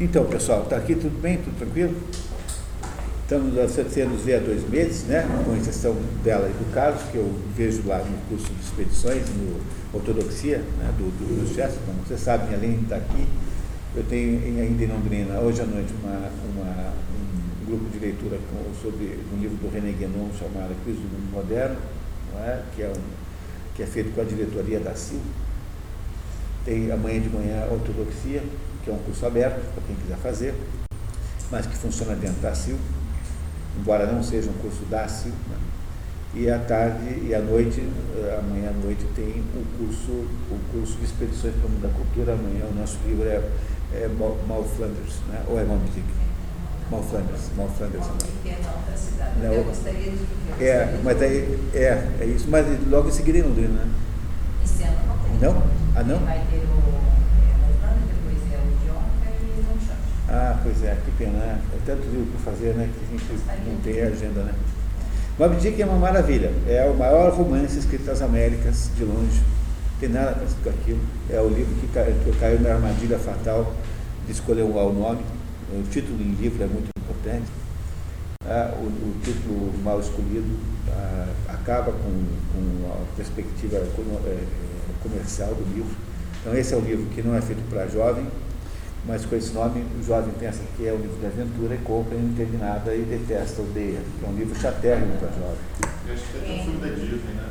Então, pessoal, está aqui tudo bem? Tudo tranquilo? Estamos sendo ver há dois meses, né? Com exceção dela e do Carlos, que eu vejo lá no curso de expedições, no Ortodoxia, né? do, do, do Chester, como vocês sabem, além de estar aqui, eu tenho ainda em Londrina, hoje à noite, uma, uma, um grupo de leitura com, sobre um livro do René Guénon chamado Crise do Mundo Moderno, é? que, é um, que é feito com a diretoria da CIL. Tem amanhã de manhã Ortodoxia, que é um curso aberto para quem quiser fazer, mas que funciona dentro da CIL, embora não seja um curso da CIL. Né? E à tarde e à noite, eh, amanhã à noite, tem o curso, o curso de expedições para o mundo da cultura. Amanhã o nosso livro é, é Mal Flanders, né? ou é Moby Dick? Mal Flanders, Mal Flanders. Não, eu gostaria de É, mas aí, é, é isso, mas logo em seguida em Londrina, né? Esse ano não tem. Não? Ah, não? Vai ter o Ah, pois é, que pena, né? É tanto livro para fazer, né? Que a gente não tem agenda, né? Moby Dick é uma maravilha. É o maior romance escrito nas Américas, de longe. Não tem nada parecido com aquilo. É o livro que que caiu na armadilha fatal de escolher o nome. O título em livro é muito importante. Ah, o, o, título mal escolhido ah, acaba com, com a perspectiva é, comercial do livro. Então, esse é um livro que não é feito para jovem, mas com esse nome o jovem pensa que é um livro de aventura e compra e não entende nada e detesta, odeia, é um livro chatérrimo para jovem. Eu acho que é um filme da Disney, né?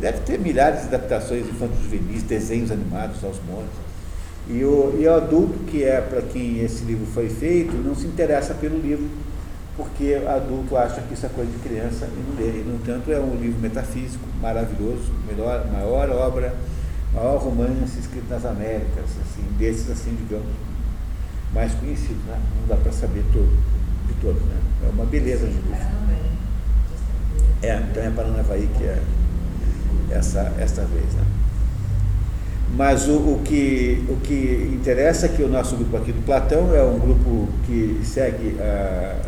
Deve ter milhares de adaptações infantis juvenis, desenhos animados aos montes. E o, e o adulto, que é para quem esse livro foi feito, não se interessa pelo livro, porque adulto acha que isso é coisa de criança e não lê. E, no entanto, é um livro metafísico, maravilhoso, melhor, maior obra, maior romance escrito nas Américas, assim, desses, assim, digamos, mais conhecidos, né? Não dá para saber de todos, né? É uma beleza de livro. É, então é Paranavaí que é essa, essa vez, né? Mas o, o, que, o que interessa é que o nosso grupo aqui do Platão é um grupo que segue, uh,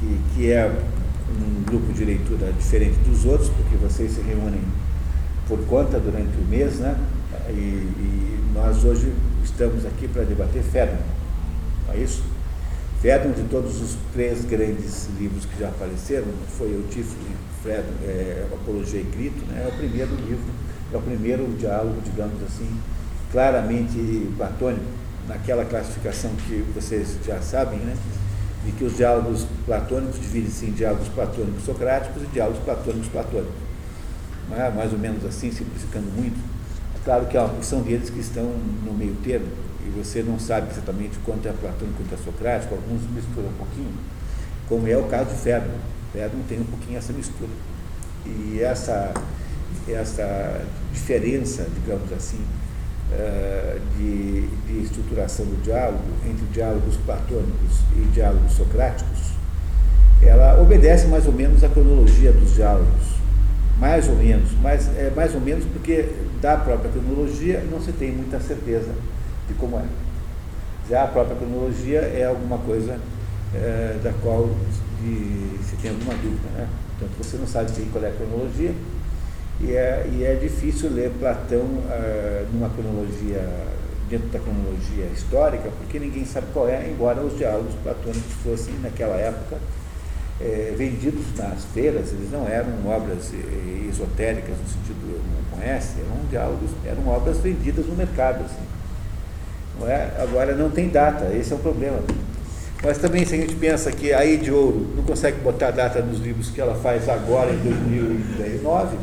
que, que é um grupo de leitura diferente dos outros, porque vocês se reúnem por conta durante o mês, né? E, e nós hoje estamos aqui para debater Fedon é isso? Fredon, de todos os três grandes livros que já apareceram, foi o Tiflin, Fredon, é, Apologia e Grito, né? é o primeiro livro, é o primeiro diálogo, digamos assim, claramente platônico, naquela classificação que vocês já sabem, né? de que os diálogos platônicos dividem-se em diálogos platônicos socráticos e diálogos platônicos platônicos. É? Mais ou menos assim, simplificando muito. É claro que há uma porção deles que estão no meio termo, e você não sabe exatamente quanto é platônico, quanto é socrático, alguns misturam um pouquinho, como é o caso de Fedro. Fedro tem um pouquinho essa mistura. E essa, essa diferença, digamos assim, eh, de, de estruturação do diálogo entre diálogos platônicos e diálogos socráticos, ela obedece mais ou menos à cronologia dos diálogos. Mais ou menos, mas é mais ou menos porque da própria cronologia não se tem muita certeza de como é. Já a própria cronologia é alguma coisa é, da qual de, se tem alguma dúvida. Né? Portanto, você não sabe qual é a cronologia e é, e é difícil ler Platão uh, numa cronologia, dentro da cronologia histórica, porque ninguém sabe qual é, embora os diálogos platônicos fossem, naquela época, é, vendidos nas feiras, eles não eram obras esotéricas no sentido não conhece, eram diálogos, eram obras vendidas no mercado. Assim. Não é? Agora não tem data, esse é o problema. Mas também se a gente pensa que a de Ouro não consegue botar data nos livros que ela faz agora em 2009,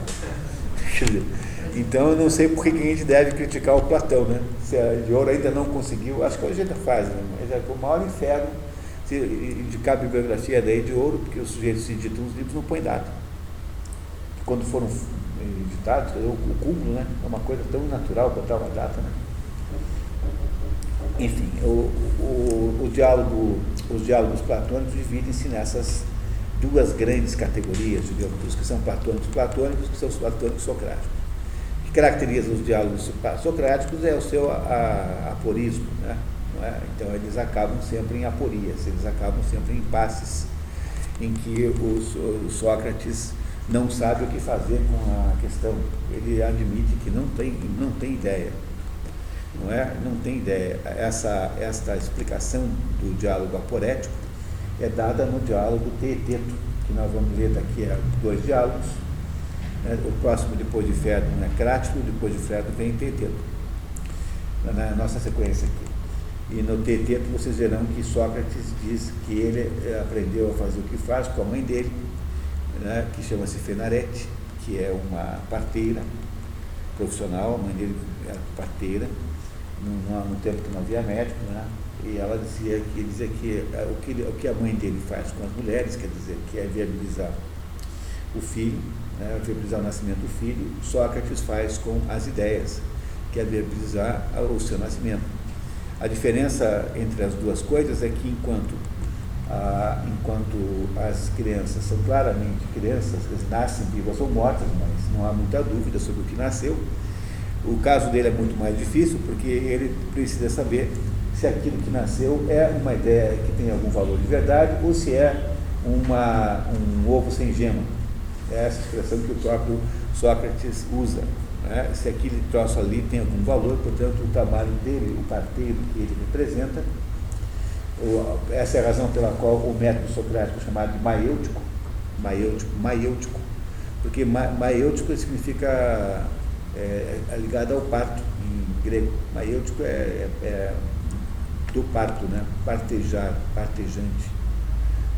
então eu não sei por que a gente deve criticar o Platão, né? Se a de Ouro ainda não conseguiu, acho que hoje ainda faz, né? mas é o maior inferno se indicar a bibliografia da de Ouro, porque os sujeitos que editam os livros não põem data. Quando foram editados, o cúmulo, né? É uma coisa tão natural botar uma data, né? Enfim, o, o, o diálogo, os diálogos platônicos dividem-se nessas duas grandes categorias, digamos, os que são platônicos platônicos, que são os platônicos socráticos. O que caracteriza os diálogos socráticos é o seu aporismo, né? É? Então eles acabam sempre em aporias, eles acabam sempre em impasses, em que o Sócrates não sabe o que fazer com a questão. Ele admite que não tem, não tem ideia. Não é? Não tem ideia. Essa, esta explicação do diálogo aporético é dada no diálogo Teeteto, que nós vamos ler daqui a dois diálogos. Né? O próximo, depois de Fedro, é Crático, depois de Fedro vem Teeteto, na nossa sequência aqui. E no Teeteto vocês verão que Sócrates diz que ele eh, aprendeu a fazer o que faz com a mãe dele, né? que chama-se Fenarete, que é uma parteira profissional, a mãe dele era parteira, num tempo que não havia médico, né? e ela dizia que, dizia que, eh, o que o que a mãe dele faz com as mulheres, quer dizer, que é viabilizar o filho, né? viabilizar o nascimento do filho, Sócrates faz com as ideias, que é viabilizar o seu nascimento. A diferença entre as duas coisas é que enquanto ah, enquanto as crianças são claramente crianças, eles nascem vivas ou mortas, mas não há muita dúvida sobre o que nasceu. O caso dele é muito mais difícil porque ele precisa saber se aquilo que nasceu é uma ideia que tem algum valor de verdade ou se é uma, um ovo sem gema. É essa expressão que o próprio Sócrates usa. Né? Se aquele troço ali tem algum valor, portanto, o trabalho dele, o parteiro que ele representa, essa é a razão pela qual o método socrático é chamado de maêutico, maêutico, maêutico porque ma, significa é, é, ligado ao parto em grego. Maêutico é, é, é do parto, né? partejar, partejante.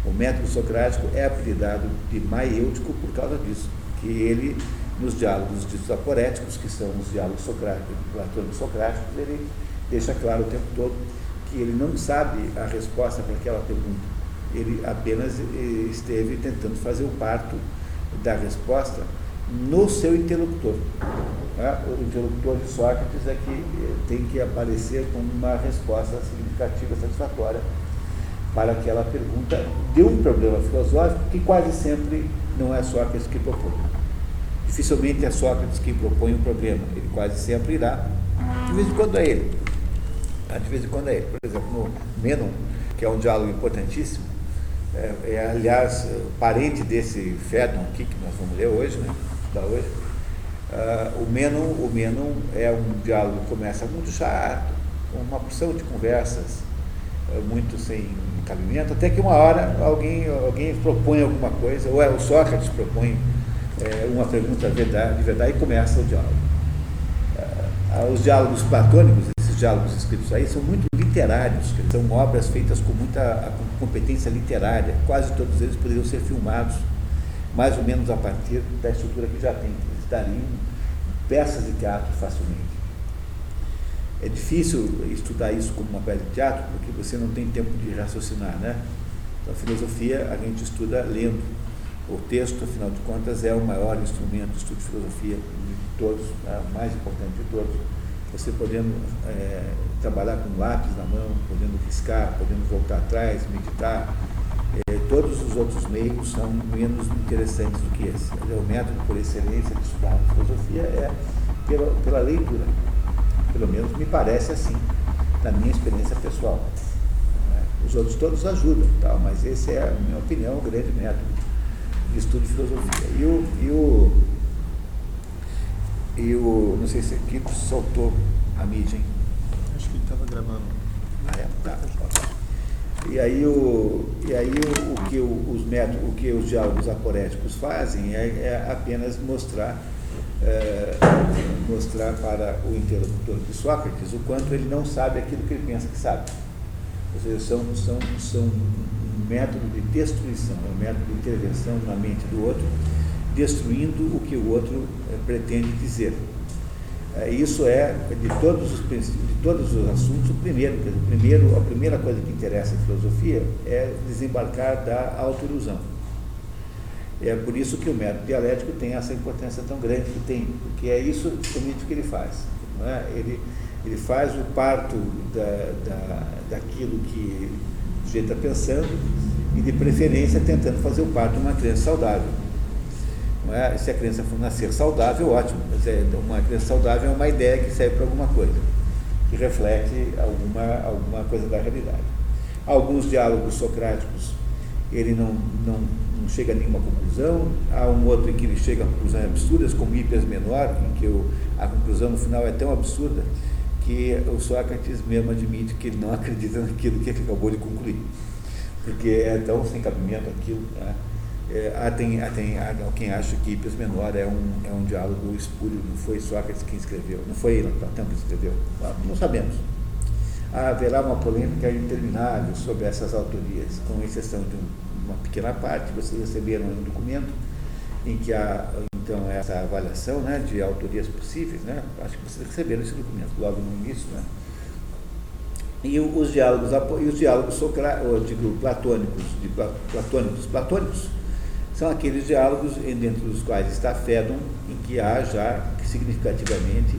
O método socrático é apelidado de maêutico por causa disso, que ele, nos diálogos ditos aporéticos, que são os diálogos socráticos, platônicos socráticos, ele deixa claro o tempo todo que ele não sabe a resposta para aquela pergunta. Ele apenas eh, esteve tentando fazer o parto da resposta no seu interlocutor. Né? O interlocutor de Sócrates é que eh, tem que aparecer com uma resposta significativa, satisfatória para aquela pergunta de um problema filosófico que quase sempre não é Sócrates que propõe. Dificilmente é Sócrates que propõe um problema, ele quase sempre irá, de vez em quando é ele. De vez em quando é ele. Por exemplo, no Menon, que é um diálogo importantíssimo, é, é aliás parente desse Fedon aqui que nós vamos ler hoje, né? Da. Uh, o Menon, o Menon é um diálogo que começa muito chato, com uma porção de conversas uh, muito sem cabimento, até que uma hora alguém, alguém propõe alguma coisa, ou é o Sócrates propõe é, uma pergunta de verdade, de verdade e começa o diálogo. Uh, os diálogos platônicos, esses diálogos escritos aí, são muito literários, são obras feitas com muita competência literária, quase todos eles poderiam ser filmados mais ou menos a partir da estrutura que já tem, eles dariam peças de teatro facilmente. É difícil estudar isso como uma peça de teatro, porque você não tem tempo de raciocinar, né? Então, a filosofia a gente estuda lendo. O texto, afinal de contas, é o maior instrumento de estudo de filosofia de todos, é o mais importante de todos. Você podendo é, trabalhar com lápis na mão, podendo riscar, podendo voltar atrás, meditar, é, todos os outros meios são menos interessantes do que esse. O método por excelência de estudar filosofia é pela, pela leitura. Pelo menos me parece assim, na minha experiência pessoal. Os outros todos ajudam, tal, mas esse é, na minha opinião, o grande método de estudo de filosofia. E o, e o, e o não sei se aqui soltou a mídia, hein? Acho que estava gravando. Ah, é? Tá, E aí, o, e aí o, o que o, os métodos, o que os diálogos aporéticos fazem é, é apenas mostrar é, mostrar para o interlocutor de Sócrates o quanto ele não sabe aquilo que ele pensa que sabe. Ou seja, são, são, são um método de destruição, é um método de intervenção na mente do outro, destruindo o que o outro é, pretende dizer. É, isso é, de todos, os, de todos os assuntos, o primeiro, o primeiro. A primeira coisa que interessa em filosofia é desembarcar da autoilusão é por isso que o método dialético tem essa importância tão grande que tem, porque é isso justamente o que ele faz. É? Ele, ele faz o parto da, da, daquilo que o sujeito está pensando e, de preferência, tentando fazer o parto de uma criança saudável. É? Se a criança for nascer saudável, ótimo, mas é, uma criança saudável é uma ideia que serve para alguma coisa, que reflete alguma, alguma coisa da realidade. Alguns diálogos socráticos ele não, não não chega a nenhuma conclusão, há um outro em que ele chega a conclusões absurdas, como Hipias Menor, em que o, a conclusão no final é tão absurda que o Sócrates mesmo admite que ele não acredita naquilo que ele acabou de concluir, porque é tão sem cabimento aquilo. Né? É, há, tem, há, tem, há quem acha que Hippias Menor é um, é um diálogo espúrio, não foi Sócrates quem escreveu, não foi Platão que escreveu, não sabemos. Haverá uma polêmica interminável sobre essas autorias, com exceção de um, uma pequena parte, vocês receberam um documento em que há então essa avaliação né, de autorias possíveis, né? acho que vocês receberam esse documento logo no início, né? e os diálogos e os diálogos socra, digo, platônicos, de platônicos, platônicos são aqueles diálogos dentro dos quais está Fédon, em que há já significativamente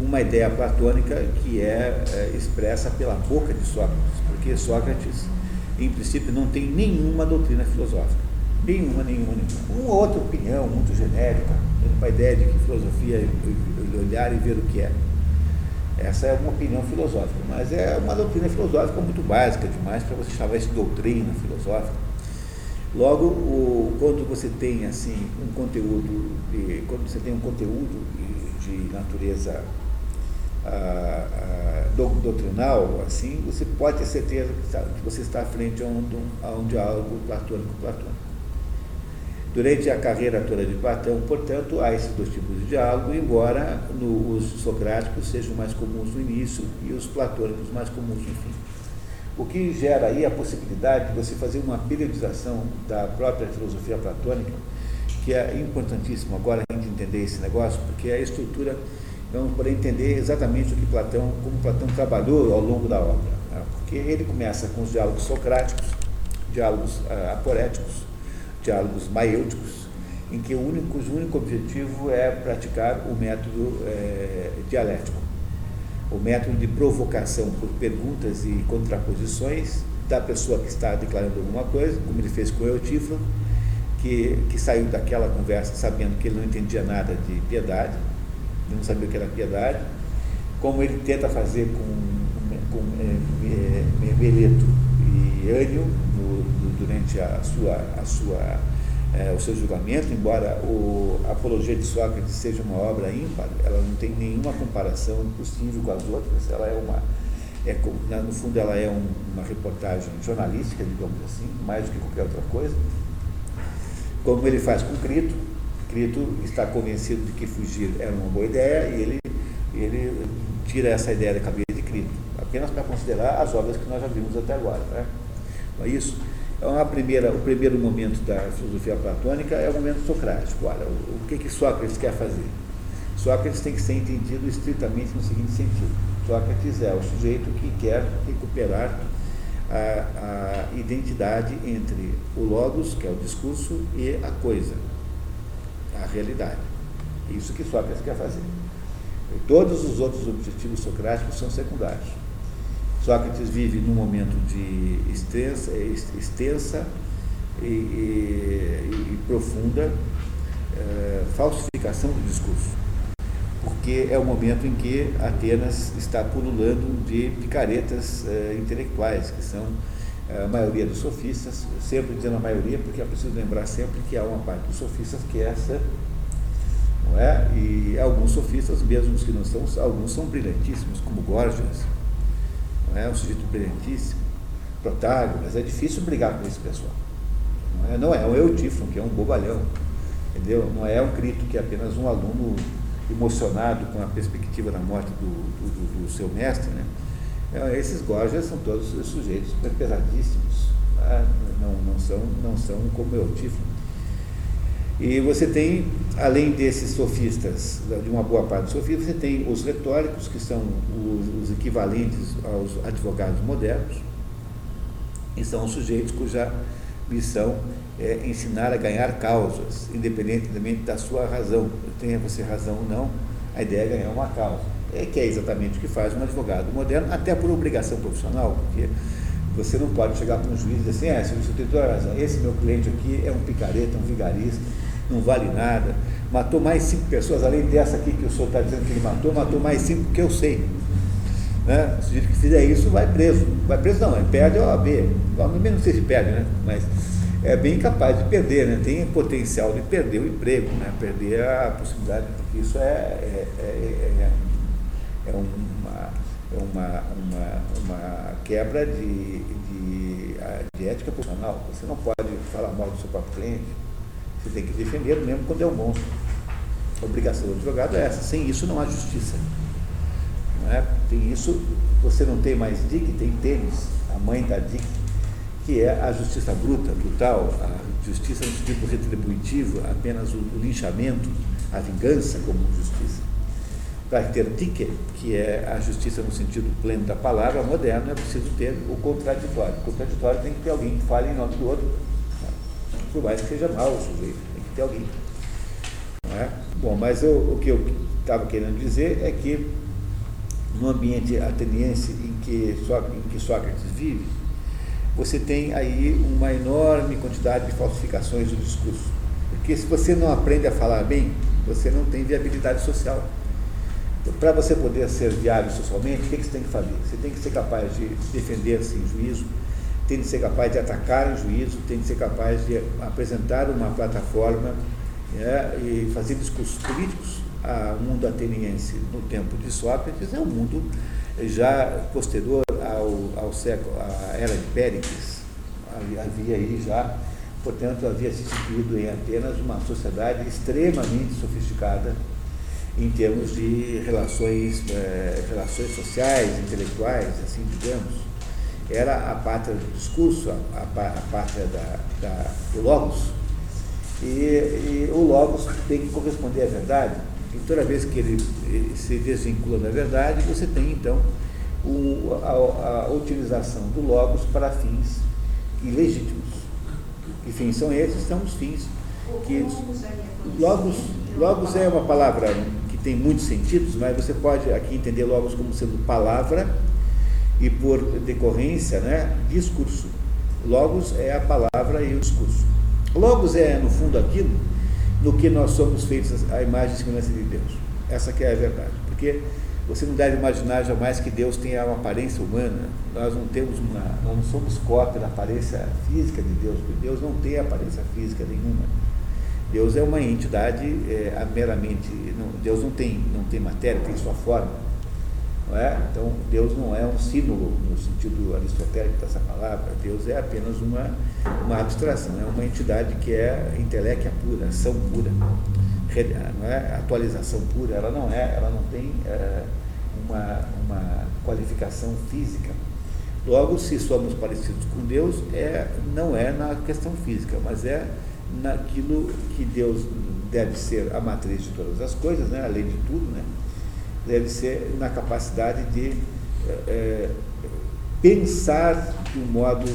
uma ideia platônica que é, é expressa pela boca de Sócrates, porque Sócrates, em princípio, não tem nenhuma doutrina filosófica, nenhuma, nenhuma, nenhuma. Uma outra opinião muito genérica, uma ideia de que filosofia é olhar e ver o que é. Essa é uma opinião filosófica, mas é uma doutrina filosófica muito básica demais para você chamar isso de doutrina filosófica. Logo, o, quando você tem assim um conteúdo, de, quando você tem um conteúdo de, de natureza a, a, doutrinal, assim, você pode ter certeza que, está, que você está à frente a um, a um diálogo platônico-platônico. Durante a carreira toda de Platão, portanto, há esses dois tipos de diálogo, embora no, os socráticos sejam mais comuns no início e os platônicos mais comuns no fim. O que gera aí a possibilidade de você fazer uma periodização da própria filosofia platônica, que é importantíssimo agora a gente entender esse negócio, porque é a estrutura, vamos poder entender exatamente o que Platão, como Platão trabalhou ao longo da obra. Né? Porque ele começa com os diálogos socráticos, diálogos uh, aporéticos, diálogos maêuticos, em que o único, cujo único objetivo é praticar o método é, dialético o método de provocação por perguntas e contraposições da pessoa que está declarando alguma coisa, como ele fez com o que, que saiu daquela conversa sabendo que ele não entendia nada de piedade, não sabia o que era piedade, como ele tenta fazer com, com é, é, Meleto e Ânio durante a sua, a sua é, o seu julgamento, embora o a Apologia de Sócrates seja uma obra ímpar, ela não tem nenhuma comparação possível com as outras, ela é uma, é, no fundo ela é um, uma reportagem jornalística, digamos assim, mais do que qualquer outra coisa, como ele faz com Crito, Crito está convencido de que fugir era uma boa ideia e ele, ele tira essa ideia da cabeça de Crito, apenas para considerar as obras que nós já vimos até agora. Né? Não é isso? Então, a primeira, o primeiro momento da filosofia platônica é o momento socrático. Olha, o, que, que Sócrates quer fazer? Sócrates tem que ser entendido estritamente no seguinte sentido: Sócrates é o sujeito que quer recuperar a, a identidade entre o logos, que é o discurso, e a coisa, a realidade. Isso que Sócrates quer fazer. E todos os outros objetivos socráticos são secundários. Sócrates vive num momento de extensa, extensa e, e, e profunda é, falsificação do discurso, porque é o momento em que Atenas está pululando de picaretas é, intelectuais, que são a maioria dos sofistas, sempre dizendo a maioria, porque é preciso lembrar sempre que há uma parte dos sofistas que é essa, não é? E alguns sofistas, mesmo os que não são, alguns são brilhantíssimos, como Gorgias, não é um sujeito brilhantíssimo, Protágoras, é difícil brigar com esse pessoal. Não é, não é o Eutífron, que é um bobalhão, entendeu? Não é um Crito, que é apenas um aluno emocionado com a perspectiva da morte do, do, do seu mestre, né? É, esses Gorgias são todos sujeitos pesadíssimos, tá? não, não, são, não são como Eutífron. E você tem, além desses sofistas, de uma boa parte dos sofistas, você tem os retóricos, que são os, os equivalentes aos advogados modernos, e são os sujeitos cuja missão é ensinar a ganhar causas, independentemente da sua razão. Tenha você razão ou não, a ideia é ganhar uma causa. É que é exatamente o que faz um advogado moderno, até por obrigação profissional, porque você não pode chegar para um juiz e dizer assim, é, você tem toda razão, esse meu cliente aqui é um picareta, um vigarista, não vale nada. Matou mais cinco pessoas, além dessa aqui que o senhor está dizendo que ele matou, matou mais cinco que eu sei. Né? O sujeito que fizer isso vai preso. Vai preso não, ele perde a OAB. OAB não sei se perde, né? Mas é bem capaz de perder, né? Tem potencial de perder o emprego, né? Perder a possibilidade, porque isso é, é, é, é, é uma, é uma, uma, uma quebra de, de, de ética profissional. Você não pode falar mal do seu próprio cliente, você tem que defender mesmo quando é um monstro. A obrigação do advogado é essa. Sem isso não há justiça. Não é? Tem isso, você não tem mais DIC, tem tênis, a mãe da DIC, que é a justiça bruta, brutal, a justiça no sentido retributivo, apenas o, linchamento, a vingança como justiça. Para ter ticket, que é a justiça no sentido pleno da palavra, moderno, é preciso ter o contraditório. O contraditório tem que ter alguém que fale em nome do outro, por mais que seja mal o sujeito, tem que ter alguém. É? Bom, mas eu, o que eu estava querendo dizer é que no ambiente ateniense em que, em que Sócrates vive, você tem aí uma enorme quantidade de falsificações do discurso. Porque se você não aprende a falar bem, você não tem viabilidade social. Para você poder ser viável socialmente, o que, você tem que fazer? Você tem que ser capaz de defender-se em juízo, tem que ser capaz de atacar em juízo, tem que ser capaz de apresentar uma plataforma né, e fazer discursos políticos. O mundo ateniense no tempo de Sócrates é um mundo já posterior ao, ao século, à era de Péricles. Havia aí já, portanto, havia se instituído em Atenas uma sociedade extremamente sofisticada em termos de relações, eh, relações sociais, intelectuais, assim digamos. Era a pátria do discurso, a, a, pátria da, da, do Logos. E, e, o Logos tem que corresponder à verdade. E toda vez que ele se desvincula da verdade, você tem então o, a, a utilização do Logos para fins ilegítimos. Que fins são esses? São os fins que. Logos, logos é uma palavra tem muitos sentidos, mas você pode aqui entender logos como sendo palavra e por decorrência, né, discurso. Logos é a palavra e o discurso. Logos é, no fundo, aquilo no que nós somos feitos a imagem e semelhança de Deus. Essa que é a verdade. Porque você não deve imaginar jamais que Deus tenha uma aparência humana. Nós não temos uma, não somos cópia da aparência física de Deus, porque Deus não tem aparência física nenhuma. Deus é uma entidade é, meramente. Não, Deus não tem, não tem matéria, tem sua forma. Não é? Então, Deus não é um símbolo no sentido aristotélico dessa palavra. Deus é apenas uma, uma abstração, é uma entidade que é intelecto pura, ação pura, não é atualização pura. Ela não é, ela não tem é, uma, uma qualificação física. Logo, se somos parecidos com Deus, é, não é na questão física, mas é naquilo que Deus deve ser a matriz de todas as coisas, né? além de tudo, né? Deve ser na capacidade de é, pensar de um modo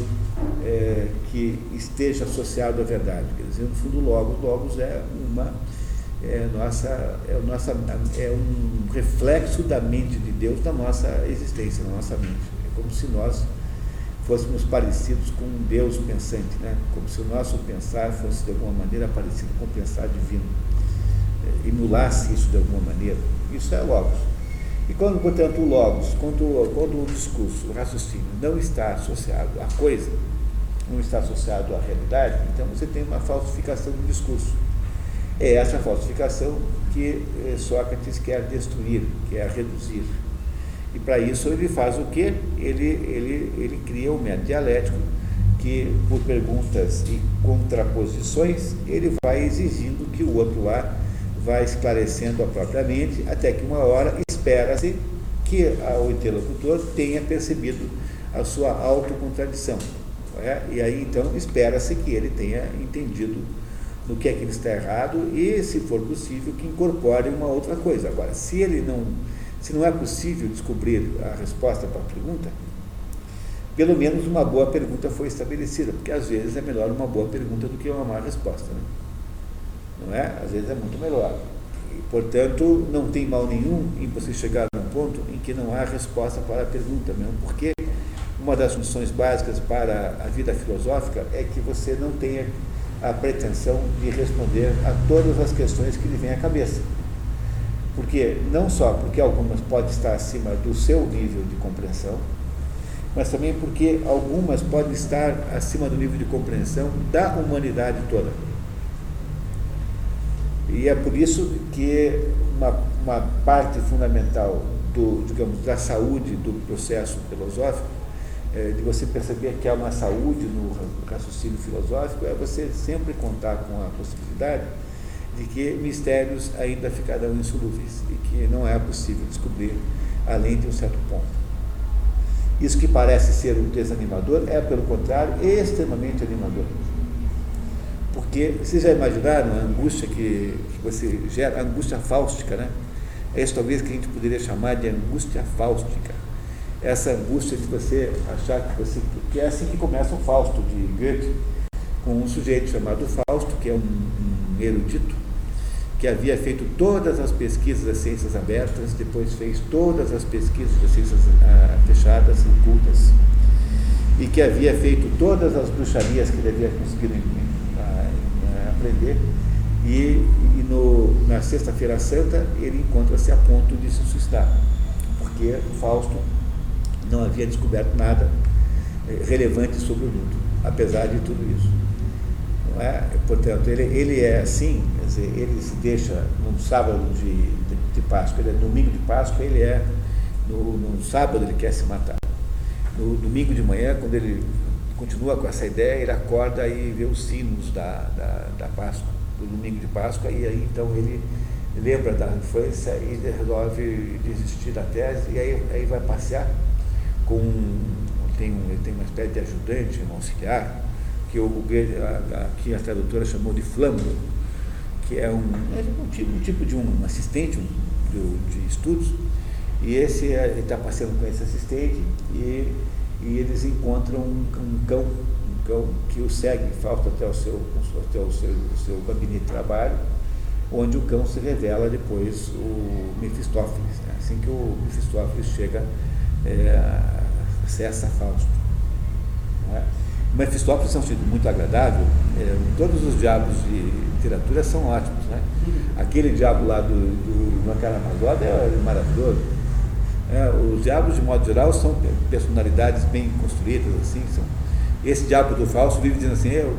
é, que esteja associado à verdade. Quer dizer, no fundo, Logos, Logos é uma é, nossa, é, nossa, é um reflexo da mente de Deus na nossa existência, na nossa mente. É como se nós fôssemos parecidos com um Deus pensante, né? como se o nosso pensar fosse de alguma maneira parecido com o pensar divino, emulasse isso de alguma maneira. Isso é Logos. E quando, portanto, o Logos, quando, quando o discurso, o raciocínio não está associado à coisa, não está associado à realidade, então você tem uma falsificação do discurso. É essa falsificação que eh, Sócrates quer destruir, quer reduzir. E para isso ele faz o quê? Ele, ele, ele cria um método dialético que, por perguntas e contraposições, ele vai exigindo que o outro lá vá esclarecendo a própria mente, até que uma hora espera-se que o interlocutor tenha percebido a sua autocontradição. É? E aí então espera-se que ele tenha entendido no que é que ele está errado e, se for possível, que incorpore uma outra coisa. Agora, se ele não se não é possível descobrir a resposta para a pergunta, pelo menos uma boa pergunta foi estabelecida, porque às vezes é melhor uma boa pergunta do que uma má resposta. Né? Não é? Às vezes é muito melhor. E, portanto, não tem mal nenhum em você chegar num ponto em que não há resposta para a pergunta, mesmo porque uma das funções básicas para a vida filosófica é que você não tenha a pretensão de responder a todas as questões que lhe vêm à cabeça. Porque não só porque algumas podem estar acima do seu nível de compreensão, mas também porque algumas podem estar acima do nível de compreensão da humanidade toda. E é por isso que uma, uma parte fundamental do, digamos, da saúde do processo filosófico, é, de você perceber que há uma saúde no raciocínio filosófico, é você sempre contar com a possibilidade de que mistérios ainda ficarão insolúveis e que não é possível descobrir além de um certo ponto. Isso que parece ser um desanimador é, pelo contrário, extremamente animador. Porque vocês já imaginaram a angústia que, que você gera, a angústia fáustica, né? É isso talvez que a gente poderia chamar de angústia fáustica. Essa angústia de você achar que você. que é assim que começa o Fausto de Goethe, com um sujeito chamado Fausto, que é um, um erudito, que havia feito todas as pesquisas das ciências abertas, depois fez todas as pesquisas das ciências ah, fechadas ocultas, e que havia feito todas as bruxarias que ele havia conseguido aprender, e, e no, na Sexta-feira Santa ele encontra-se a ponto de se suicidar, porque Fausto não havia descoberto nada eh, relevante sobre o luto, apesar de tudo isso. É? Portanto, ele, ele é assim, dizer, ele se deixa no sábado de, de, de Páscoa, ele é domingo de Páscoa, ele é, no, no, sábado ele quer se matar. No domingo de manhã, quando ele continua com essa ideia, ele acorda e vê os sinos da, da, da Páscoa, do domingo de Páscoa, e aí então ele lembra da infância e resolve desistir da tese, e aí, aí vai passear com, tem, ele tem uma espécie de ajudante, um auxiliar, que o, aqui a tradutora chamou de flâmulo, que é um, é um, tipo, um tipo de um assistente um, de, de estudos, e esse está passeando com esse assistente e, e eles encontram um, um, cão, um cão que o segue, falta até o seu, até o seu, o seu gabinete de trabalho, onde o cão se revela depois o Mefistófeles, né? assim que o Mefistófeles chega, é, acessa Fausto. Né? Mefistófeles é um título muito agradável. É, todos os diabos de literatura são ótimos. Né? Aquele diabo lá do, do Naquela é maravilhoso. É, os diabos, de modo geral, são personalidades bem construídas. assim. São, esse diabo do falso vive dizendo assim: eu,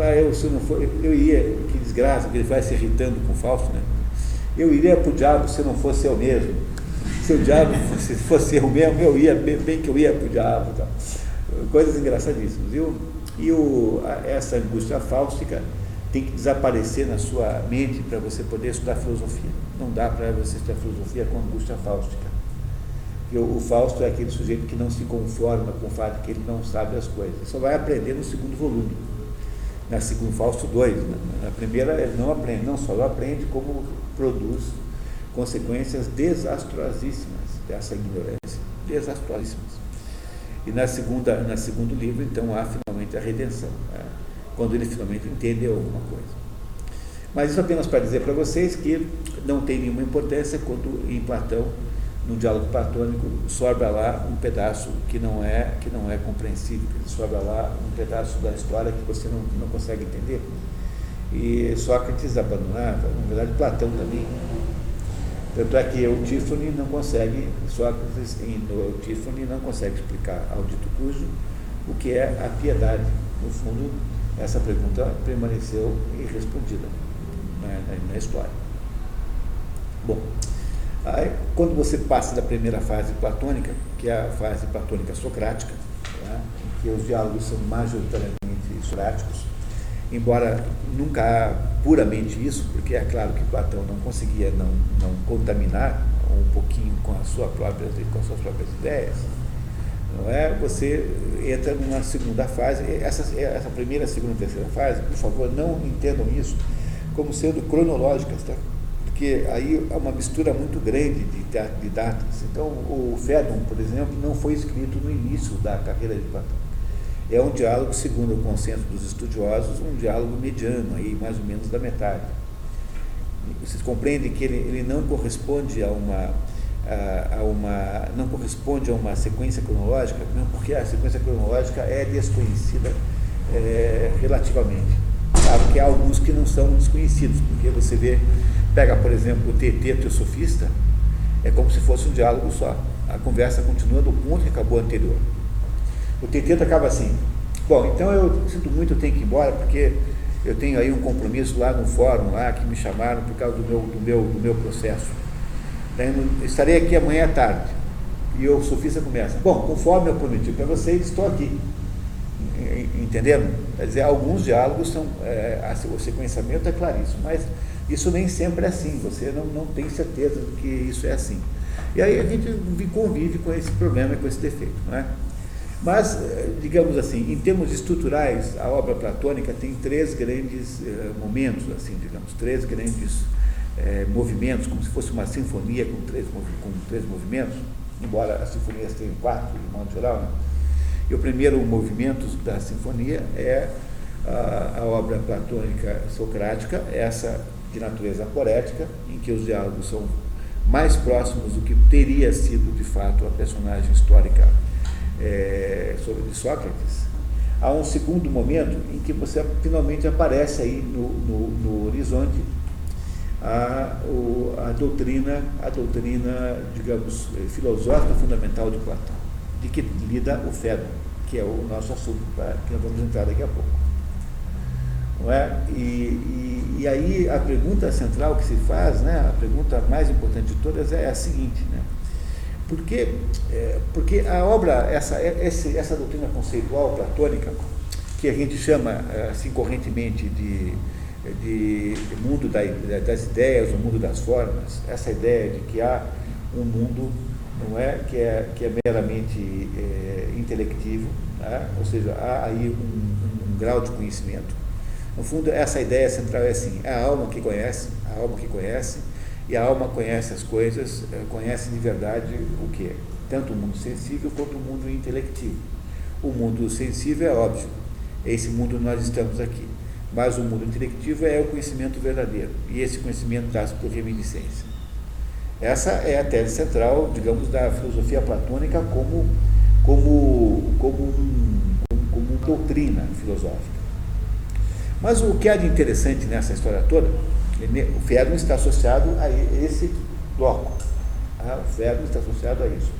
ah, eu, se não for, eu iria, que desgraça, que ele vai se irritando com o falso, né? Eu iria para o diabo se não fosse eu mesmo. Se o diabo fosse, fosse eu mesmo, eu ia, bem, bem que eu ia para o diabo. Tá? coisas engraçadíssimas. Viu? E o, essa angústia fáustica tem que desaparecer na sua mente para você poder estudar filosofia. Não dá para você estudar filosofia com angústia fáustica. O, Fausto é aquele sujeito que não se conforma com o fato que ele não sabe as coisas. Só vai aprender no segundo volume. Na segunda Fausto 2. Na, na primeira ele não aprende, não só aprende como produz consequências desastrosíssimas dessa ignorância. Desastrosíssimas. E na segunda, na segundo livro, então, há finalmente a redenção, né? quando ele finalmente entendeu alguma coisa. Mas isso apenas para dizer para vocês que não tem nenhuma importância quando em Platão, no diálogo platônico, sobra lá um pedaço que não é, que não é compreensível, sobra lá um pedaço da história que você não, não consegue entender. E Sócrates abandonava, na verdade Platão também, tanto é que o Tiffany não consegue, Sócrates no Tiffany não consegue explicar ao dito cujo o que é a piedade. No fundo, essa pergunta permaneceu irrespondida na, na, na história. Bom, aí, quando você passa da primeira fase platônica, que é a fase platônica socrática, né, em que os diálogos são majoritariamente socráticos, embora nunca há puramente isso, porque é claro que Platão não conseguia não, não contaminar um pouquinho com, a sua própria, com as suas próprias ideias, não é? Você entra numa segunda fase, essa, essa primeira, segunda e terceira fase, por favor, não entendam isso como sendo cronológicas, tá? Porque aí há uma mistura muito grande de, de datas. Então, o Fédon, por exemplo, não foi escrito no início da carreira de Platão é um diálogo, segundo o consenso dos estudiosos, um diálogo mediano, aí mais ou menos da metade. Vocês compreendem que ele, ele não corresponde a uma, a, a, uma não corresponde a uma sequência cronológica, não porque a sequência cronológica é desconhecida é, relativamente. Claro que há alguns que não são desconhecidos, porque você vê, pega por exemplo o TT Teosofista, é como se fosse um diálogo só. A conversa continua do ponto que acabou anterior. O teteto acaba assim. Bom, então eu sinto muito, eu tenho que ir embora, porque eu tenho aí um compromisso lá no fórum lá que me chamaram por causa do meu, do meu, do meu processo. estarei aqui amanhã à tarde. E o sofista começa, bom, conforme eu prometi para vocês, estou aqui. Entenderam? Quer dizer, alguns diálogos são, é, o sequenciamento é claríssimo, mas isso nem sempre é assim, você não, não tem certeza de que isso é assim. E aí a gente convive com esse problema e com esse defeito. Não é? Mas, eh, digamos assim, em termos estruturais, a obra platônica tem três grandes eh, momentos, assim, digamos, três grandes eh, movimentos, como se fosse uma sinfonia com três, com três movimentos, embora as sinfonias tenham quatro, de modo geral. Né? E o primeiro movimento da sinfonia é a, a obra platônica socrática, essa de natureza poética, em que os diálogos são mais próximos do que teria sido de fato a personagem histórica é, sobre de Sócrates. Há um segundo momento em que você finalmente aparece aí no, no, no horizonte a, o, a doutrina, a doutrina, digamos, filosófica fundamental de Platão, de que lida o Fédon, que é o nosso assunto, que nós vamos entrar daqui a pouco. Não é? E, e, e, aí a pergunta central que se faz, né, a pergunta mais importante de todas é a seguinte, né? Porque, é, porque a obra, essa, essa, essa doutrina conceitual platônica, que a gente chama assim correntemente de, de, mundo da, das ideias, o mundo das formas, essa ideia de que há um mundo não é que é que é meramente é, intelectivo, né? ou seja, há aí um, um grau de conhecimento no fundo, essa ideia central é assim: é a alma que conhece, a alma que conhece, e a alma conhece as coisas, eh, conhece de verdade o que? Tanto o mundo sensível quanto o mundo intelectivo. O mundo sensível é óbvio, é esse mundo nós estamos aqui. Mas o mundo intelectivo é o conhecimento verdadeiro, e esse conhecimento dá-se por reminiscência. Essa é a tese central, digamos, da filosofia platônica como, como, como, um, como, como doutrina filosófica. Mas o que há de interessante nessa história toda, o Fedon está associado a esse bloco. Tá? O Fedon está associado a isso.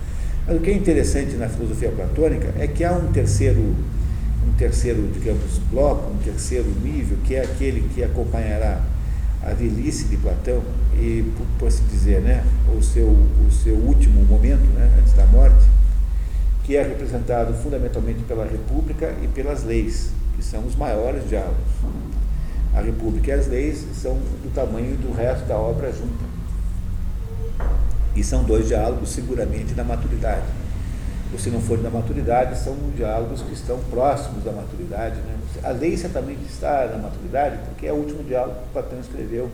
Mas o que é interessante na filosofia platônica é que há um terceiro, um terceiro, digamos, bloco, um terceiro nível, que é aquele que acompanhará a velhice de Platão e, por, por assim dizer, né, o, seu, o seu último momento, né, antes da morte, que é representado fundamentalmente pela República e pelas leis que são os maiores diálogos. A República e as leis são do tamanho do resto da obra junta. E são dois diálogos seguramente da maturidade. Ou se não for da maturidade, são diálogos que estão próximos da maturidade. Né? A lei certamente está na maturidade, porque é o último diálogo que Platão escreveu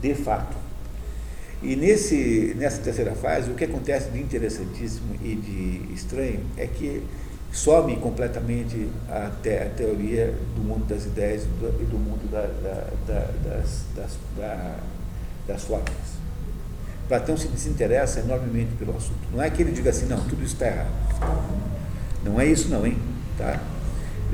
de fato. E nesse, nessa terceira fase, o que acontece de interessantíssimo e de estranho é que some completamente a, a, teoria do mundo das ideias e do mundo da, da, da, das, das, das formas. Platão se desinteressa enormemente pelo assunto. Não é que ele diga assim, não, tudo está errado. Não é isso não, hein? Tá?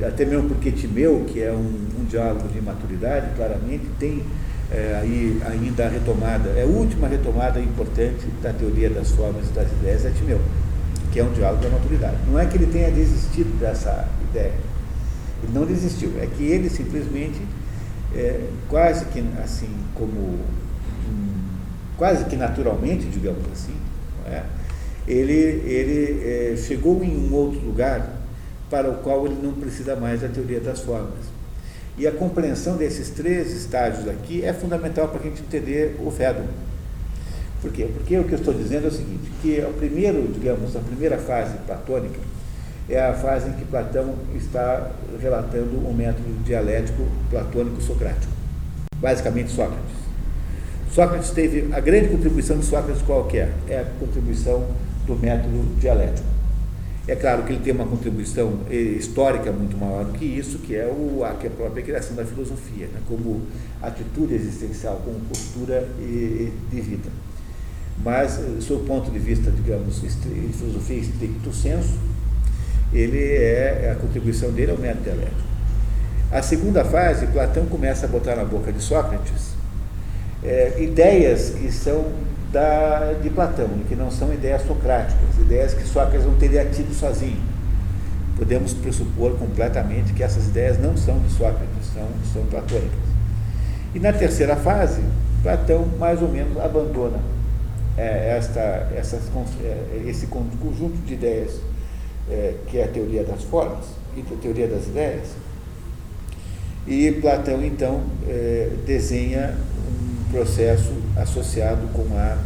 Até mesmo porque Timeu, que é um, um diálogo de maturidade, claramente tem é, aí ainda a retomada, é a última retomada importante da teoria das formas e das ideias, é Timeu que é um diálogo da maturidade. Não é que ele tenha desistido dessa ideia. Ele não desistiu, é que ele simplesmente, é, quase que assim, como um, quase que naturalmente, digamos assim, é? ele, ele é, chegou em um outro lugar para o qual ele não precisa mais da teoria das formas. E a compreensão desses três estágios aqui é fundamental para a gente entender o Fedon. Por quê? Porque o que eu estou dizendo é o seguinte, que o primeiro, digamos, a primeira fase platônica é a fase em que Platão está relatando o método dialético platônico socrático, basicamente Sócrates. Sócrates teve a grande contribuição de Sócrates qualquer é? é a contribuição do método dialético. É claro que ele tem uma contribuição eh, histórica muito maior do que isso, que é, o, a, que é a própria criação da filosofia, né, como atitude existencial, como postura de vida. Mas, eh, sob o ponto de vista, digamos, de filosofia estricto senso, ele é, a contribuição dele é o método dialético. A segunda fase, Platão começa a botar na boca de Sócrates é, ideias que são da, de Platão, que não são ideias socráticas, ideias que Sócrates não teria tido sozinho. Podemos pressupor completamente que essas ideias não são de Sócrates, são, são platônicas. E na terceira fase, Platão mais ou menos abandona é, esta, essas, é, esse conjunto de ideias é, que é a teoria das formas e a teoria das ideias. E Platão, então, é, desenha um processo associado com a,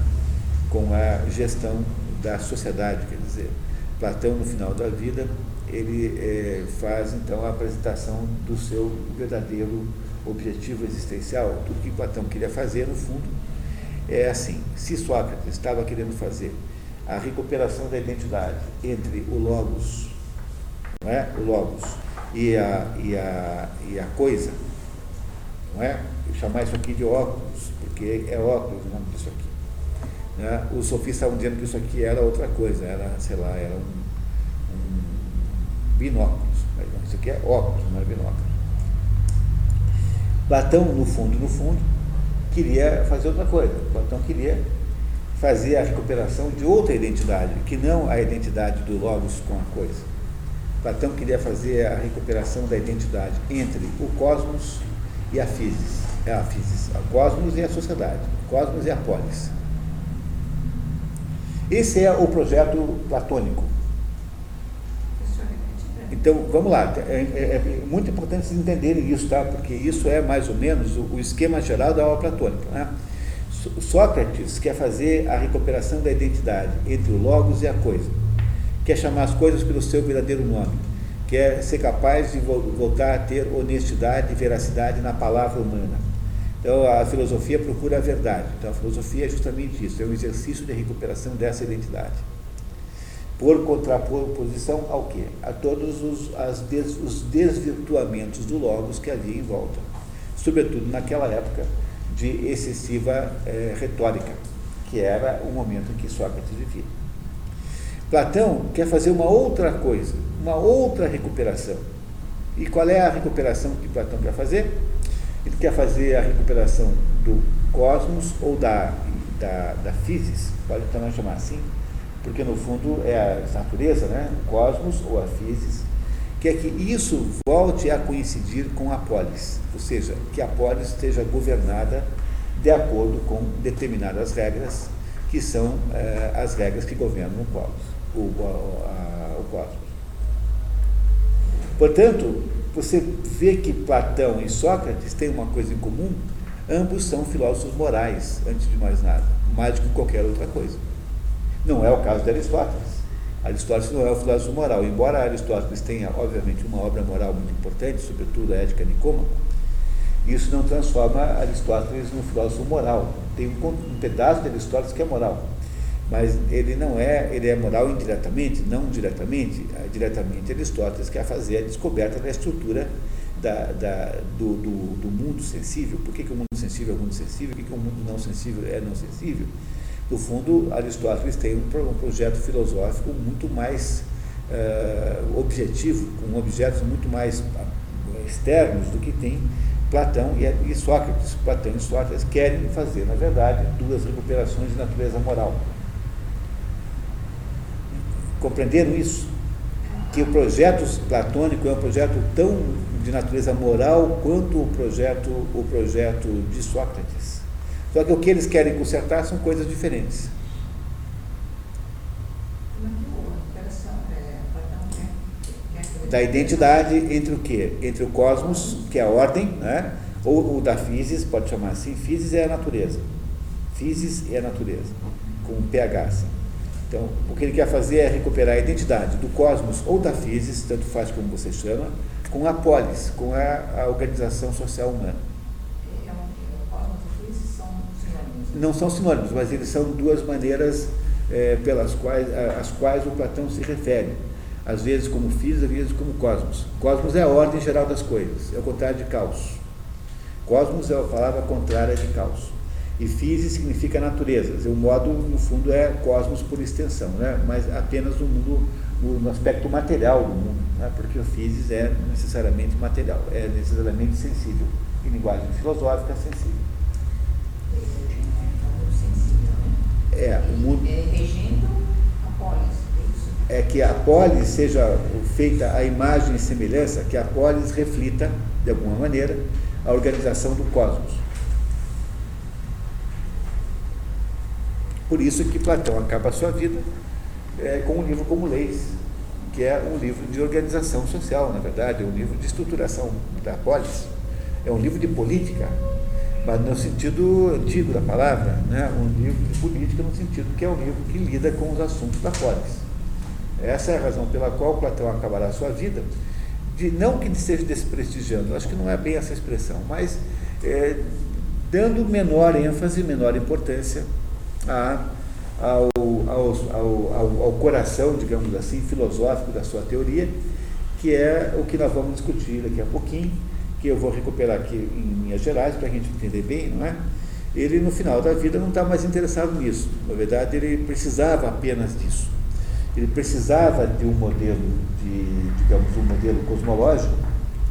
com a gestão da sociedade, quer dizer, Platão, no final da vida, ele é, faz, então, a apresentação do seu verdadeiro objetivo existencial. Tudo que Platão queria fazer, no fundo, é assim: se Sócrates estava querendo fazer a recuperação da identidade entre o Logos, não é? o Logos e a, e a, e a coisa, não é? Eu chamar isso aqui de óculos, porque é óculos o nome disso aqui. Né? Os sofistas estavam dizendo que isso aqui era outra coisa, era, sei lá, era um, um binóculos. Isso aqui é óculos, não é binóculos. Platão, no fundo, no fundo, queria fazer outra coisa. Platão queria fazer a recuperação de outra identidade, que não a identidade do Logos com a coisa. Platão queria fazer a recuperação da identidade entre o cosmos e a physis. É a physis, o cosmos e a sociedade, o cosmos e a polis. Esse é o projeto platônico. Então, vamos lá, é, é, é, muito importante vocês entenderem isso, tá? porque isso é mais ou menos o, o esquema geral da obra platônica. Né? Sócrates quer fazer a recuperação da identidade entre o logos e a coisa, quer chamar as coisas pelo seu verdadeiro nome, quer ser capaz de voltar a ter honestidade e veracidade na palavra humana. Então, a filosofia procura a verdade. Então, a filosofia é justamente isso, é um exercício de recuperação dessa identidade por contraposição ao quê? A todos os, des, os desvirtuamentos do Logos que havia em volta, sobretudo naquela época de excessiva é, retórica, que era o momento em que Sócrates vivia. Platão quer fazer uma outra coisa, uma outra recuperação. E qual é a recuperação que Platão quer fazer? Ele quer fazer a recuperação do cosmos ou da, da, da physis, pode também chamar assim, porque no fundo é a natureza, né? o cosmos ou a physis, que é que isso volte a coincidir com a polis, ou seja, que a polis esteja governada de acordo com determinadas regras, que são eh, as regras que governam o cosmos. O, a, o cosmos. Portanto, você vê que Platão e Sócrates têm uma coisa em comum, ambos são filósofos morais, antes de mais nada, mais do que qualquer outra coisa. Não é o caso de Aristóteles. Aristóteles não é o filósofo moral, embora Aristóteles tenha, obviamente, uma obra moral muito importante, sobretudo a Ética Nicômaco, isso não transforma Aristóteles num filósofo moral. Tem um, pedaço de Aristóteles que é moral, mas ele não é, ele é moral indiretamente, não diretamente. Ah, diretamente, Aristóteles quer fazer a descoberta da estrutura da, da, do, do, do, mundo sensível. Por que, que o mundo sensível é o mundo sensível? Por que, que o mundo não sensível é não sensível? No fundo, Aristóteles tem um, projeto filosófico muito mais uh, objetivo, com objetos muito mais externos do que tem Platão e, e Sócrates. Platão e Sócrates querem fazer, na verdade, duas recuperações de natureza moral. Compreenderam isso? Que o projeto platônico é um projeto tão de natureza moral quanto o projeto, o projeto de Sócrates. Só que o que eles querem consertar são coisas diferentes. Da identidade entre o que? Entre o cosmos, que é a ordem, né? ou o da physis, pode chamar assim, physis é a natureza. Physis é a natureza, com pH assim. Então, o que ele quer fazer é recuperar a identidade do cosmos ou da physis, tanto faz como você chama, com a polis, com a, a organização social humana. Não são sinônimos, mas eles são duas maneiras é, pelas quais, quais o Platão se refere. Às vezes como física, às vezes como cosmos. Cosmos é a ordem geral das coisas, é o contrário de caos. Cosmos é a palavra contrária de caos. E physis significa natureza. O modo, no fundo, é cosmos por extensão, né? mas apenas no mundo, no aspecto material do mundo, né? porque o physis é necessariamente material, é necessariamente sensível. Em linguagem filosófica, sensível. É, o mundo. É, regendo a polis. É, é que a polis seja feita a imagem e semelhança, que a polis reflita, de alguma maneira, a organização do cosmos. Por isso que Platão acaba a sua vida é, com um livro como Leis, que é um livro de organização social, na verdade, é um livro de estruturação da polis, é um livro de política, mas no sentido antigo da palavra, né? um livro de política no sentido que é um livro que lida com os assuntos da polis. Essa é a razão pela qual Platão acabará a sua vida, de, não que esteja desprestigiando, acho que não é bem essa expressão, mas é, dando menor ênfase, menor importância a, ao, ao, ao, ao, coração, digamos assim, filosófico da sua teoria, que é o que nós vamos discutir daqui a pouquinho, que eu vou recuperar aqui em Minas Gerais para a gente entender bem, não é? Ele no final da vida não está mais interessado nisso. Na verdade, ele precisava apenas disso. Ele precisava de um modelo de, digamos, um modelo cosmológico,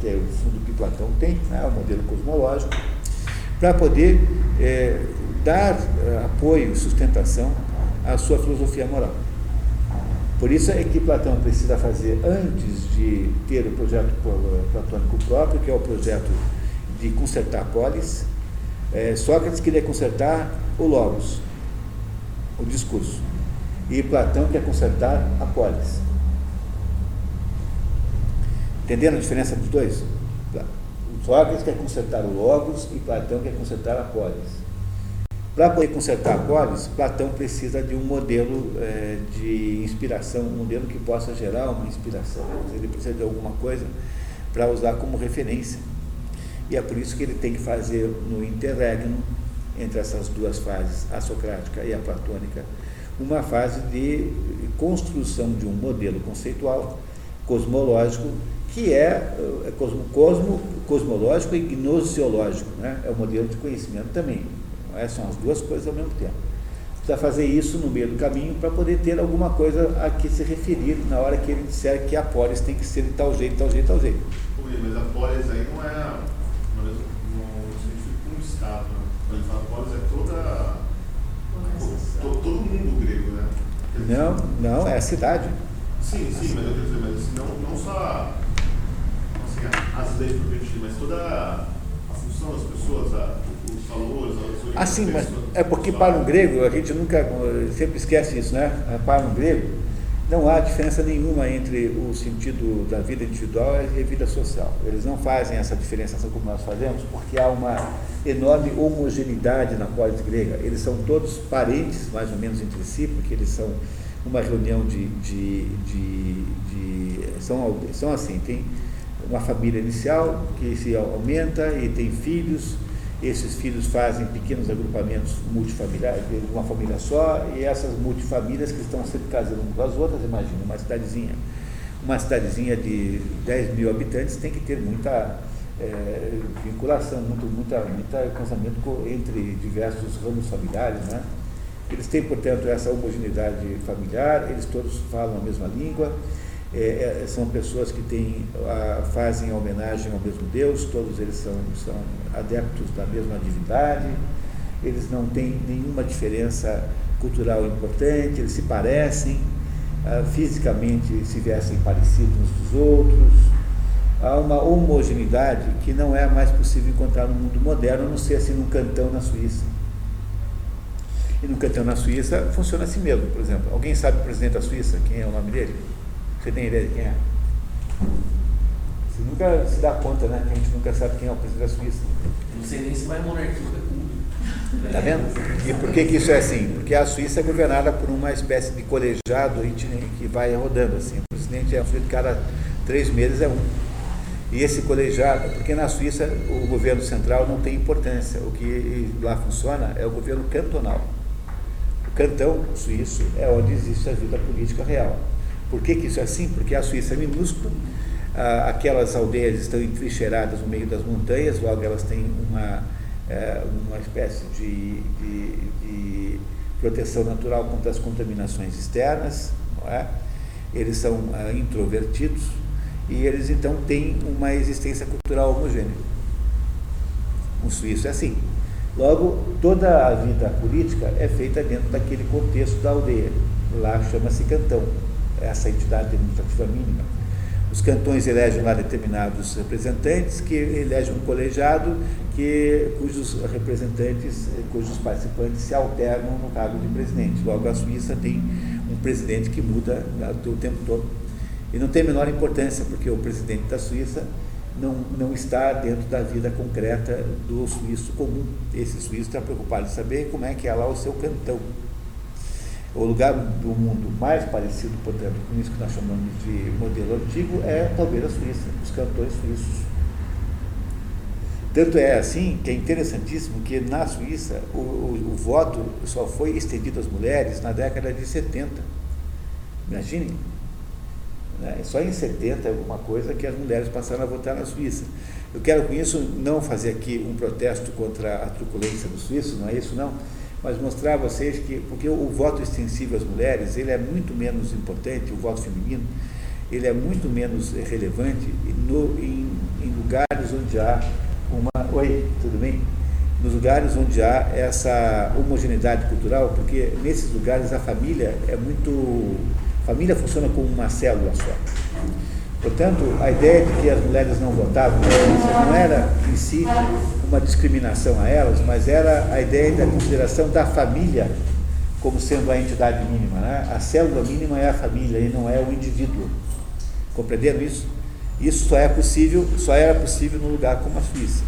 que é o fundo que Platão tem, né? o modelo cosmológico, para poder é, dar é, apoio sustentação à sua filosofia moral. Por isso é que Platão precisa fazer, antes de ter o projeto platônico próprio, que é o projeto de consertar polis, é, Sócrates queria consertar o logos, o discurso, e Platão quer consertar a polis. Entenderam a diferença dos dois? Sócrates quer consertar o logos e Platão quer consertar a polis. Para poder consertar a polis, Platão precisa de um modelo é, de inspiração, um modelo que possa gerar uma inspiração. Ele precisa de alguma coisa para usar como referência. E é por isso que ele tem que fazer no interregno, entre essas duas fases, a socrática e a platônica, uma fase de construção de um modelo conceitual, cosmológico, que é, é cosmo, cosmo, cosmológico e gnosiológico, né? é o modelo de conhecimento também. É? São as duas coisas ao mesmo tempo. Precisa fazer isso no meio do caminho para poder ter alguma coisa a que se referir na hora que ele disser que a polis tem que ser de tal jeito, tal jeito, tal jeito. Ui, mas a polis aí não é no sentido como um Estado. Né? Quando ele fala polis é toda. Todo, todo mundo grego, né? Não, não, é a cidade. Sim, sim, mas eu quero dizer, mas assim, não, não só assim, as leis propriamente, mas toda a função das pessoas, a, Assim, mas é porque para um grego, a gente nunca, sempre esquece isso, né? Para um grego, não há diferença nenhuma entre o sentido da vida individual e a vida social. Eles não fazem essa diferenciação como nós fazemos, porque há uma enorme homogeneidade na polis grega. Eles são todos parentes, mais ou menos, entre si, porque eles são uma reunião de. de, de, de são, são assim, tem uma família inicial que se aumenta e tem filhos esses filhos fazem pequenos agrupamentos multifamiliares, de uma família só, e essas multifamílias que estão sempre casando umas com as outras, imagina, uma cidadezinha, uma cidadezinha de 10 mil habitantes tem que ter muita é, vinculação, muito, muita, muita casamento entre diversos ramos familiares, né? Eles têm, portanto, essa homogeneidade familiar, eles todos falam a mesma língua, é, é, são pessoas que têm, a, fazem homenagem ao mesmo Deus, todos eles são, são adeptos da mesma divindade, eles não têm nenhuma diferença cultural importante, eles se parecem, ah, fisicamente se vestem parecidos uns dos outros. Há uma homogeneidade que não é mais possível encontrar no mundo moderno, a não ser assim num cantão na Suíça. E no cantão na Suíça funciona assim mesmo, por exemplo. Alguém sabe o presidente da Suíça? Quem é o nome dele? Você tem ideia de quem é? Você nunca se dá conta, né? Que a gente nunca sabe quem é o presidente da Suíça. Não sei nem se vai monarquia. Tá vendo? E por que, que isso é assim? Porque a Suíça é governada por uma espécie de colegiado que vai rodando assim. O presidente é um de cada três meses é um. E esse colegiado, porque na Suíça o governo central não tem importância. O que lá funciona é o governo cantonal. O cantão suíço é onde existe a vida política real. Por que, que isso é assim? Porque a Suíça é minúscula, aquelas aldeias estão entrincheiradas no meio das montanhas, logo elas têm uma, é, uma espécie de, de, de, proteção natural contra as contaminações externas, é? eles são ah, introvertidos e eles então têm uma existência cultural homogênea. O suíço é assim. Logo, toda a vida política é feita dentro daquele contexto da aldeia. Lá chama-se cantão essa entidade administrativa mínima. Os cantões elegem lá determinados representantes, que elegem um colegiado que, cujos representantes, cujos participantes se alternam no cargo de presidente. Logo, a Suíça tem um presidente que muda o tempo todo. E não tem a menor importância, porque o presidente da Suíça não, não está dentro da vida concreta do suíço comum. Esse suíço está preocupado em saber como é que é lá o seu cantão. O lugar do mundo mais parecido, portanto, com isso que nós chamamos de modelo antigo é talvez a Suíça, os cantões suíços. Tanto é assim que é interessantíssimo que na Suíça o, o, o voto só foi estendido às mulheres na década de 70. Imaginem, né? Só em 70 é alguma coisa que as mulheres passaram a votar na Suíça. Eu quero com isso não fazer aqui um protesto contra a truculência do suíço, não é isso não, mas mostrar a vocês que, porque o, voto extensivo às mulheres, ele é muito menos importante, o voto feminino, ele é muito menos relevante no, em, em lugares onde há uma... Oi, tudo bem? Nos lugares onde há essa homogeneidade cultural, porque nesses lugares a família é muito família funciona como uma célula só. Portanto, a ideia de que as mulheres não votavam não era em si uma discriminação a elas, mas era a ideia da consideração da família como sendo a entidade mínima. Né? A célula mínima é a família e não é o indivíduo. Compreenderam isso? Isso só é possível, só era possível num lugar como a Suíça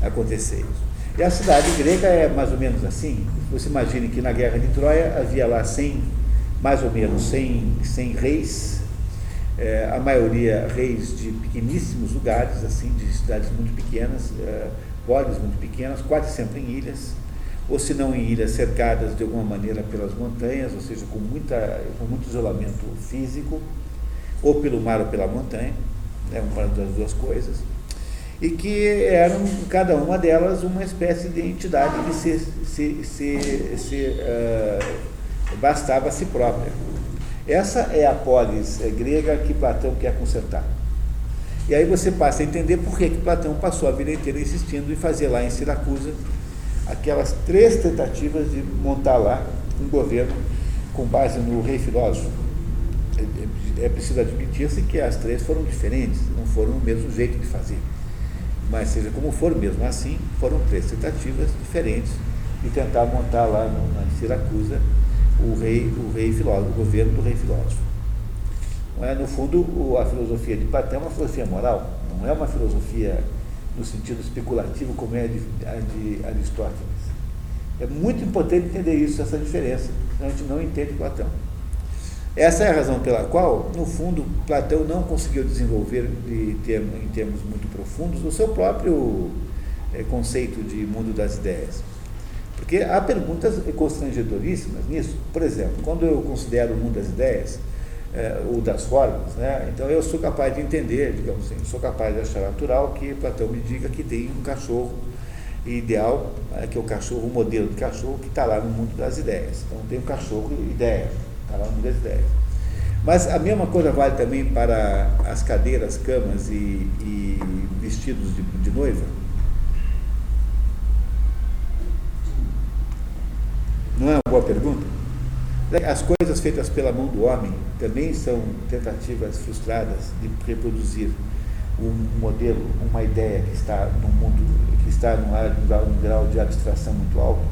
acontecer isso. E a cidade grega é mais ou menos assim. Você imagine que na guerra de Troia havia lá 100 mais ou menos 100, 100 reis, é, a maioria reis de pequeníssimos lugares, assim, de cidades muito pequenas, é, muito pequenas, quase sempre em ilhas, ou se não em ilhas cercadas de alguma maneira pelas montanhas, ou seja, com, muita, com muito isolamento físico, ou pelo mar ou pela montanha, né, uma das duas coisas, e que eram, cada uma delas, uma espécie de entidade que se, se, se, se uh, bastava a si própria. Essa é a polis é, grega que Platão quer consertar. E aí você passa a entender por que, que Platão passou a vida inteira insistindo em fazer lá em Siracusa aquelas três tentativas de montar lá um governo com base no rei filósofo. É, é, é preciso admitir-se que as três foram diferentes, não foram o mesmo jeito de fazer. Mas seja como for, mesmo assim, foram três tentativas diferentes de tentar montar lá na Siracusa o rei, o rei filósofo, o governo do rei filósofo. É? No fundo, a filosofia de Platão é uma filosofia moral, não é uma filosofia no sentido especulativo como é a de, a de Aristóteles. É muito importante entender isso, essa diferença, senão a gente não entende Platão. Essa é a razão pela qual, no fundo, Platão não conseguiu desenvolver de termo, em termos muito profundos o seu próprio é, conceito de mundo das ideias. Porque há perguntas constrangedoríssimas nisso. Por exemplo, quando eu considero o mundo das ideias, é, ou das formas, né? então eu sou capaz de entender, digamos assim, sou capaz de achar natural que Platão me diga que tem um cachorro ideal, é, que é o cachorro, o modelo de cachorro que está lá no mundo das ideias. Então tem um cachorro ideia, está lá no mundo das ideias. Mas a mesma coisa vale também para as cadeiras, camas e, e vestidos de, de noiva. Não é uma boa pergunta? As coisas feitas pela mão do homem também são tentativas frustradas de reproduzir um modelo, uma ideia que está no mundo, que está num, num grau de abstração muito alto.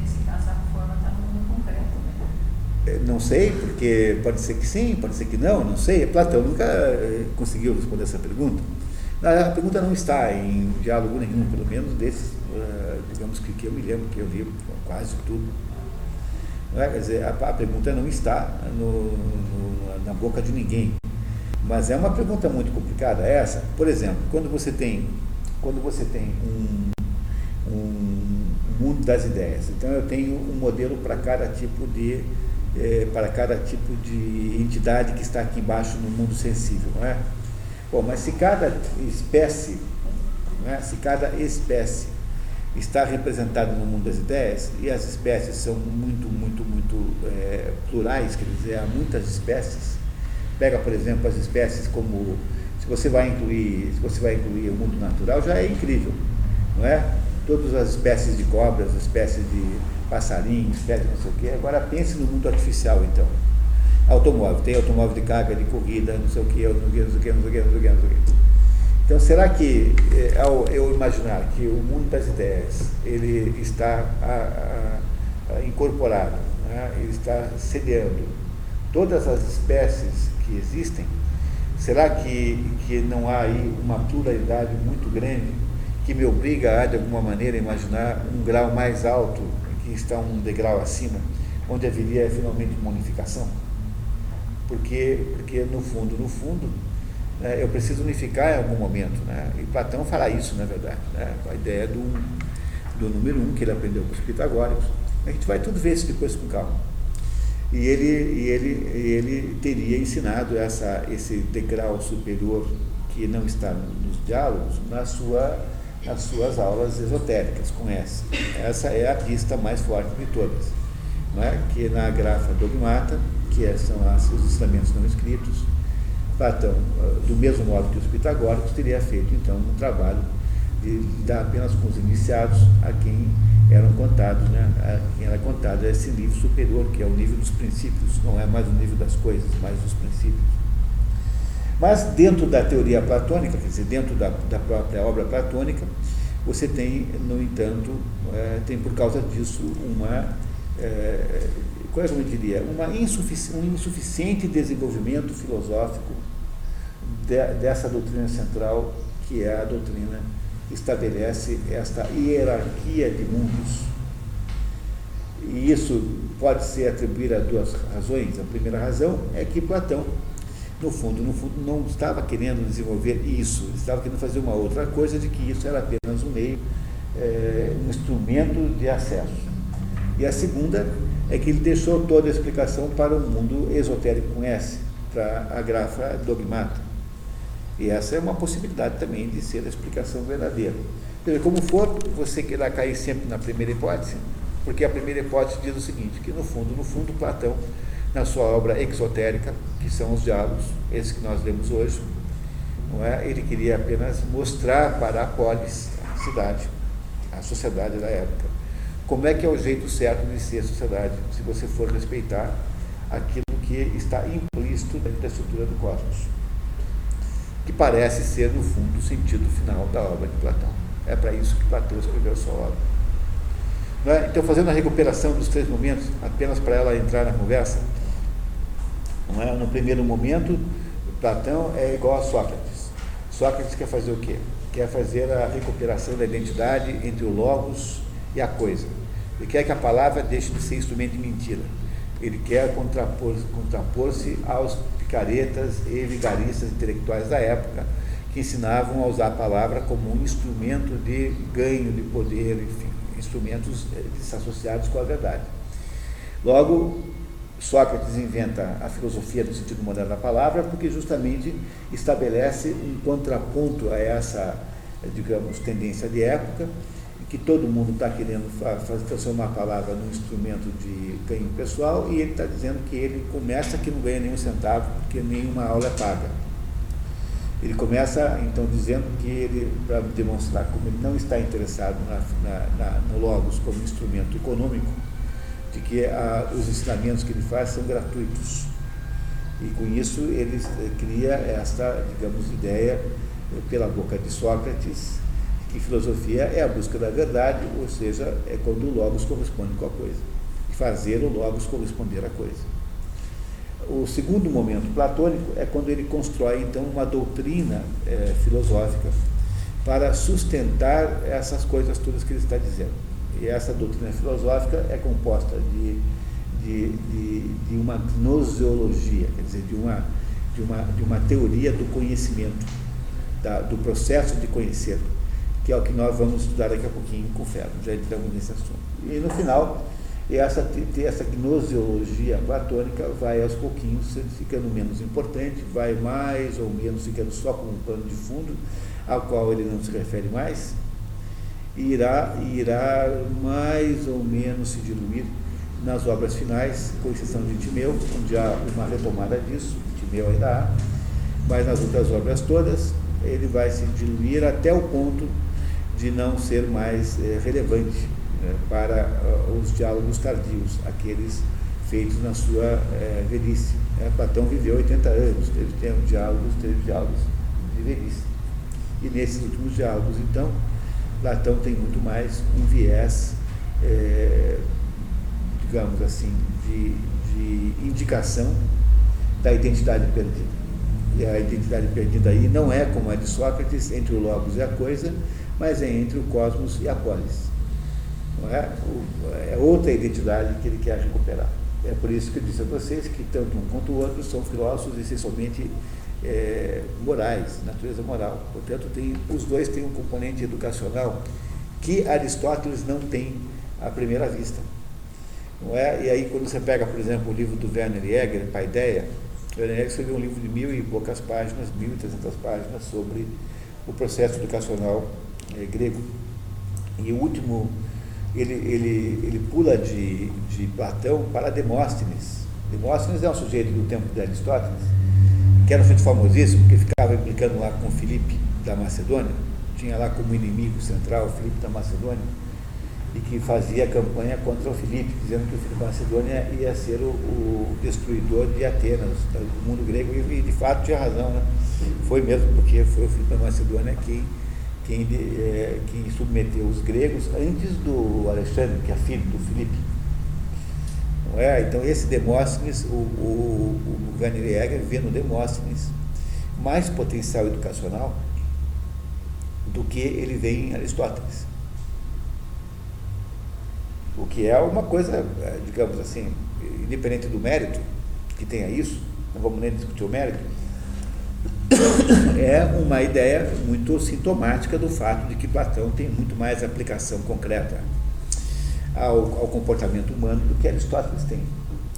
Nesse caso, a forma está no mundo concreto, né? É, não sei, porque pode ser que sim, pode ser que não, não sei. Platão nunca eh, conseguiu responder essa pergunta. A pergunta não está em diálogo nenhum, pelo menos desses, uh, digamos que, que eu me lembro que eu li quase tudo. É? Quer dizer, a, a, pergunta não está no, no, na boca de ninguém. Mas é uma pergunta muito complicada essa. Por exemplo, quando você tem, quando você tem um, um mundo das ideias, então eu tenho um modelo para cada tipo de eh, para cada tipo de entidade que está aqui embaixo no mundo sensível, não é? Bom, mas se cada espécie, né, se cada espécie está representada no mundo das ideias, e as espécies são muito, muito, muito é, plurais, quer dizer, há muitas espécies. Pega, por exemplo, as espécies como, se você vai incluir, se você vai incluir o mundo natural, já é incrível, não é? Todas as espécies de cobras, espécies de passarinhos, espécies não sei o quê. Agora pense no mundo artificial, então. automóvel. Tem automóvel de carga, de corrida, não sei o que, não sei o que, não sei o que, não sei o que, não sei o que. Então, será que, eh, ao eu imaginar que o mundo das ideias ele está a, a, a incorporado, né? ele está sediando todas as espécies que existem, será que, que não há aí uma pluralidade muito grande que me obriga a, de alguma maneira, imaginar um grau mais alto, que está um degrau acima, onde haveria finalmente uma unificação? Porque, porque no fundo, no fundo, né, eu preciso unificar em algum momento. Né? E Platão fala isso, na verdade, né? com a ideia do, do número um, que ele aprendeu com os pitagóricos. A gente vai tudo ver isso depois com calma. E ele, e ele, ele teria ensinado essa, esse degrau superior que não está nos diálogos na sua, nas suas aulas esotéricas, com essa. Essa é a pista mais forte de todas. Não é? Que na grafa dogmata, que é, são os ensinamentos não escritos, Platão, ah, do mesmo modo que os pitagóricos, teria feito então um trabalho de lidar apenas com os iniciados a quem eram contados, né, a quem era contado esse nível superior, que é o nível dos princípios, não é mais o nível das coisas, mas dos princípios. Mas dentro da teoria platônica, quer dizer, dentro da, da própria obra platônica, você tem, no entanto, é, tem por causa disso uma é, como eu diria, uma insufici um insuficiente desenvolvimento filosófico de, dessa doutrina central, que é a doutrina que estabelece esta hierarquia de mundos. E isso pode ser atribuído a duas razões. A primeira razão é que Platão, no fundo, no fundo, não estava querendo desenvolver isso, estava querendo fazer uma outra coisa de que isso era apenas um meio, é, um instrumento de acesso. E a segunda é que ele deixou toda a explicação para o mundo esotérico com S, para a grafa dogmata. E essa é uma possibilidade também de ser a explicação verdadeira. Como for, você queira cair sempre na primeira hipótese, porque a primeira hipótese diz o seguinte, que no fundo, no fundo, Platão, na sua obra exotérica, que são os diálogos, esses que nós lemos hoje, não é? ele queria apenas mostrar para a polis, a cidade, a sociedade da época, como é que é o jeito certo de ser a sociedade, se você for respeitar aquilo que está implícito da estrutura do cosmos, que parece ser, no fundo, o sentido final da obra de Platão. É para isso que Platão escreveu sua obra. É? Então, fazendo a recuperação dos três momentos, apenas para ela entrar na conversa, é? no primeiro momento, Platão é igual a Sócrates. Sócrates quer fazer o quê? Quer fazer a recuperação da identidade entre o Logos e a coisa. Ele quer que a palavra deixe de ser instrumento de mentira. Ele quer contrapor-se contrapor aos picaretas e vigaristas intelectuais da época, que ensinavam a usar a palavra como um instrumento de ganho de poder, enfim, instrumentos eh, associados com a verdade. Logo, Sócrates inventa a filosofia no sentido moderno da palavra, porque justamente estabelece um contraponto a essa, digamos, tendência de época, que todo mundo está querendo transformar a palavra num instrumento de ganho pessoal e ele está dizendo que ele começa que não ganha nenhum centavo porque nenhuma aula é paga. Ele começa então dizendo que ele, para demonstrar como ele não está interessado na, na, na, no Logos como instrumento econômico, de que a, os ensinamentos que ele faz são gratuitos. E com isso ele cria esta, digamos, ideia pela boca de Sócrates que filosofia é a busca da verdade, ou seja, é quando o logos corresponde com a coisa. Fazer o logos corresponder à coisa. O segundo momento platônico é quando ele constrói, então, uma doutrina é, filosófica para sustentar essas coisas todas que ele está dizendo. E essa doutrina filosófica é composta de, de, de, de uma gnoseologia, quer dizer, de uma, de uma, de uma teoria do conhecimento, da, do processo de conhecer que é o que nós vamos estudar daqui a pouquinho com fé, já entramos nesse assunto. E no final, essa, essa gnoseologia platônica vai aos pouquinhos ficando menos importante, vai mais ou menos ficando só como um plano de fundo, ao qual ele não se refere mais, e irá, irá mais ou menos se diluir nas obras finais, com exceção de Timeu, onde há uma retomada disso, Timeu ainda há, mas nas outras obras todas, ele vai se diluir até o ponto de não ser mais é, relevante né, para uh, os diálogos tardios, aqueles feitos na sua é, velhice. É, Platão viveu 80 anos, teve tempo, diálogos, teve diálogos de velhice. E nesses últimos diálogos, então, Platão tem muito mais um viés, é, digamos assim, de, de indicação da identidade perdida. E a identidade perdida aí não é como a de Sócrates, entre o logos e a coisa, mas é entre o cosmos e a polis. Não é? é outra identidade que ele quer recuperar. É por isso que eu disse a vocês que tanto um quanto o outro são filósofos essencialmente é, morais, natureza moral. Portanto, tem, os dois têm um componente educacional que Aristóteles não tem à primeira vista. Não é? E aí, quando você pega, por exemplo, o livro do Werner Jäger, Paideia, Werner Jäger escreveu um livro de mil e poucas páginas, mil e trezentas páginas, sobre o processo educacional é, grego. E o último ele, ele, ele pula de, de Platão para Demóstenes. Demóstenes é um sujeito do tempo de Aristóteles, que era um sujeito famosíssimo, porque ficava implicando lá com Filipe da Macedônia, tinha lá como inimigo central Filipe da Macedônia, e que fazia campanha contra o Filipe, dizendo que o Filipe da Macedônia ia ser o, o destruidor de Atenas, do mundo grego, e de fato tinha razão, né? Foi mesmo, porque foi o Filipe da Macedônia quem quem, é, quem submeteu os gregos antes do Alexandre, que é filho do Filipe. Não é? Então, esse Demóstenes, o, o, o vê no Demóstenes mais potencial educacional do que ele vê em Aristóteles. O que é uma coisa, é, digamos assim, independente do mérito que tenha isso, não vamos nem discutir o mérito, é uma ideia muito sintomática do fato de que Platão tem muito mais aplicação concreta ao, ao comportamento humano do que Aristóteles tem,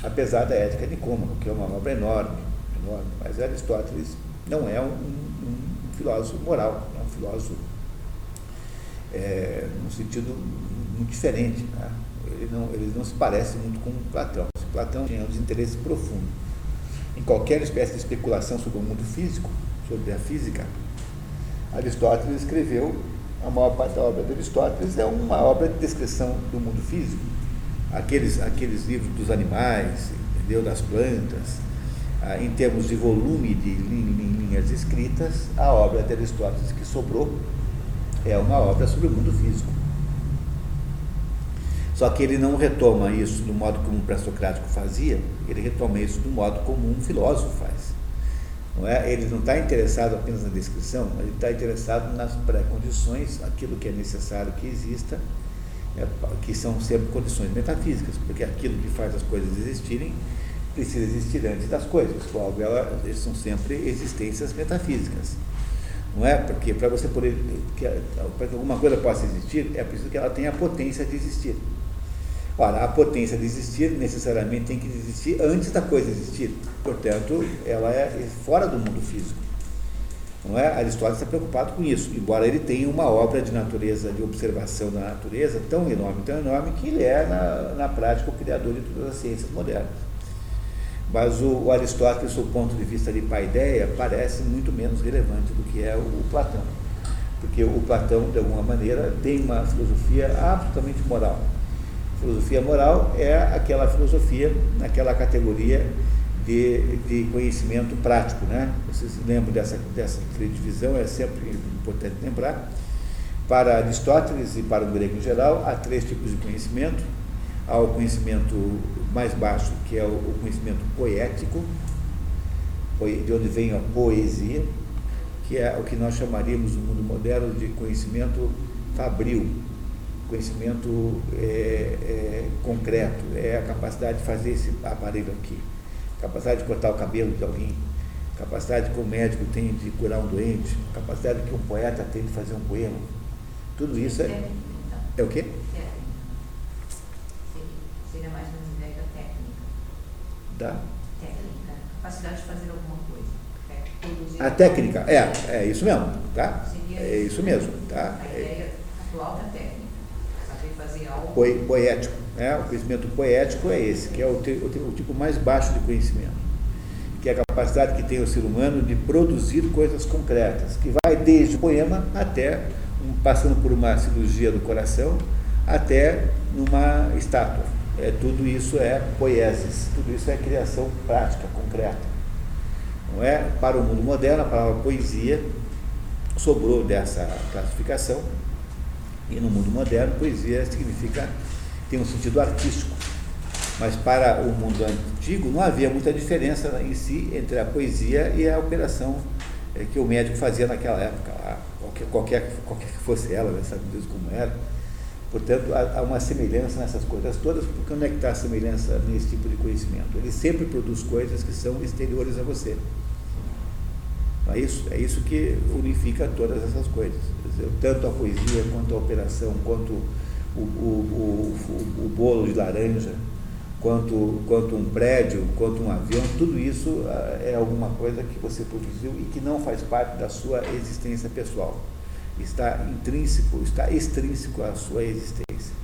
apesar da Ética Nicômaco, que é uma obra enorme, enorme mas Aristóteles não é um, um, um filósofo moral, é um filósofo é, num sentido muito diferente. Né? Ele, não, ele não se parece muito com Platão. Platão tinha um desinteresse profundo qualquer espécie de especulação sobre o mundo físico, sobre a física, Aristóteles escreveu, a maior parte da obra de Aristóteles é uma obra de descrição do mundo físico. Aqueles, aqueles livros dos animais, entendeu? das plantas, ah, em termos de volume de linhas escritas, a obra de Aristóteles que sobrou é uma obra sobre o mundo físico. Só que ele não retoma isso do modo como um pré-socrático fazia, ele retoma isso do modo como um filósofo faz. Não é? Ele não está interessado apenas na descrição, ele está interessado nas pré-condições, aquilo que é necessário que exista, é, que são sempre condições metafísicas, porque aquilo que faz as coisas existirem precisa existir antes das coisas, logo elas são sempre existências metafísicas. Não é? Porque para você poder, para que alguma coisa possa existir, é preciso que ela tenha a potência de existir. Ora, a potência de existir necessariamente tem que existir antes da coisa existir. Portanto, ela é fora do mundo físico. Não é? Aristóteles está preocupado com isso, embora ele tenha uma obra de natureza, de observação da natureza tão enorme, tão enorme, que ele é, na, na prática, o criador de todas as ciências modernas. Mas o, o Aristóteles, do ponto de vista de paideia, parece muito menos relevante do que é o, o Platão. Porque o Platão, de alguma maneira, tem uma filosofia absolutamente moral Filosofia moral é aquela filosofia naquela categoria de, de conhecimento prático. Né? Vocês lembram dessa, dessa divisão, é sempre importante lembrar. Para Aristóteles e para o grego em geral, há três tipos de conhecimento. Há o conhecimento mais baixo, que é o conhecimento poético, de onde vem a poesia, que é o que nós chamaríamos no mundo moderno de conhecimento fabril, conhecimento é, é, concreto, é a capacidade de fazer esse aparelho aqui, capacidade de cortar o cabelo de alguém, capacidade que o médico tem de curar um doente, capacidade que um poeta tem de fazer um poema. Tudo isso é. Técnica, então. É o quê? Técnica. Seria mais uma ideia da técnica. Da? Técnica. Capacidade de fazer alguma coisa. É, A técnica, é, é isso mesmo, tá? Seria É isso mesmo, tá? A É, ideia atual da técnica. Poético, né? O conhecimento poético é esse, que é o, o o tipo mais baixo de conhecimento, que é a capacidade que tem o ser humano de produzir coisas concretas, que vai desde o poema até, um- passando por uma cirurgia do coração, até numa estátua. é, tudo isso é poiesis, tudo isso é criação prática, concreta. Não é? Para o mundo moderno, a palavra poesia sobrou dessa classificação, e no mundo moderno, poesia significa, tem um sentido artístico. Mas para o mundo antigo não havia muita diferença em si entre a poesia e a operação é, que o médico fazia naquela época, qualquer, qualquer, qualquer que fosse ela, né, sabe Deus como era. Portanto, há uma semelhança nessas coisas todas, porque onde é que está a semelhança nesse tipo de conhecimento? Ele sempre produz coisas que são exteriores a você. É isso, é isso que unifica todas essas coisas. Dizer, tanto a poesia, quanto a operação, quanto o, o, o, o, bolo de laranja, quanto, quanto um prédio, quanto um avião, tudo isso ah, é alguma coisa que você produziu e que não faz parte da sua existência pessoal. Está intrínseco, está extrínseco à sua existência.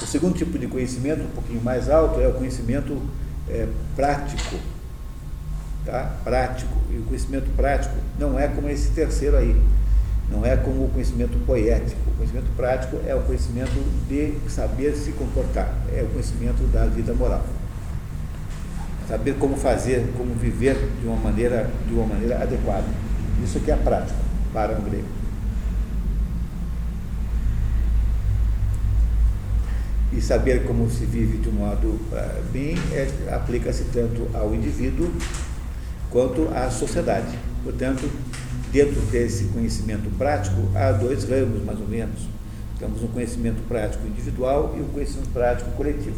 O segundo tipo de conhecimento, um pouquinho mais alto, é o conhecimento é, prático tá? prático. E o conhecimento prático não é como esse terceiro aí, não é como o conhecimento poético. O conhecimento prático é o conhecimento de saber se comportar, é o conhecimento da vida moral. Saber como fazer, como viver de uma maneira, de uma maneira adequada. Isso que é prático para um grego. E saber como se vive de um modo uh, bem é, aplica-se tanto ao indivíduo quanto à sociedade. Portanto, dentro desse conhecimento prático, há dois ramos, mais ou menos. Temos um conhecimento prático individual e um conhecimento prático coletivo.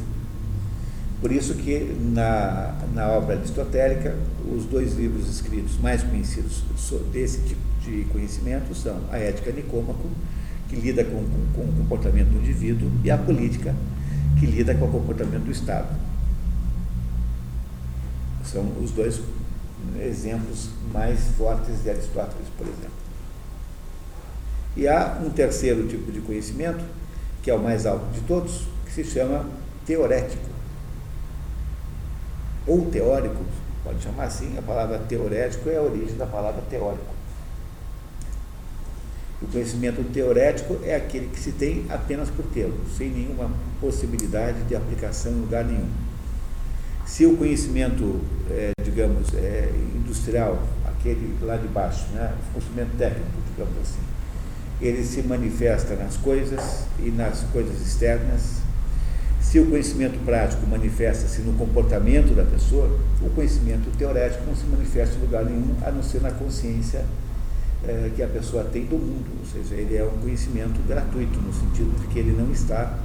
Por isso que na, na obra aristotélica, os dois livros escritos mais conhecidos desse tipo de conhecimento são a Ética Nicômaco, que lida com, com, com o comportamento do indivíduo, e a Política, que lida com o comportamento do Estado. São os dois exemplos mais fortes de Aristóteles, por exemplo. E há um terceiro tipo de conhecimento, que é o mais alto de todos, que se chama teorético. Ou teórico, pode chamar assim, a palavra teorético é a origem da palavra teórico. O conhecimento teorético é aquele que se tem apenas por tê-lo, sem nenhuma possibilidade de aplicação em lugar nenhum. Se o conhecimento, é, digamos, é, industrial, aquele lá de baixo, né, o conhecimento técnico, digamos assim, ele se manifesta nas coisas e nas coisas externas. Se o conhecimento prático manifesta-se no comportamento da pessoa, o conhecimento teorético não se manifesta em lugar nenhum, a não ser na consciência é, que a pessoa tem do mundo. Ou seja, ele é um conhecimento gratuito, no sentido de que ele não está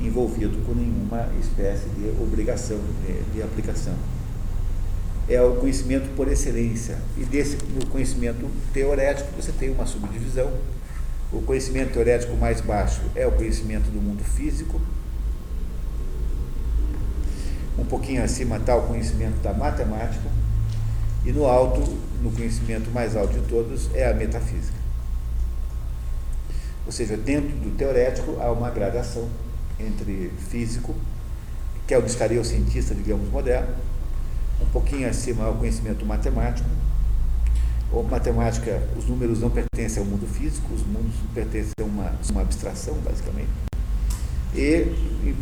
envolvido com nenhuma espécie de obrigação de, de aplicação. É o conhecimento por excelência. E desse conhecimento teorético você tem uma subdivisão. O conhecimento teorético mais baixo é o conhecimento do mundo físico. Um pouquinho acima está o conhecimento da matemática. E no alto, no conhecimento mais alto de todos, é a metafísica. Ou seja, dentro do teorético há uma gradação entre físico, que é onde estaria o cientista, digamos, moderno, um pouquinho acima ao conhecimento matemático. Ou matemática, os números não pertencem ao mundo físico, os mundos pertencem a uma, uma abstração, basicamente. E, e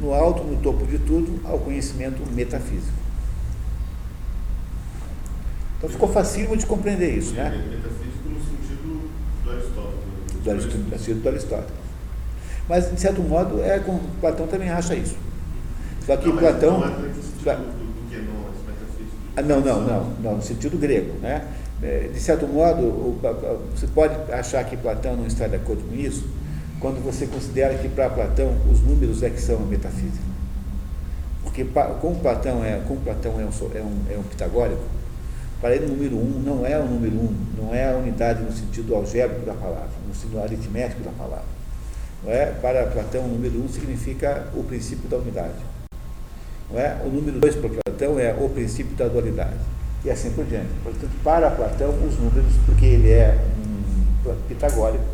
no alto, no topo de tudo, ao conhecimento metafísico. Então ficou facílimo de compreender isso, né? Metafísico no sentido do Aristóteles. Do sentido do Aristóteles. Mas, de certo modo, é como Platão também acha isso. Só que não, Platão. Não, é do, ah, não, não, não, não, no sentido grego. Né? É, de certo modo, o, você pode achar que Platão não está de acordo com isso, quando você considera que para Platão os números é que são a metafísica. Porque como Platão é, como Platão é um, é um, é um pitagórico, para ele o número um não é o número um, não é a unidade no sentido algébrico da palavra, no sentido aritmético da palavra. É? Para Platão, o número um significa o princípio da unidade. Não é? O número dois para Platão é o princípio da dualidade. E assim por diante. Portanto, para Platão, os números, porque ele é um pitagórico,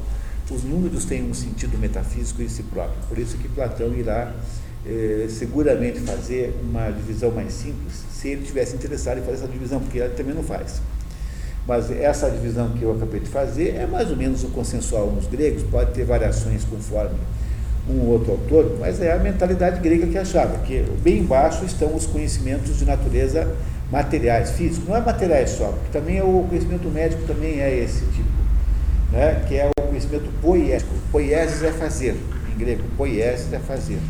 os números têm um sentido metafísico em si próprio. Por isso que Platão irá eh, seguramente fazer uma divisão mais simples, se ele tivesse interessado em fazer essa divisão, porque ele também não faz. Mas essa divisão que eu acabei de fazer é mais ou menos o consensual nos gregos, pode ter variações conforme um outro autor, mas é a mentalidade grega que achava que bem embaixo estão os conhecimentos de natureza materiais, físicos. Não é materiais só, porque também é o conhecimento médico também é esse tipo, né? que é o conhecimento poiético. Poiesis é fazer, em grego, poiesis é fazer.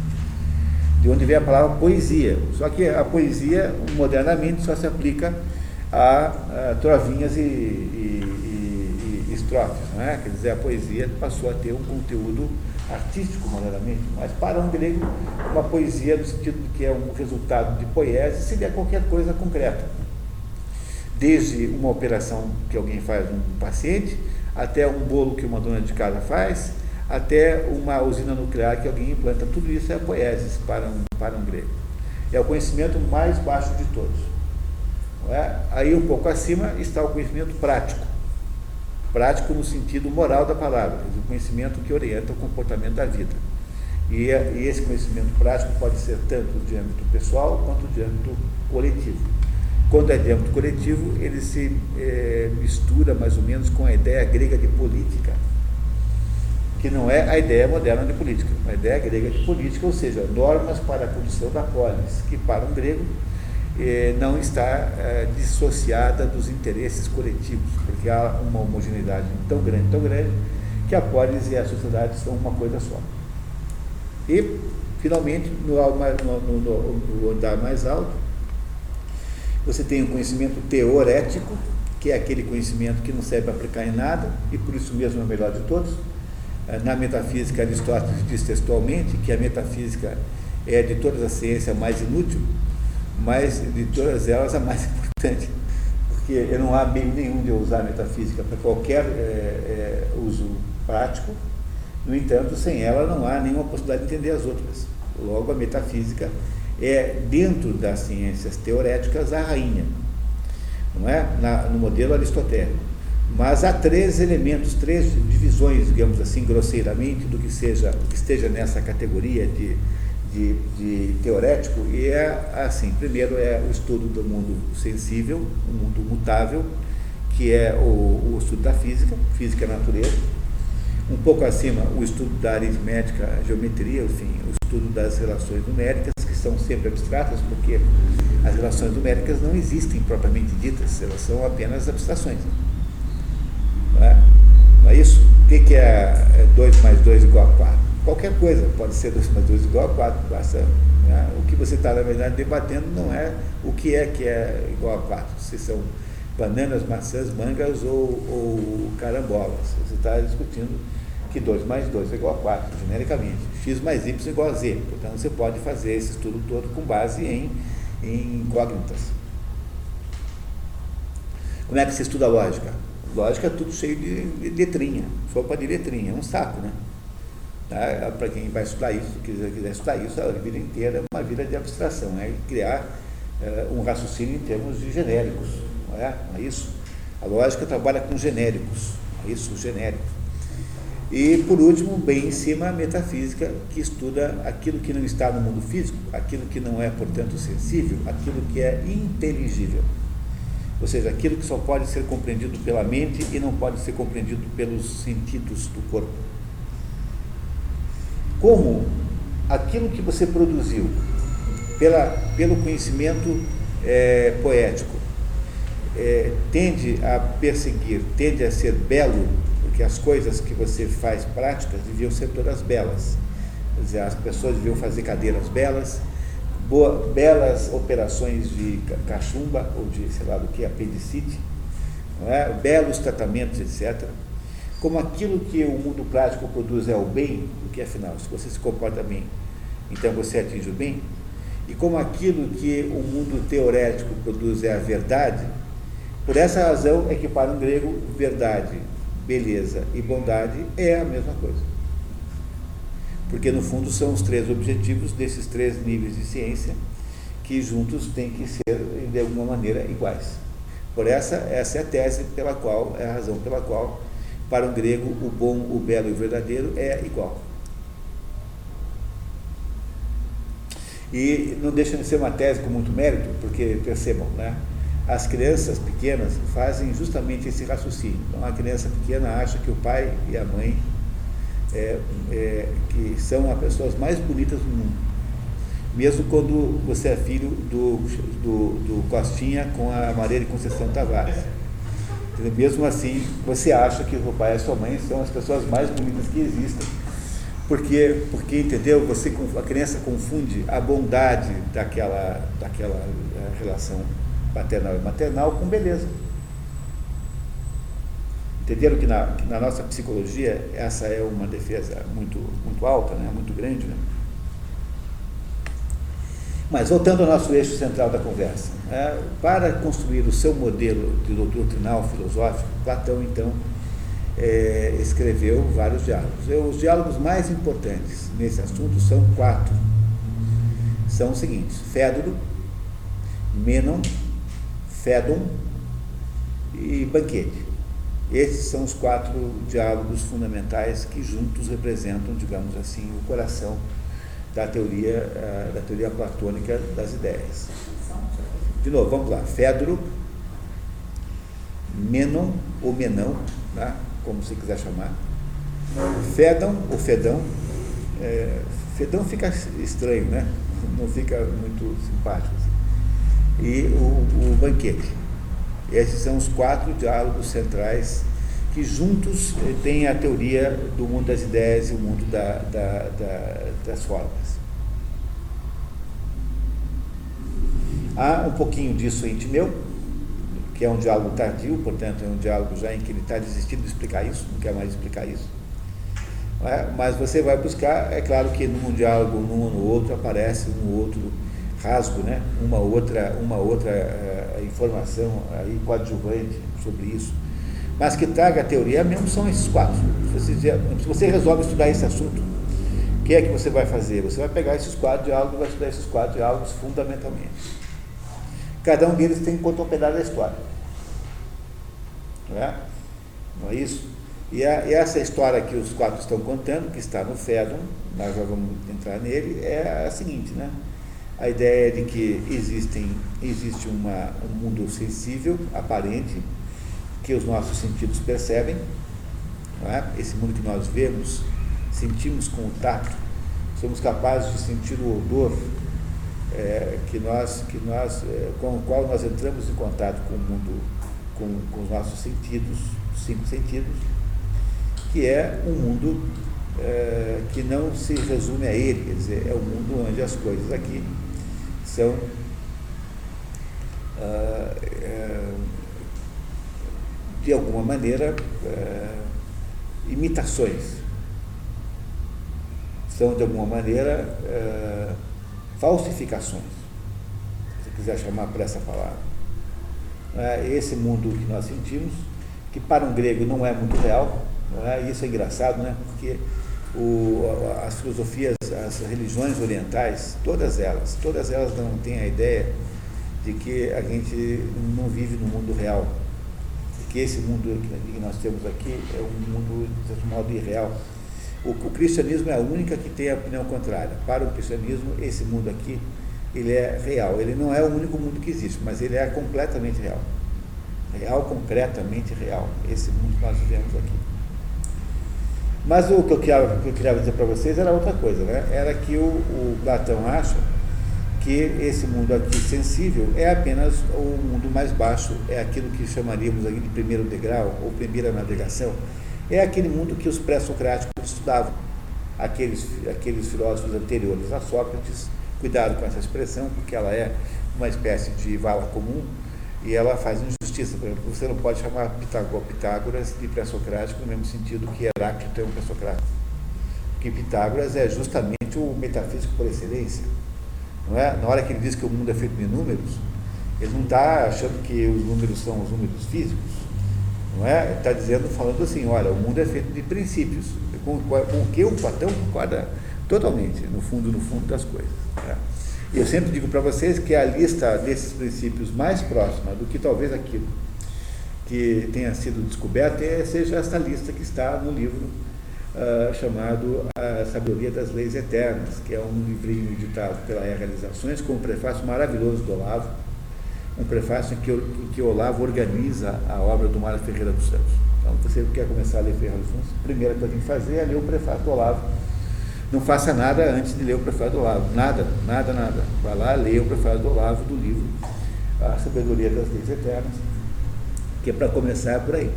De onde vem a palavra poesia. Só que a poesia, modernamente, só se aplica a, a trovinhas e, e, e, e estrofes, não é? Quer dizer, a poesia passou a ter um conteúdo artístico, modernamente, mas para um grego, uma poesia, no sentido de que é um resultado de poesia, seria qualquer coisa concreta. Desde uma operação que alguém faz num paciente, até um bolo que uma dona de casa faz, até uma usina nuclear que alguém implanta. Tudo isso é poesis para um, para um grego. É o conhecimento mais baixo de todos. É? Aí, um pouco acima, está o conhecimento prático prático no sentido moral da palavra, o conhecimento que orienta o comportamento da vida. E, e esse conhecimento prático pode ser tanto de âmbito pessoal quanto de âmbito coletivo. Quando é de âmbito coletivo, ele se é, mistura mais ou menos com a ideia grega de política, que não é a ideia moderna de política, a ideia grega de política, ou seja, normas para a condição da polis, que para um grego eh, não está eh, dissociada dos interesses coletivos, porque há uma homogeneidade tão grande, tão grande, que a polis e a sociedade são uma coisa só. E, finalmente, no, no, no, no andar mais alto, você tem o um conhecimento teorético, que é aquele conhecimento que não serve para aplicar em nada, e por isso mesmo é o melhor de todos. Eh, na metafísica, Aristóteles diz textualmente que a metafísica é de todas as ciências mais inútil, mas de todas elas a mais importante, porque não há meio nenhum de usar a metafísica para qualquer é, é, uso prático, no entanto, sem ela não há nenhuma possibilidade de entender as outras. Logo, a metafísica é, dentro das ciências teoréticas, a rainha, não é? Na, no modelo aristotélico. Mas há três elementos, três divisões, digamos assim, grosseiramente, do que seja, que esteja nessa categoria de de, de, teorético e é assim, primeiro é o estudo do mundo sensível, o mundo mutável, que é o, o estudo da física, física e natureza, um pouco acima o estudo da aritmética, geometria, enfim, o estudo das relações numéricas, que são sempre abstratas, porque as relações numéricas não existem propriamente ditas, elas são apenas abstrações. Não é, não é isso? O que é 2 mais 2 igual a 4? Qualquer coisa, pode ser 2 mais 2 igual a 4, basta, né? o que você está, na verdade, debatendo não é o que é que é igual a 4, se são bananas, maçãs, mangas ou, ou carambolas. Você está discutindo que 2 mais 2 é igual a 4, genericamente. x mais y é igual a z. Portanto, você pode fazer esse estudo todo com base em, em incógnitas. Como é que se estuda lógica? Lógica é tudo cheio de letrinha, sopa de letrinha, é um saco, né? Tá? Para quem vai estudar isso, quiser, quiser estudar isso, a vida inteira é uma vida de abstração, é criar é, um raciocínio em termos de genéricos, não é? Não é isso? A lógica trabalha com genéricos, é isso, genéricos. E, por último, bem em cima, a metafísica, que estuda aquilo que não está no mundo físico, aquilo que não é, portanto, sensível, aquilo que é inteligível. Ou seja, aquilo que só pode ser compreendido pela mente e não pode ser compreendido pelos sentidos do corpo como aquilo que você produziu pela, pelo conhecimento é, poético é, tende a perseguir, tende a ser belo, porque as coisas que você faz práticas deviam ser todas belas. Quer dizer, as pessoas deviam fazer cadeiras belas, boa, belas operações de cachumba ou de, sei lá do que, apendicite, é? belos tratamentos, etc como aquilo que o mundo prático produz é o bem, porque afinal, se você se comporta bem, então você atinge o bem, e como aquilo que o mundo teorético produz é a verdade, por essa razão é que para um grego, verdade, beleza e bondade é a mesma coisa. Porque no fundo são os três objetivos desses três níveis de ciência que juntos têm que ser de alguma maneira iguais. Por essa, essa é a tese pela qual, é a razão pela qual para um grego, o bom, o belo e o verdadeiro é igual. E não deixa de ser uma tese com muito mérito, porque percebam, né? As crianças pequenas fazem justamente esse raciocínio. Então, a criança pequena acha que o pai e a mãe é, é, que são as pessoas mais bonitas do mundo. Mesmo quando você é filho do, do, do Costinha com a Maria de Conceição Tavares. Entendeu? Mesmo assim, você acha que o pai e a sua mãe são as pessoas mais bonitas que existem. Porque, porque entendeu? Você, a criança confunde a bondade daquela, daquela eh, relação paternal e maternal com beleza. Entenderam que na, que na nossa psicologia essa é uma defesa muito, muito alta, né? muito grande. Né? Mas voltando ao nosso eixo central da conversa, é, para construir o seu modelo de doutrinal filosófico, Platão então é, escreveu vários diálogos. Eu, os diálogos mais importantes nesse assunto são quatro. São os seguintes: Fédoro, Menon, Fédon e Banquete. Esses são os quatro diálogos fundamentais que juntos representam, digamos assim, o coração da teoria, eh, da teoria platônica das ideias. De novo, vamos lá. Fédoro, Menon ou Menão, né? como você quiser chamar. Fedão ou Fedão. É, Fedão fica estranho, né? Não fica muito simpático. Assim. E o, o banquete. Esses são os quatro diálogos centrais que juntos eh, têm a teoria do mundo das ideias e o mundo da, da, da, das formas. Há um pouquinho disso em Timeu, que é um diálogo tardio, portanto, é um diálogo já em que ele está desistindo de explicar isso, não quer mais explicar isso. É? Mas você vai buscar, é claro que num diálogo, num ou no outro, aparece um outro rasgo, né? uma outra, uma outra uh, informação aí coadjuvante sobre isso mas que traga a teoria mesmo são esses quatro. Se você, se você resolve estudar esse assunto, que é que você vai fazer? Você vai pegar esses quatro diálogos vai estudar esses quatro diálogos fundamentalmente. Cada um deles tem que contar um pedaço da história. Não é? Não é isso? E, a, e, essa história que os quatro estão contando, que está no Fédon, nós já vamos entrar nele, é a seguinte, né? A ideia é de que existem, existe uma, um mundo sensível, aparente, que os nossos sentidos percebem, é? esse mundo que nós vemos, sentimos com o tato, somos capazes de sentir o odor é, que nós, que nós, é, com o qual nós entramos em contato com o mundo, com, com os nossos sentidos, cinco sentidos, que é um mundo é, que não se resume a ele, quer dizer, é o um mundo onde as coisas aqui são ah, é, de alguma maneira, é, imitações. São, de alguma maneira, é, falsificações, se quiser chamar por essa palavra. É, esse mundo que nós sentimos, que para um grego não é muito real, não é? isso é engraçado, né? porque o, as filosofias, as religiões orientais, todas elas, todas elas não têm a ideia de que a gente não vive no mundo real, que esse mundo que nós temos aqui é um mundo, de certo modo, irreal. O, o, cristianismo é a única que tem a opinião contrária. Para o cristianismo, esse mundo aqui, ele é real. Ele não é o único mundo que existe, mas ele é completamente real. Real, concretamente real. Esse mundo que nós vivemos aqui. Mas o que eu queria, que eu queria dizer para vocês era outra coisa, né? Era que o, o Platão acha que esse mundo aqui sensível é apenas o mundo mais baixo, é aquilo que chamaríamos aqui de primeiro degrau ou primeira navegação, é aquele mundo que os pré-socráticos estudavam, aqueles, aqueles filósofos anteriores a Sócrates, cuidado com essa expressão, porque ela é uma espécie de vala comum e ela faz injustiça. Por exemplo, você não pode chamar Pitágoras de pré-socrático no mesmo sentido que Heráclito é um pré-socrático, porque Pitágoras é justamente o metafísico por excelência não é? Na hora que ele diz que o mundo é feito de números, ele não está achando que os números são os números físicos. Não é? Está dizendo, falando assim, olha, o mundo é feito de princípios, com, o que o Platão concorda totalmente, no fundo, no fundo das coisas. Né? E eu sempre digo para vocês que a lista desses princípios mais próxima do que talvez aquilo que tenha sido descoberto é, seja esta lista que está no livro uh, chamado A Sabedoria das Leis Eternas, que é um livrinho editado pela Realizações, com um prefácio maravilhoso do Olavo, um prefácio em que, em que Olavo organiza a obra do Mário Ferreira dos Santos. Então, você quer começar a ler Ferreira Juntos, a primeira coisa que tem que fazer é ler o prefácio do Olavo. Não faça nada antes de ler o prefácio do Olavo. Nada, nada, nada. Vai lá, leia o prefácio do Olavo do livro A Sabedoria das Leis Eternas, que é para começar por aí,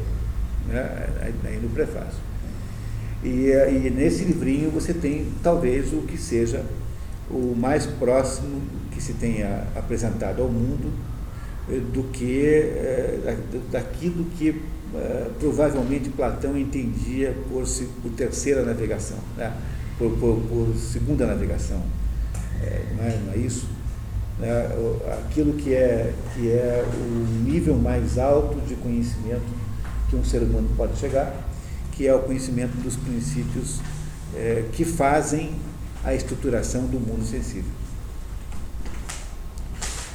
né? aí no prefácio. E, e nesse livrinho você tem talvez o que seja o mais próximo que se tenha apresentado ao mundo do que é, daquilo que é, provavelmente Platão entendia por, por terceira navegação, né? por, por, por, segunda navegação, é, não, é, não, é, isso? Né? Aquilo que é, que é o nível mais alto de conhecimento que um ser humano pode chegar, que é o conhecimento dos princípios que fazem a estruturação do mundo sensível.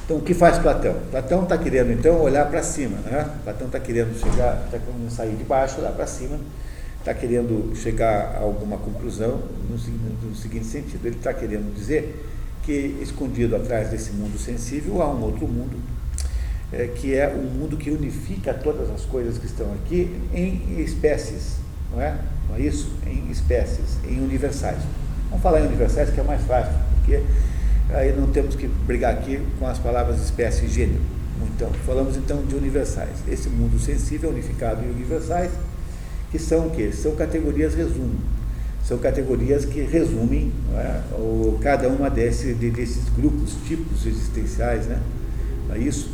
Então, o que faz Platão? Platão está querendo, então, olhar para cima. Né? Platão está querendo chegar, está querendo sair de baixo, olhar para cima, está querendo chegar a alguma conclusão no, no seguinte sentido. Ele está querendo dizer que, escondido atrás desse mundo sensível, há um outro mundo, é, que é um mundo que unifica todas as coisas que estão aqui em espécies, não é? Não é isso? Em espécies, em universais. Vamos falar em universais, que é mais fácil, porque aí não temos que brigar aqui com as palavras espécie e gênero. Então, falamos então de universais. Esse mundo sensível, unificado em universais, que são o quê? São categorias resumo. São categorias que resumem é? o, cada uma desse, desses grupos, tipos existenciais, né? Não é isso?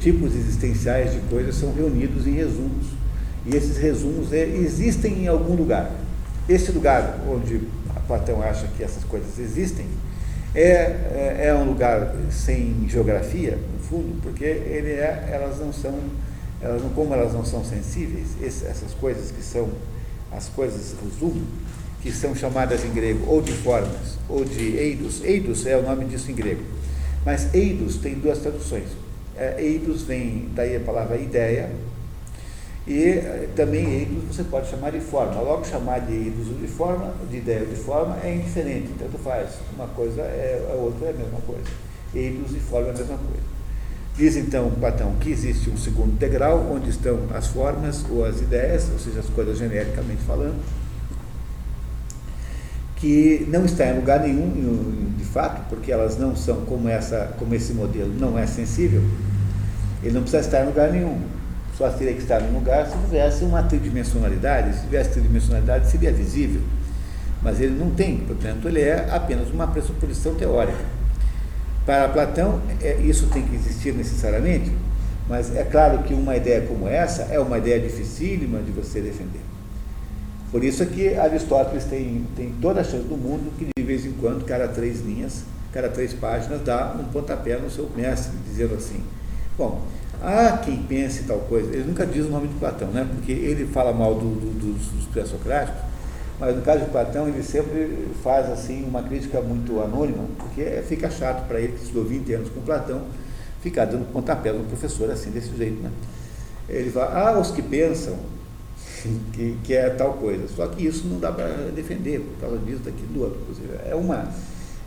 Tipos existenciais de coisas são reunidos em resumos. E esses resumos é, existem em algum lugar. Esse lugar onde Platão acha que essas coisas existem, é, é, é, um lugar sem geografia, no fundo, porque ele é, elas não são, elas não, como elas não são sensíveis, essas coisas que são as coisas resumo, que são chamadas em grego ou de formas ou de eidos, eidos é o nome disso em grego, mas eidos tem duas traduções. É, eidos vem daí a palavra ideia, e eh, também eidos você pode chamar de forma. Logo chamar de ou de forma, de ideia de forma, é indiferente, tanto faz. Uma coisa é a outra é a mesma coisa. Eidos e forma é a mesma coisa. Diz então Platão que existe um segundo degrau onde estão as formas ou as ideias, ou seja, as coisas genericamente falando, que não está em lugar nenhum, de fato, porque elas não são como, essa, como esse modelo não é sensível, ele não precisa estar em lugar nenhum só teria que estar num lugar se tivesse uma tridimensionalidade, se tivesse tridimensionalidade seria visível, mas ele não tem, portanto ele é apenas uma pressuposição teórica. Para Platão, é, isso tem que existir necessariamente, mas é claro que uma ideia como essa é uma ideia dificílima de você defender. Por isso é que Aristóteles tem, tem toda a chance do mundo que de vez em quando, cada três linhas, cada três páginas, dá um pontapé no seu mestre, dizendo assim, bom, Há quem pense tal coisa, ele nunca diz o nome de Platão, né? porque ele fala mal do, do, dos, dos pré-socráticos, mas no caso de Platão ele sempre faz assim uma crítica muito anônima, porque fica chato para ele que estudou 20 anos com Platão, ficar dando pontapé no professor assim, desse jeito. Né? Ele fala, ah, os que pensam que, que é tal coisa, só que isso não dá para defender por causa disso, daquilo, do outro. É, uma,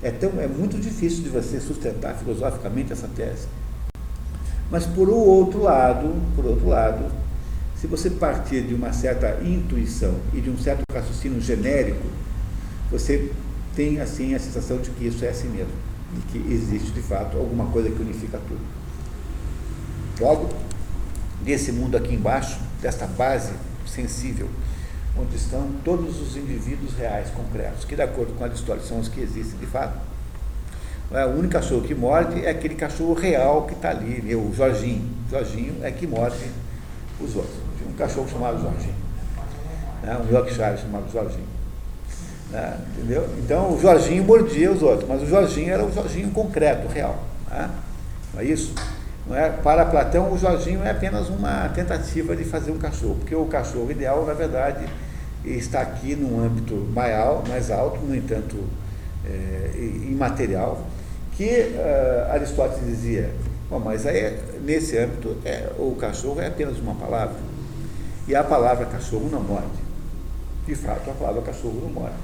é, tão, é muito difícil de você sustentar filosoficamente essa tese. Mas por outro lado, por outro lado, se você partir de uma certa intuição e de um certo raciocínio genérico, você tem assim a sensação de que isso é assim mesmo, de que existe de fato alguma coisa que unifica tudo. Logo, desse mundo aqui embaixo, desta base sensível, onde estão todos os indivíduos reais, concretos, que de acordo com a história são os que existem de fato, é, o único cachorro que morde é aquele cachorro real que está ali, o Jorginho. O Jorginho é que morde os outros. Tinha um cachorro chamado Jorginho. Né? Um Yorkshire chamado Jorginho. Né? Entendeu? Então o Jorginho mordia os outros, mas o Jorginho era o Jorginho concreto, real. Né? Não é isso? Não é? Para Platão, o Jorginho é apenas uma tentativa de fazer um cachorro, porque o cachorro ideal, na verdade, está aqui num âmbito mais alto, no entanto, é, imaterial, que uh, Aristóteles dizia, mas aí nesse âmbito é, o cachorro é apenas uma palavra. E a palavra cachorro não morde. De fato, a palavra cachorro não morde.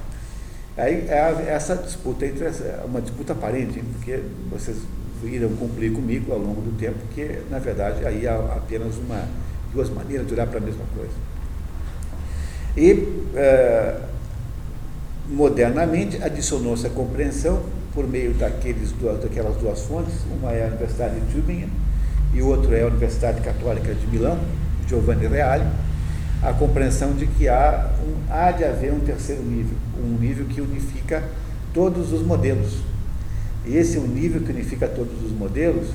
Aí é essa disputa entre é uma disputa aparente, porque vocês irão cumprir comigo ao longo do tempo que, na verdade, aí há apenas uma, duas maneiras de olhar para a mesma coisa. E, é, modernamente, adicionou-se a compreensão por meio daqueles, daquelas duas fontes, uma é a Universidade de Tübingen e o outro é a Universidade Católica de Milão, Giovanni Reale, a compreensão de que há, um, há de haver um terceiro nível, um nível que unifica todos os modelos. E esse um nível que unifica todos os modelos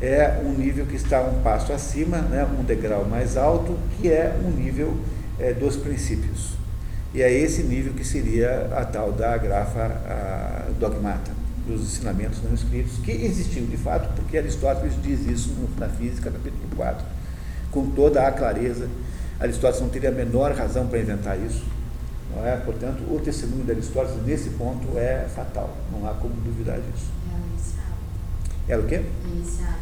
é um nível que está um passo acima, né, um degrau mais alto, que é um nível é, dos princípios. E é esse nível que seria a tal da grafa dogmata, dos ensinamentos não escritos, que existiu de fato, porque Aristóteles diz isso na Física, capítulo 4, com toda a clareza. Aristóteles não teria a menor razão para inventar isso. Não é? Portanto, o testemunho de Aristóteles nesse ponto é fatal, não há como duvidar disso. É Era o quê? Iniciado.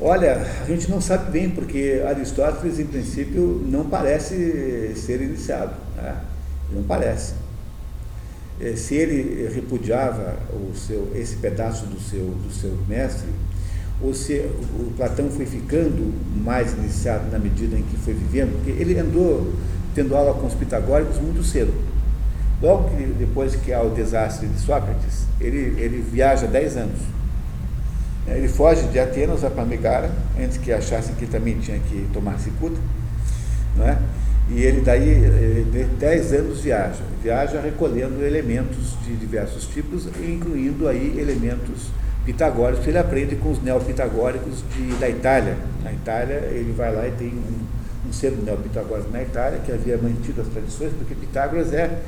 Olha, a gente não sabe bem, porque Aristóteles, em princípio, não parece ser iniciado. Né? Não parece. Eh, se ele repudiava o seu, esse pedaço do seu, do seu mestre, ou se o Platão foi ficando mais iniciado na medida em que foi vivendo, porque ele andou tendo aula com os pitagóricos muito cedo. Logo que, depois que há o desastre de Sócrates, ele, ele viaja 10 anos. Ele foge de Atenas a Megara, antes que achassem que também tinha que tomar cicuta, não é? E ele daí, de 10 anos viaja, viaja recolhendo elementos de diversos tipos, incluindo aí elementos pitagóricos. Ele aprende com os neopitagóricos de, da Itália. Na Itália, ele vai lá e tem um, um centro neopitagórico na Itália, que havia mantido as tradições, porque Pitágoras é,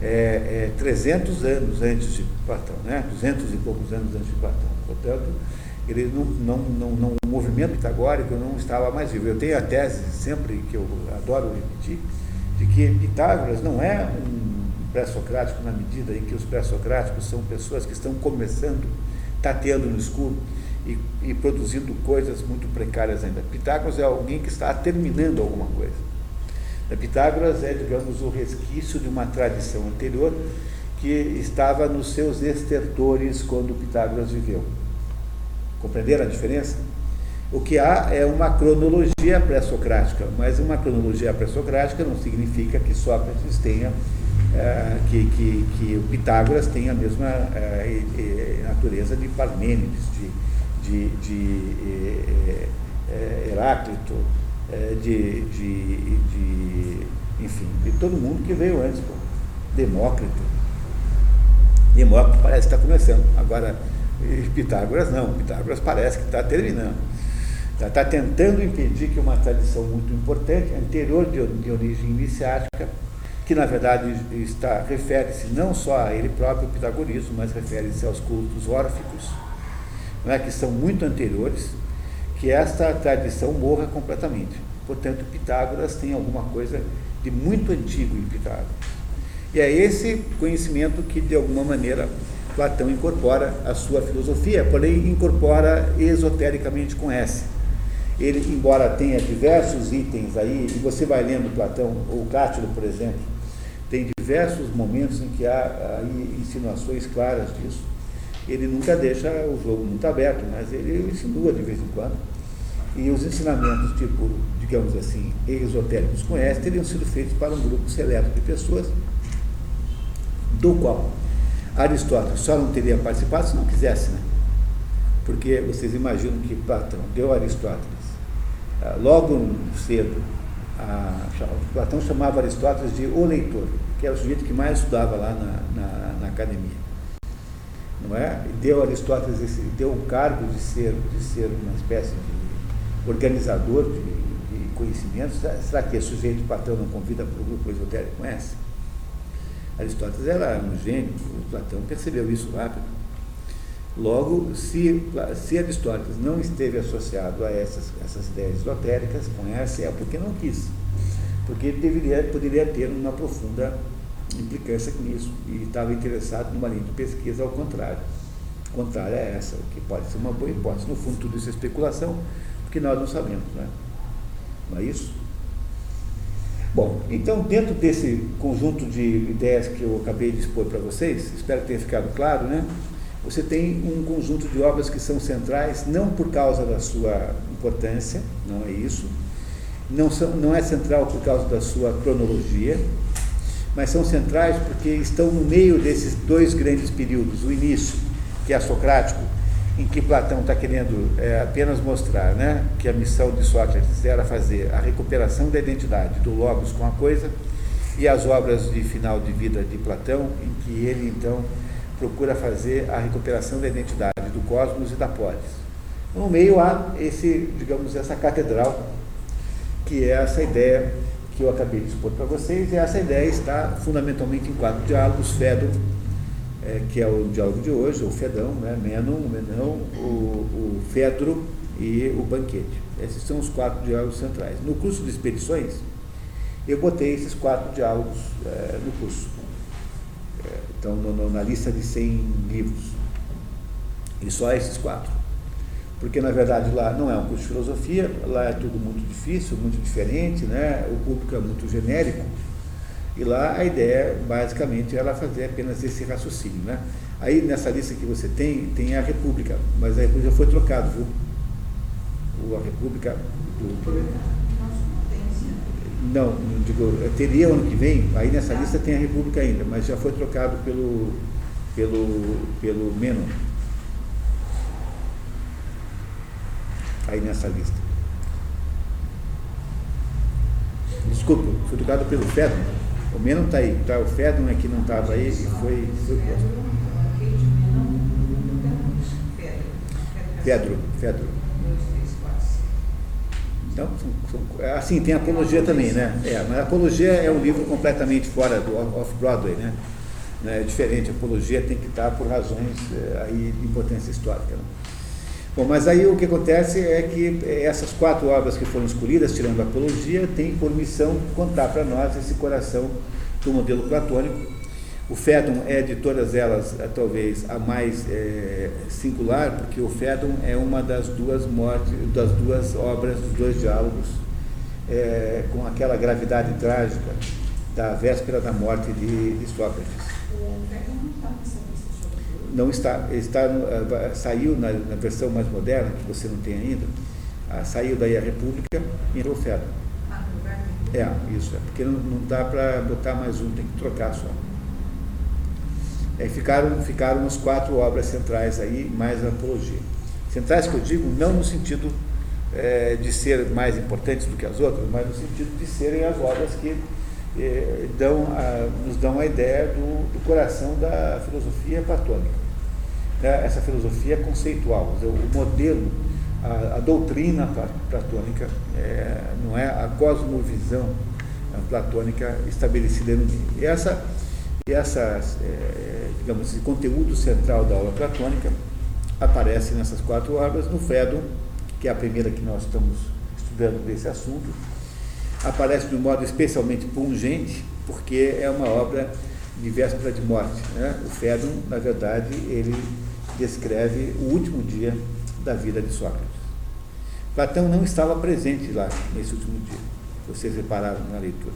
é, é 300 anos antes de Platão, né? 200 e poucos anos antes de Platão. Portanto, ele não, não, não, não, o movimento pitagórico não estava mais vivo. Eu tenho a tese, sempre que eu adoro repetir, de que Pitágoras não é um pré-socrático na medida em que os pré-socráticos são pessoas que estão começando, tateando no escuro e, e produzindo coisas muito precárias ainda. Pitágoras é alguém que está terminando alguma coisa. Pitágoras é, digamos, o resquício de uma tradição anterior que estava nos seus estertores quando Pitágoras viveu. Compreenderam a diferença? O que há é uma cronologia pré-socrática, mas uma cronologia pré-socrática não significa que Sócrates tenha, é, que, que, que o Pitágoras tenha a mesma é, natureza de Parmênides, de, de, de é, Heráclito, de, de, de, enfim, de todo mundo que veio antes. Demócrito. Demócrito parece estar começando. Agora, Pitágoras não, Pitágoras parece que está terminando. Está tá tentando impedir que uma tradição muito importante, anterior de, origem iniciática, que na verdade está refere-se não só a ele próprio, o pitagorismo, mas refere-se aos cultos órficos, é, que são muito anteriores, que esta tradição morra completamente. Portanto, Pitágoras tem alguma coisa de muito antigo em Pitágoras. E é esse conhecimento que, de alguma maneira, Platão incorpora a sua filosofia, porém incorpora esotericamente com essa. Ele, embora tenha diversos itens aí, e você vai lendo Platão, ou Cátilo, por exemplo, tem diversos momentos em que há aí insinuações claras disso. Ele nunca deixa o jogo muito aberto, mas ele insinua de vez em quando. E os ensinamentos, tipo, digamos assim, esotéricos com essa, teriam sido feitos para um grupo seleto de pessoas, do qual Aristóteles só não teria participado se não quisesse, né? Porque vocês imaginam que Platão deu Aristóteles ah, logo cedo. A, Platão chamava Aristóteles de o leitor, que era o sujeito que mais estudava lá na, na, na academia. Não é? Deu Aristóteles esse, deu o cargo de ser, de ser uma espécie de organizador de, de conhecimentos. Será que esse sujeito Platão não convida para o grupo esotérico? Conhece? Aristóteles era um gênio, Platão percebeu isso rápido. Logo, se, se Aristóteles não esteve associado a essas, essas ideias esotéricas, conhece, é porque não quis. Porque deveria, poderia ter uma profunda implicância com isso e estava interessado numa linha de pesquisa ao contrário. Contrária a essa, o que pode ser uma boa hipótese. No fundo, tudo isso é especulação, porque nós não sabemos, não é? Não é isso? Bom, então dentro desse conjunto de ideias que eu acabei de expor para vocês, espero que tenha ficado claro, né? Você tem um conjunto de obras que são centrais, não por causa da sua importância, não é isso, não, são, não é central por causa da sua cronologia, mas são centrais porque estão no meio desses dois grandes períodos. O início, que é socrático, em que Platão está querendo é, apenas mostrar né, que a missão de Sócrates era fazer a recuperação da identidade do Logos com a coisa, e as obras de final de vida de Platão, em que ele então procura fazer a recuperação da identidade do cosmos e da polis. No meio há esse, digamos, essa catedral, que é essa ideia que eu acabei de expor para vocês, e essa ideia está fundamentalmente em quatro diálogos, Fedon, é, que é o diálogo de hoje, o Fedão, né, Menon, o Menão, o, o Fedro e o Banquete. Esses são os quatro diálogos centrais. No curso de expedições, eu botei esses quatro diálogos é, no curso. É, então, no, no, na lista de 100 livros. E só esses quatro. Porque, na verdade, lá não é um curso de filosofia, lá é tudo muito difícil, muito diferente, né? o público é muito genérico. E lá a ideia, basicamente, era fazer apenas esse raciocínio. Né? Aí, nessa lista que você tem, tem a República, mas a República foi trocado, viu? A República do, não, digo, teria ano que vem, aí nessa lista tem a República ainda, mas já foi trocado pelo, pelo, pelo Menon. Aí nessa lista. Desculpa, foi trocado pelo Fedon. O Menon está aí, tá? o Fedon é que não estava aí e foi, foi posto. Fedro, Fedro. Então, assim, tem apologia também, né? É, mas apologia é um livro completamente fora do off-Broadway, né? É diferente, apologia tem que estar por razões é, aí de importância histórica. Né? Bom, mas aí o que acontece é que essas quatro obras que foram escolhidas, tirando a apologia, têm por missão contar para nós esse coração do modelo platônico o Fedon é de todas elas, é, talvez, a mais é, singular, porque o Fedon é uma das duas mortes, das duas obras, dos dois diálogos, é, com aquela gravidade trágica da véspera da morte de, de Sócrates. Não está, está é, saiu na, na, versão mais moderna, que você não tem ainda, ah, saiu daí a República e entrou o Fedon. Ah, é, isso, é, porque não, não dá para botar mais um, tem que trocar só. É, ficaram, ficaram as quatro obras centrais aí, mais a apologia. Centrais que eu digo não no sentido é, de ser mais importantes do que as outras, mas no sentido de serem as obras que é, dão a, nos dão a ideia do, do coração da filosofia platônica. É, essa filosofia conceitual, o modelo, a, a doutrina platônica, é, não é a cosmovisão platônica estabelecida no meio. E essa e essas, é, digamos, esse conteúdo central da aula platônica aparece nessas quatro obras, no Fedon, que é a primeira que nós estamos estudando desse assunto, aparece de um modo especialmente pungente, porque é uma obra de véspera de morte. Né? O Fedon, na verdade, ele descreve o último dia da vida de Sócrates. Platão não estava presente lá nesse último dia. Vocês repararam na leitura.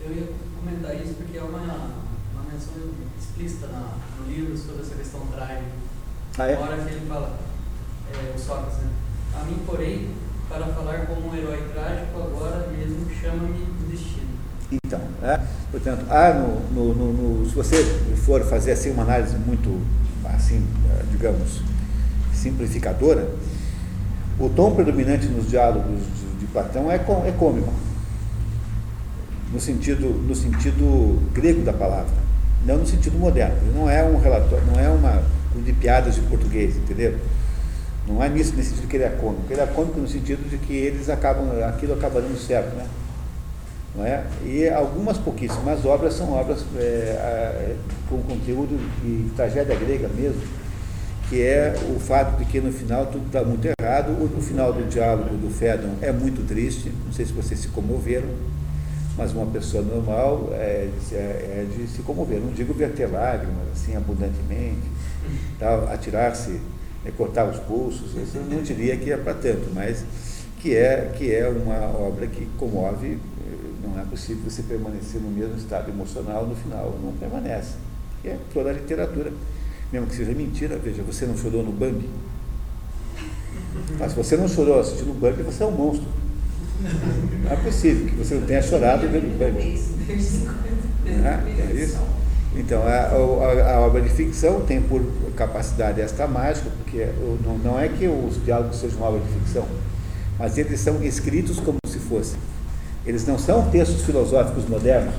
Eu ia comentar isso porque é uma, uma menção explícita na, no livro sobre essa questão drive. Ah, é? hora que ele fala, é, o Sócrates, né? A mim, porém, para falar como um herói trágico, agora mesmo chama-me destino. Então, é, portanto, há no, no, no, se você for fazer assim uma análise muito, assim, digamos, simplificadora, o tom predominante nos diálogos de, de Platão é, é cômico no sentido, no sentido grego da palavra, não no sentido moderno. Não é um relatório, não é uma um de piadas de português, entendeu? Não é nisso nesse sentido que ele é cômico. Ele é cômico no sentido de que eles acabam, aquilo acaba dando certo, né? Não é? E algumas pouquíssimas obras são obras é, com conteúdo de tragédia grega mesmo, que é o fato de que no final tudo está muito errado. O, final do diálogo do Fédon é muito triste, não sei se vocês se comoveram mas uma pessoa normal é, é, é de se comover. Não digo verter lágrimas assim abundantemente, atirar-se, é, cortar os pulsos, eu não diria que é para tanto, mas que é, que é uma obra que comove, não é possível você permanecer no mesmo estado emocional no final, não permanece. É toda a literatura, mesmo que seja mentira, veja, você não chorou no Bambi. Mas se você não chorou assistindo o Bambi, você é um monstro. Não é possível que você não tenha chorado vendo banho. É, é isso? Então, a, a, a, obra de ficção tem por capacidade esta mágica, porque não, não é que os diálogos sejam obra de ficção, mas eles são escritos como se fossem. Eles não são textos filosóficos modernos,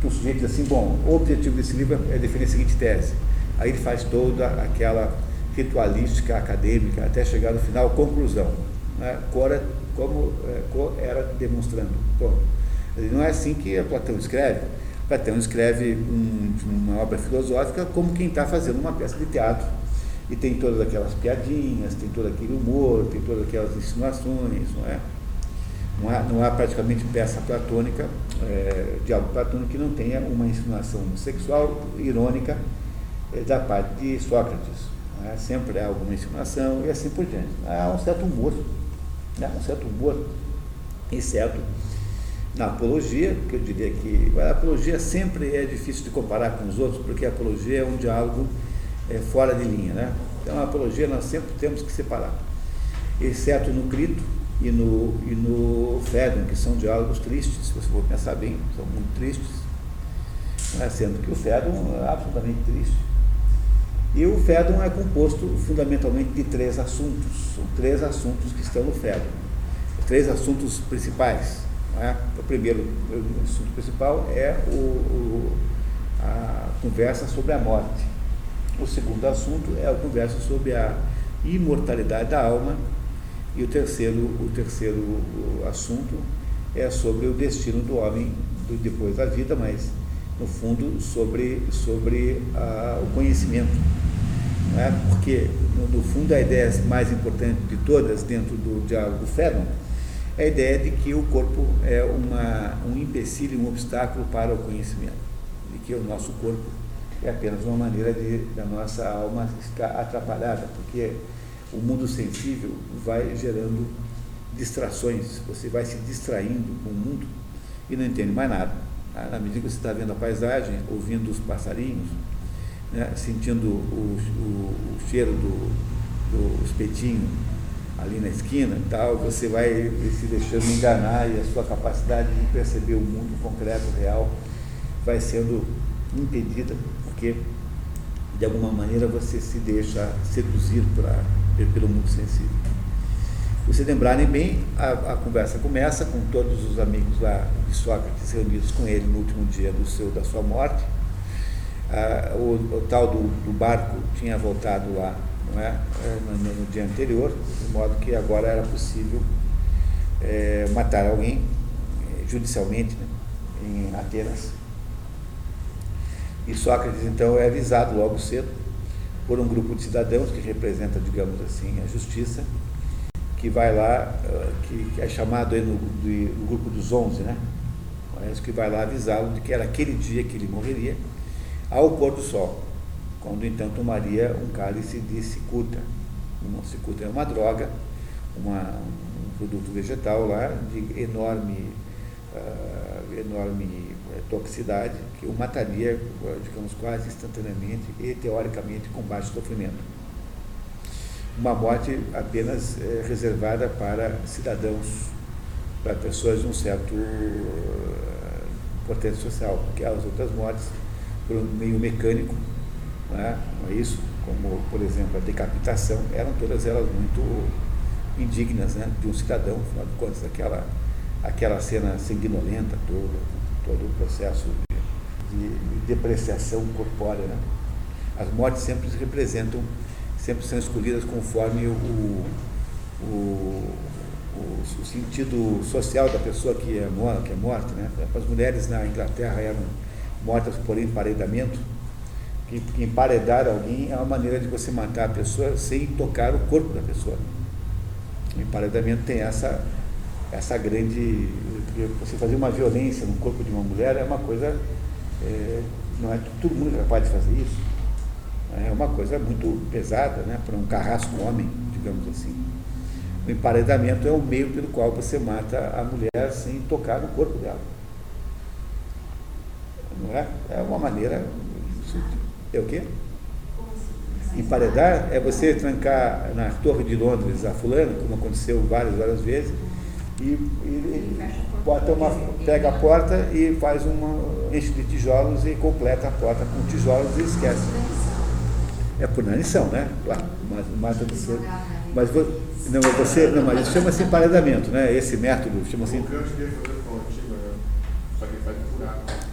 que o sujeito diz assim, bom, o objetivo desse livro é definir a seguinte tese. Aí ele faz toda aquela ritualística acadêmica até chegar no final, conclusão. Né? Cora, como é, era demonstrando. Bom, não é assim que Platão escreve. Platão escreve um, uma obra filosófica como quem está fazendo uma peça de teatro. E tem todas aquelas piadinhas, tem todo aquele humor, tem todas aquelas insinuações, não é? Não há, não há praticamente peça platônica, é, diálogo platônico que não tenha uma insinuação sexual, irônica, é, da parte de Sócrates. É? Sempre há alguma insinuação e assim por diante. Há um certo humor, né? um certo humor, exceto na apologia, que eu diria que a apologia sempre é difícil de comparar com os outros, porque a apologia é um diálogo é, fora de linha. Né? Então a apologia nós sempre temos que separar, exceto no Crito e no, e no Fédon, que são diálogos tristes, se você for pensar bem, são muito tristes, né? sendo que o Fédon é absolutamente triste. E o Fédon é composto fundamentalmente de três assuntos, são três assuntos que estão no Fédon, três assuntos principais. É? O primeiro o assunto principal é o, o, a conversa sobre a morte. O segundo assunto é a conversa sobre a imortalidade da alma. E o terceiro, o terceiro assunto é sobre o destino do homem do, depois da vida, mas no fundo sobre, sobre a, o conhecimento. Não é? Porque, no, no, fundo, a ideia mais importante de todas dentro do diálogo Fedon é a ideia de que o corpo é uma, um empecilho, um obstáculo para o conhecimento, de que o nosso corpo é apenas uma maneira de da nossa alma ficar atrapalhada, porque o mundo sensível vai gerando distrações, você vai se distraindo com o mundo e não entende mais nada. Tá? Na medida que você está vendo a paisagem, ouvindo os passarinhos, né, sentindo o, o, o cheiro do, do espetinho ali na esquina e tal, você vai se deixando enganar e a sua capacidade de perceber o mundo concreto, real, vai sendo impedida, porque de alguma maneira você se deixa seduzir pra, pelo mundo sensível. Se vocês lembrarem bem, a, a, conversa começa com todos os amigos lá de Sócrates reunidos com ele no último dia do seu, da sua morte. Ah, o, o, tal do, do barco tinha voltado lá não é? é? No, no, dia anterior, de modo que agora era possível é, matar alguém é, judicialmente né, em Atenas. E Sócrates então é avisado logo cedo por um grupo de cidadãos que representa, digamos assim, a justiça, que vai lá, eh, que, que é chamado aí no, do, no, grupo dos onze, né? Que vai lá avisá-lo de que era aquele dia que ele morreria, ao pôr do sol quando então tomaria um cálice de cicuta. Uma cicuta é uma droga, uma, um produto vegetal lá de enorme, uh, enorme toxicidade que o mataria, digamos, quase instantaneamente e teoricamente com baixo sofrimento. Uma morte apenas eh, reservada para cidadãos, para pessoas de um certo uh, potência social, porque as outras mortes, por um meio mecânico, não é? não é isso? Como, por exemplo, a decapitação, eram todas elas muito indignas né? de um cidadão, afinal de contas, aquela, aquela cena sanguinolenta toda, todo o processo de, de depreciação corpórea. Né? As mortes sempre se representam, sempre são escolhidas conforme o, o, o, o sentido social da pessoa que é, que é morta. Né? As mulheres na Inglaterra eram mortas por emparedamento, que, que emparedar alguém é uma maneira de você matar a pessoa sem tocar o corpo da pessoa. O emparedamento tem essa, essa grande. Você fazer uma violência no corpo de uma mulher é uma coisa. É, não é todo mundo é capaz de fazer isso. É uma coisa muito pesada né, para um carrasco homem, digamos assim. O emparedamento é o meio pelo qual você mata a mulher sem tocar no corpo dela. Não é? É uma maneira é o quê? Emparedar é você trancar na Torre de Londres a fulano, como aconteceu várias, várias vezes, e, e, bota uma, pega a porta e faz uma enche de tijolos e completa a porta com tijolos e esquece. É por inanição, né? Claro, mata ser. Mas não, você, não, mas isso chama-se emparedamento, né? Esse método chama-se.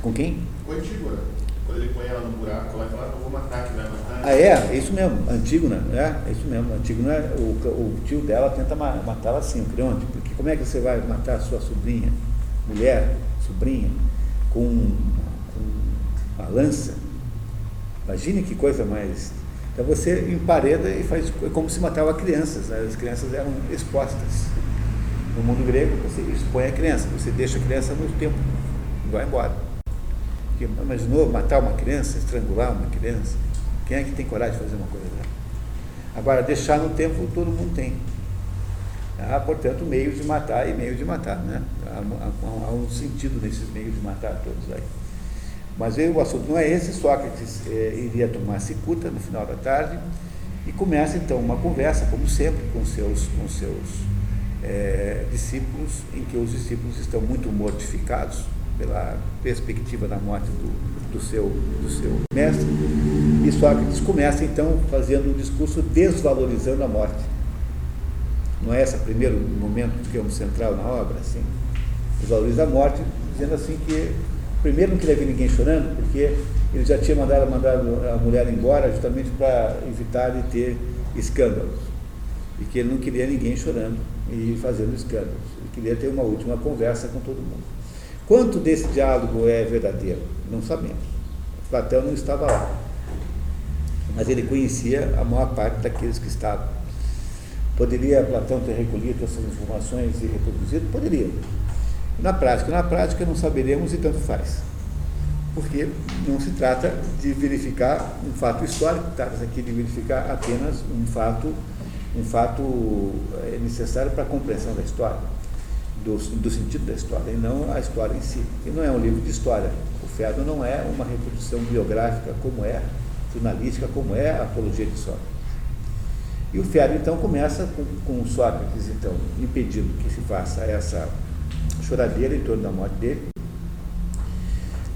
Com quem? Com a Antígona. Quando ele põe ela no buraco, ela fala, eu vou matar, que vai matar. Ah, é? É isso mesmo. Antígona, é? É isso mesmo. Antígona, o, o tio dela tenta matá-la assim, o Creonte. Como é que você vai matar sua sobrinha, mulher, sobrinha, com, com uma lança? Imagine que coisa mais. Então você empareda e faz é como se matava crianças. Né? As crianças eram expostas. No mundo grego, você expõe a criança, você deixa a criança no tempo vai embora. Porque imaginou matar uma criança, estrangular uma criança? Quem é que tem coragem de fazer uma coisa dessa? Agora, deixar no tempo todo mundo tem. Há, portanto, meios de matar e meios de matar. Né? Há, há, há um sentido nesses meios de matar todos aí. Mas o assunto não é esse, Sócrates é, iria tomar cicuta no final da tarde e começa então uma conversa, como sempre, com seus, com seus é, discípulos, em que os discípulos estão muito mortificados pela perspectiva da morte do, do, seu, do seu mestre. E Sócrates começa então fazendo um discurso desvalorizando a morte. Não é esse o primeiro momento, digamos, central na obra? Assim? Desvaloriza a morte, dizendo assim que primeiro não queria ver ninguém chorando, porque ele já tinha mandado, mandado a mulher embora justamente para evitar de ter escândalos. E que ele não queria ninguém chorando e fazendo escândalos. Ele queria ter uma última conversa com todo mundo. Quanto desse diálogo é verdadeiro? Não sabemos. Platão não estava lá. Mas ele conhecia a maior parte daqueles que estavam. Poderia Platão ter recolhido essas informações e reproduzido? Poderia. Na prática, na prática não saberemos e tanto faz. Porque não se trata de verificar um fato histórico, trata-se aqui de verificar apenas um fato, um fato é, necessário para a compreensão da história do, do, sentido da história, e não a história em si. E não é um livro de história. O Fedro não é uma reprodução biográfica como é, jornalística como é a apologia de Sócrates. E o Fedro então começa com, com Sócrates então impedindo que se faça essa choradeira em torno da morte dele,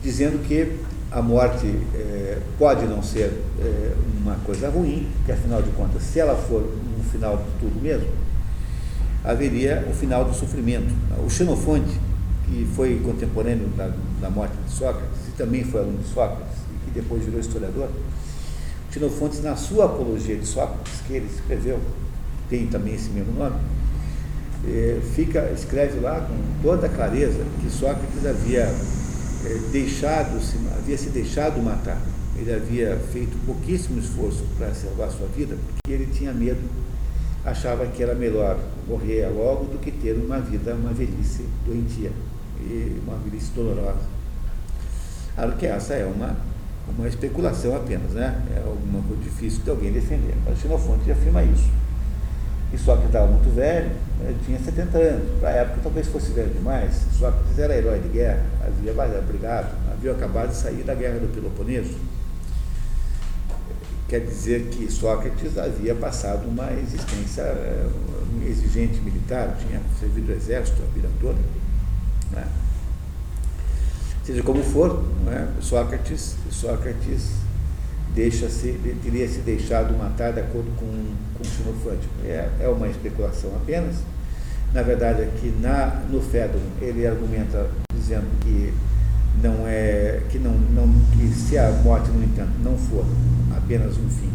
dizendo que a morte é, pode não ser é, uma coisa ruim, que afinal de contas, se ela for um final de tudo mesmo, haveria o final do sofrimento. O Xenofonte, que foi contemporâneo da, da morte de Sócrates, e também foi aluno de Sócrates, e que depois virou historiador, Xenofonte, na sua apologia de Sócrates, que ele escreveu, tem também esse mesmo nome, é, fica, escreve lá com toda clareza que Sócrates havia é, deixado, se, havia se deixado matar. Ele havia feito pouquíssimo esforço para salvar sua vida, porque ele tinha medo achava que era melhor morrer logo do que ter uma vida, uma velhice doentia e uma velhice dolorosa. Claro que essa é uma, uma especulação apenas, né? É alguma coisa difícil de alguém defender. Mas Xenofonte afirma isso. E Sócrates estava muito velho, né? tinha 70 anos. Para a época talvez fosse velho demais. Sócrates era herói de guerra, havia brigado, havia acabado de sair da guerra do Peloponeso quer dizer que Sócrates havia passado uma existência eh, exigente militar, tinha servido o exército a vida toda. Né? Seja como for, é? Sócrates, Sócrates deixa-se, teria se deixado matar de acordo com, com Xenofante. É, é uma especulação apenas. Na verdade, aqui na, no Fédon, ele argumenta dizendo que não é que não, não que se a morte no entanto não for apenas um fim.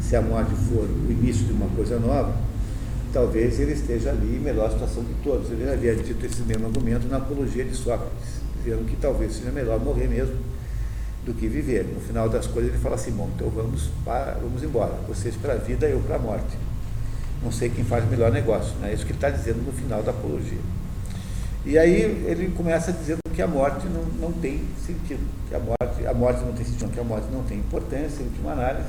Se a morte for o início de uma coisa nova, talvez ele esteja ali em melhor situação de todos. Ele havia dito esse mesmo argumento na apologia de Sócrates, dizendo que talvez seja melhor morrer mesmo do que viver. No final das coisas ele fala assim, bom, então vamos, para, vamos embora, vocês para a vida, eu para a morte. Não sei quem faz melhor negócio. É né? isso que ele está dizendo no final da apologia. E aí ele começa dizendo que a morte não, não tem sentido, que a morte, a morte não tem sentido, que a morte não tem importância, em última análise,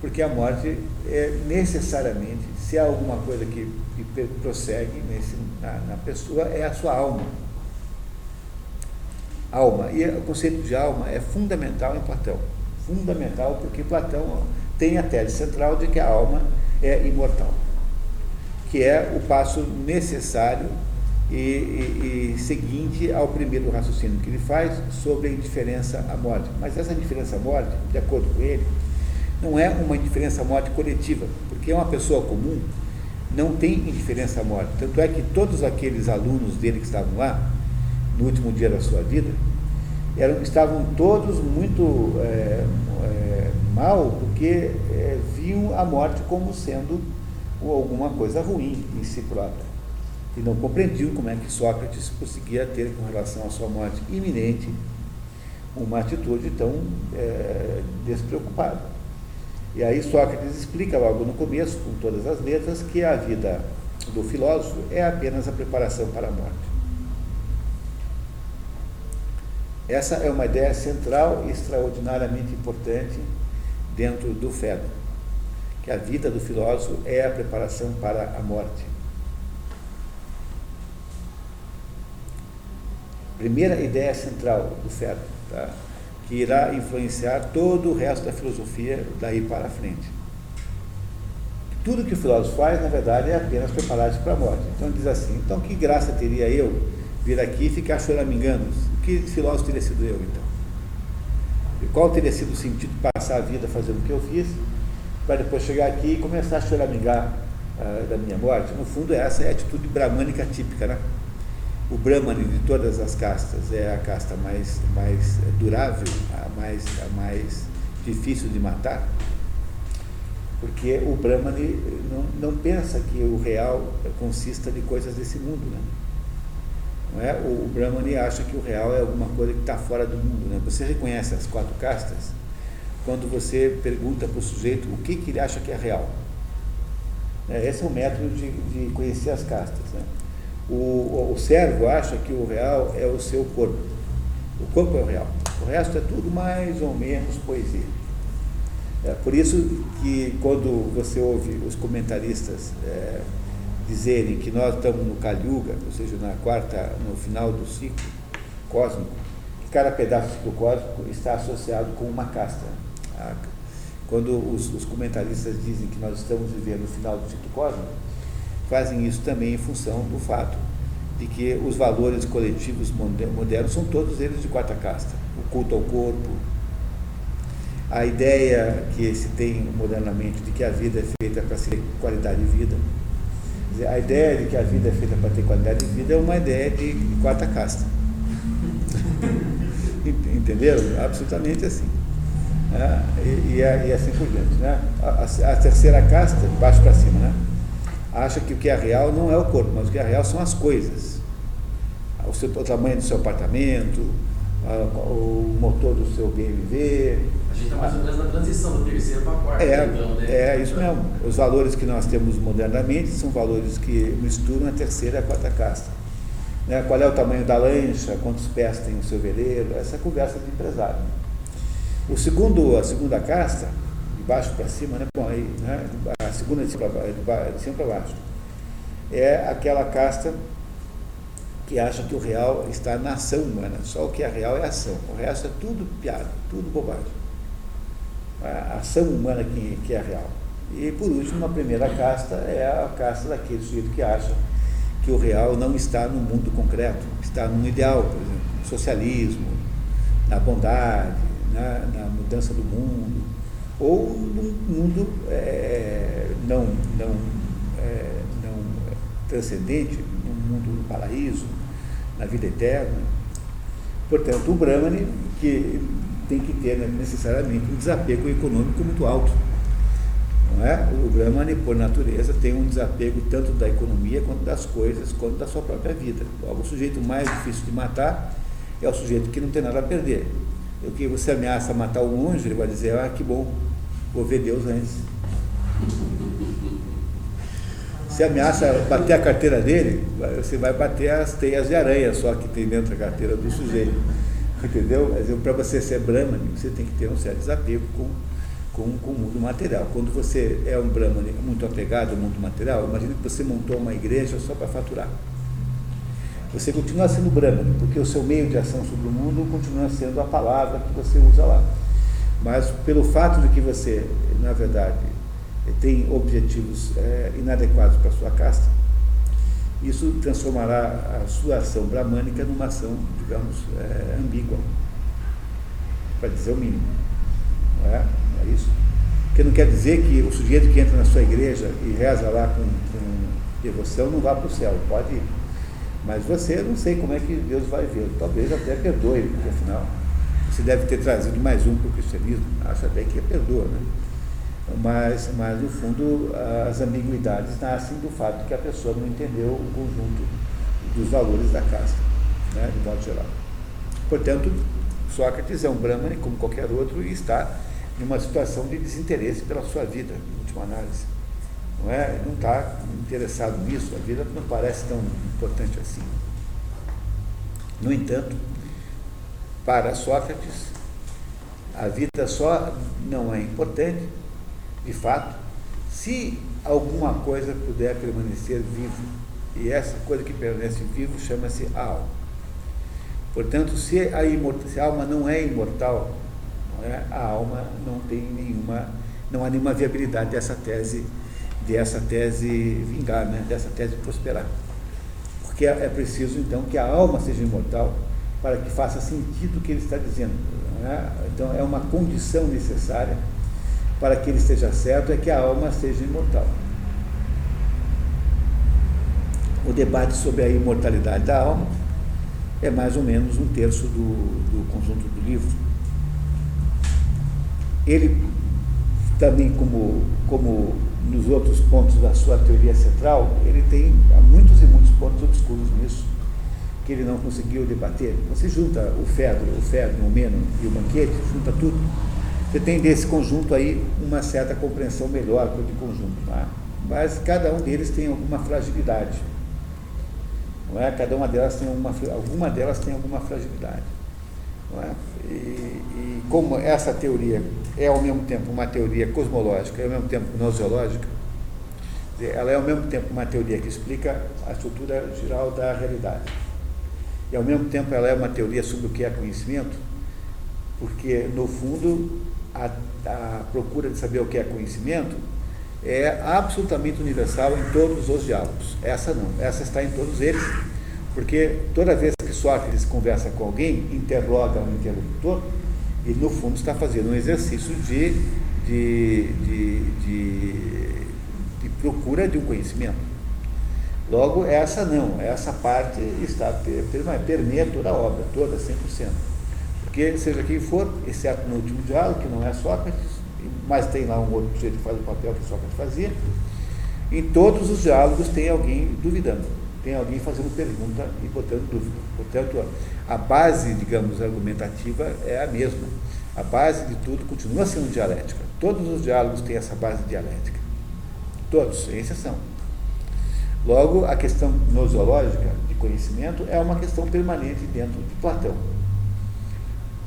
porque a morte é necessariamente, se há alguma coisa que, que prossegue nesse, na, na, pessoa, é a sua alma. Alma. E o conceito de alma é fundamental em Platão. Fundamental porque Platão tem a tese central de que a alma é imortal, que é o passo necessário e, e, e, seguinte ao primeiro raciocínio que ele faz sobre a indiferença à morte. Mas essa indiferença à morte, de acordo com ele, não é uma indiferença à morte coletiva, porque uma pessoa comum não tem indiferença à morte. Tanto é que todos aqueles alunos dele que estavam lá, no último dia da sua vida, eram, estavam todos muito é, é, mal, porque é, viam a morte como sendo alguma coisa ruim em si própria e não compreendiam como é que Sócrates conseguia ter com relação à sua morte iminente uma atitude tão é, despreocupada. E aí Sócrates explica logo no começo, com todas as letras, que a vida do filósofo é apenas a preparação para a morte. Essa é uma ideia central e extraordinariamente importante dentro do Fedro, que a vida do filósofo é a preparação para a morte. primeira ideia central do Fedro, tá? que irá influenciar todo o resto da filosofia daí para frente. Tudo que o filósofo faz, na verdade, é apenas preparar-se para a morte. Então diz assim, então que graça teria eu vir aqui e ficar choramingando? Que filósofo teria sido eu, então? E qual teria sido o sentido de passar a vida fazendo o que eu fiz, para depois chegar aqui e começar a choramingar uh, da minha morte? No fundo, essa é a atitude bramânica típica, né? o Brahmani de todas as castas é a casta mais, mais durável, a mais, a mais difícil de matar, porque o Brahmani não, não pensa que o real consista de coisas desse mundo, né? É? O, o Brahmani acha que o real é alguma coisa que está fora do mundo. Né? Você reconhece as quatro castas quando você pergunta para o sujeito o que, que ele acha que é real. É, esse é o método de, de conhecer as castas. Né? O, o servo acha que o real é o seu corpo. O corpo é o real. O resto é tudo mais ou menos poesia. É por isso que quando você ouve os comentaristas é, dizerem que nós estamos no Kali Yuga, ou seja, na quarta, no final do ciclo cósmico, que cada pedaço do ciclo cósmico está associado com uma casta. Quando os, os comentaristas dizem que nós estamos vivendo o final do ciclo cósmico, fazem isso também em função do fato de que os valores coletivos modernos são todos eles de quarta casta. O culto ao corpo, a ideia que se tem modernamente de que a vida é feita para ter qualidade de vida. A ideia de que a vida é feita para ter qualidade de vida é uma ideia de quarta casta. Entenderam? Absolutamente assim. É, e, e, e, assim por diante. Né? A, a, a terceira casta, de baixo para cima, né? acha que o que é real não é o corpo, mas o que é real são as coisas. O, seu, o tamanho do seu apartamento, a, o motor do seu BMW. A gente está mais ou menos na transição do terceiro para a quarta. É, então, né? é isso mesmo. Os valores que nós temos modernamente são valores que misturam a terceira e a quarta casta. Né? Qual é o tamanho da lancha, quantos pés tem o seu veleiro, essa é a conversa de empresário. O segundo, a segunda casta baixo para cima, né? Bom, aí, né? a segunda de cima para baixo. É aquela casta que acha que o real está na ação humana, só o que é real é ação, o resto é tudo piada, tudo bobagem. A ação humana que, que é real. E por último, a primeira casta é a casta daquele sujeito que acha que o real não está no mundo concreto, está num ideal, por exemplo, no socialismo, na bondade, na, na mudança do mundo, ou num mundo é, não, não, é, não transcendente, num mundo do paraíso, na vida eterna. Portanto, o Brahmani que tem que ter né, necessariamente um desapego econômico muito alto. Não é? O Brahmani, por natureza, tem um desapego tanto da economia quanto das coisas, quanto da sua própria vida. o sujeito mais difícil de matar é o sujeito que não tem nada a perder. O que você ameaça matar um monge, ele vai dizer, ah, que bom, Vou ver Deus antes. Se ameaça bater a carteira dele, você vai bater as teias de aranha só que tem dentro da carteira do sujeito. Entendeu? Para você ser Brahmani, você tem que ter um certo desapego com, com, com o mundo material. Quando você é um Brahmani muito apegado ao mundo material, imagine que você montou uma igreja só para faturar. Você continua sendo Brahmani, porque o seu meio de ação sobre o mundo continua sendo a palavra que você usa lá. Mas pelo fato de que você, na verdade, tem objetivos é, inadequados para a sua casta, isso transformará a sua ação bramânica numa ação, digamos, é, ambígua, para dizer o mínimo. Não é? Não é isso? Que não quer dizer que o sujeito que entra na sua igreja e reza lá com, com devoção não vá para o céu, pode ir. Mas você, não sei como é que Deus vai ver. Talvez até perdoe, porque afinal você deve ter trazido mais um para o cristianismo. Acho até que perdoa, né? Mas, mas, no fundo, as ambiguidades nascem do fato que a pessoa não entendeu o conjunto dos valores da casta, né, de modo geral. Portanto, Sócrates é um Brahmane como qualquer outro e está em uma situação de desinteresse pela sua vida, em última análise. Não é? Não está interessado nisso, a vida não parece tão importante assim. No entanto, para Sócrates, a vida só não é importante, de fato, se alguma coisa puder permanecer vivo. E essa coisa que permanece vivo chama-se alma. Portanto, se a, se a alma não é imortal, não é? a alma não tem nenhuma, não há nenhuma viabilidade dessa tese, dessa tese vingar, né? dessa tese prosperar. Porque é, é preciso então que a alma seja imortal para que faça sentido o que ele está dizendo. É? Então é uma condição necessária para que ele esteja certo é que a alma seja imortal. O debate sobre a imortalidade da alma é mais ou menos um terço do, do conjunto do livro. Ele também, como, como nos outros pontos da sua teoria central, ele tem muitos e muitos pontos obscuros nisso, que ele não conseguiu debater. Você junta o Fedro, o Fedro, o Meno e o Banquete, junta tudo, você tem desse conjunto aí uma certa compreensão melhor do conjunto. Tá? Mas cada um deles tem alguma fragilidade. Não é? Cada uma delas tem uma, alguma delas tem alguma fragilidade. Não é? E, e como essa teoria é ao mesmo tempo uma teoria cosmológica e ao mesmo tempo gnoseológica, ela é ao mesmo tempo uma teoria que explica a estrutura geral da realidade. E ao mesmo tempo ela é uma teoria sobre o que é conhecimento, porque no fundo a, a procura de saber o que é conhecimento é absolutamente universal em todos os diálogos. Essa não, essa está em todos eles, porque toda vez que Sócrates conversa com alguém, interroga um interlocutor, e no fundo está fazendo um exercício de, de, de, de, de procura de um conhecimento. Logo, essa não, essa parte está permeia toda a obra, toda, 100%. Porque, seja quem for, exceto no último diálogo, que não é Sócrates, mas tem lá um outro sujeito que faz o papel que Sócrates fazia, em todos os diálogos tem alguém duvidando, tem alguém fazendo pergunta e botando dúvida. Portanto, a base, digamos, argumentativa é a mesma. A base de tudo continua sendo dialética. Todos os diálogos têm essa base dialética. Todos, sem exceção. Logo, a questão nosológica de conhecimento é uma questão permanente dentro de Platão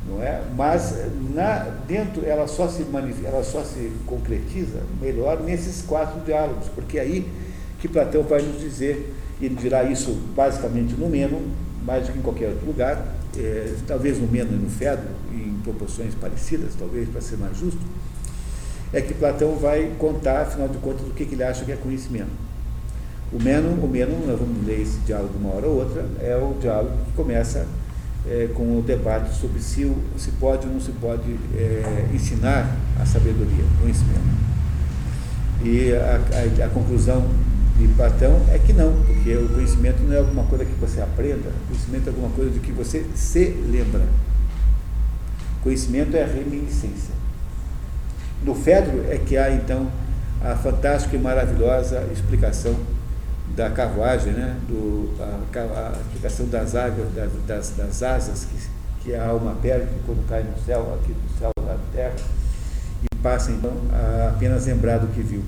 não é? Mas na, dentro ela só se ela só se concretiza melhor nesses quatro diálogos, porque é aí que Platão vai nos dizer, e dirá isso basicamente no Meno, mais do que em qualquer outro lugar, é, talvez no Meno e no Fedro, em proporções parecidas, talvez para ser mais justo, é que Platão vai contar, afinal de contas, o que, que ele acha que é conhecimento. O Meno, o Meno, nós vamos ler esse diálogo uma hora ou outra, é o diálogo que começa é, com o debate sobre se, se pode ou não se pode é, ensinar a sabedoria, o conhecimento. E a, a, a, conclusão de Platão é que não, porque o conhecimento não é alguma coisa que você aprenda, o conhecimento é alguma coisa de que você se lembra. Conhecimento é a reminiscência. No Fedro é que há então a fantástica e maravilhosa explicação da carruagem, né? Do, a, a explicação das águas, das, das asas que, que a alma perde quando cai no céu, aqui do céu da terra, e passa então a apenas lembrar do que viu.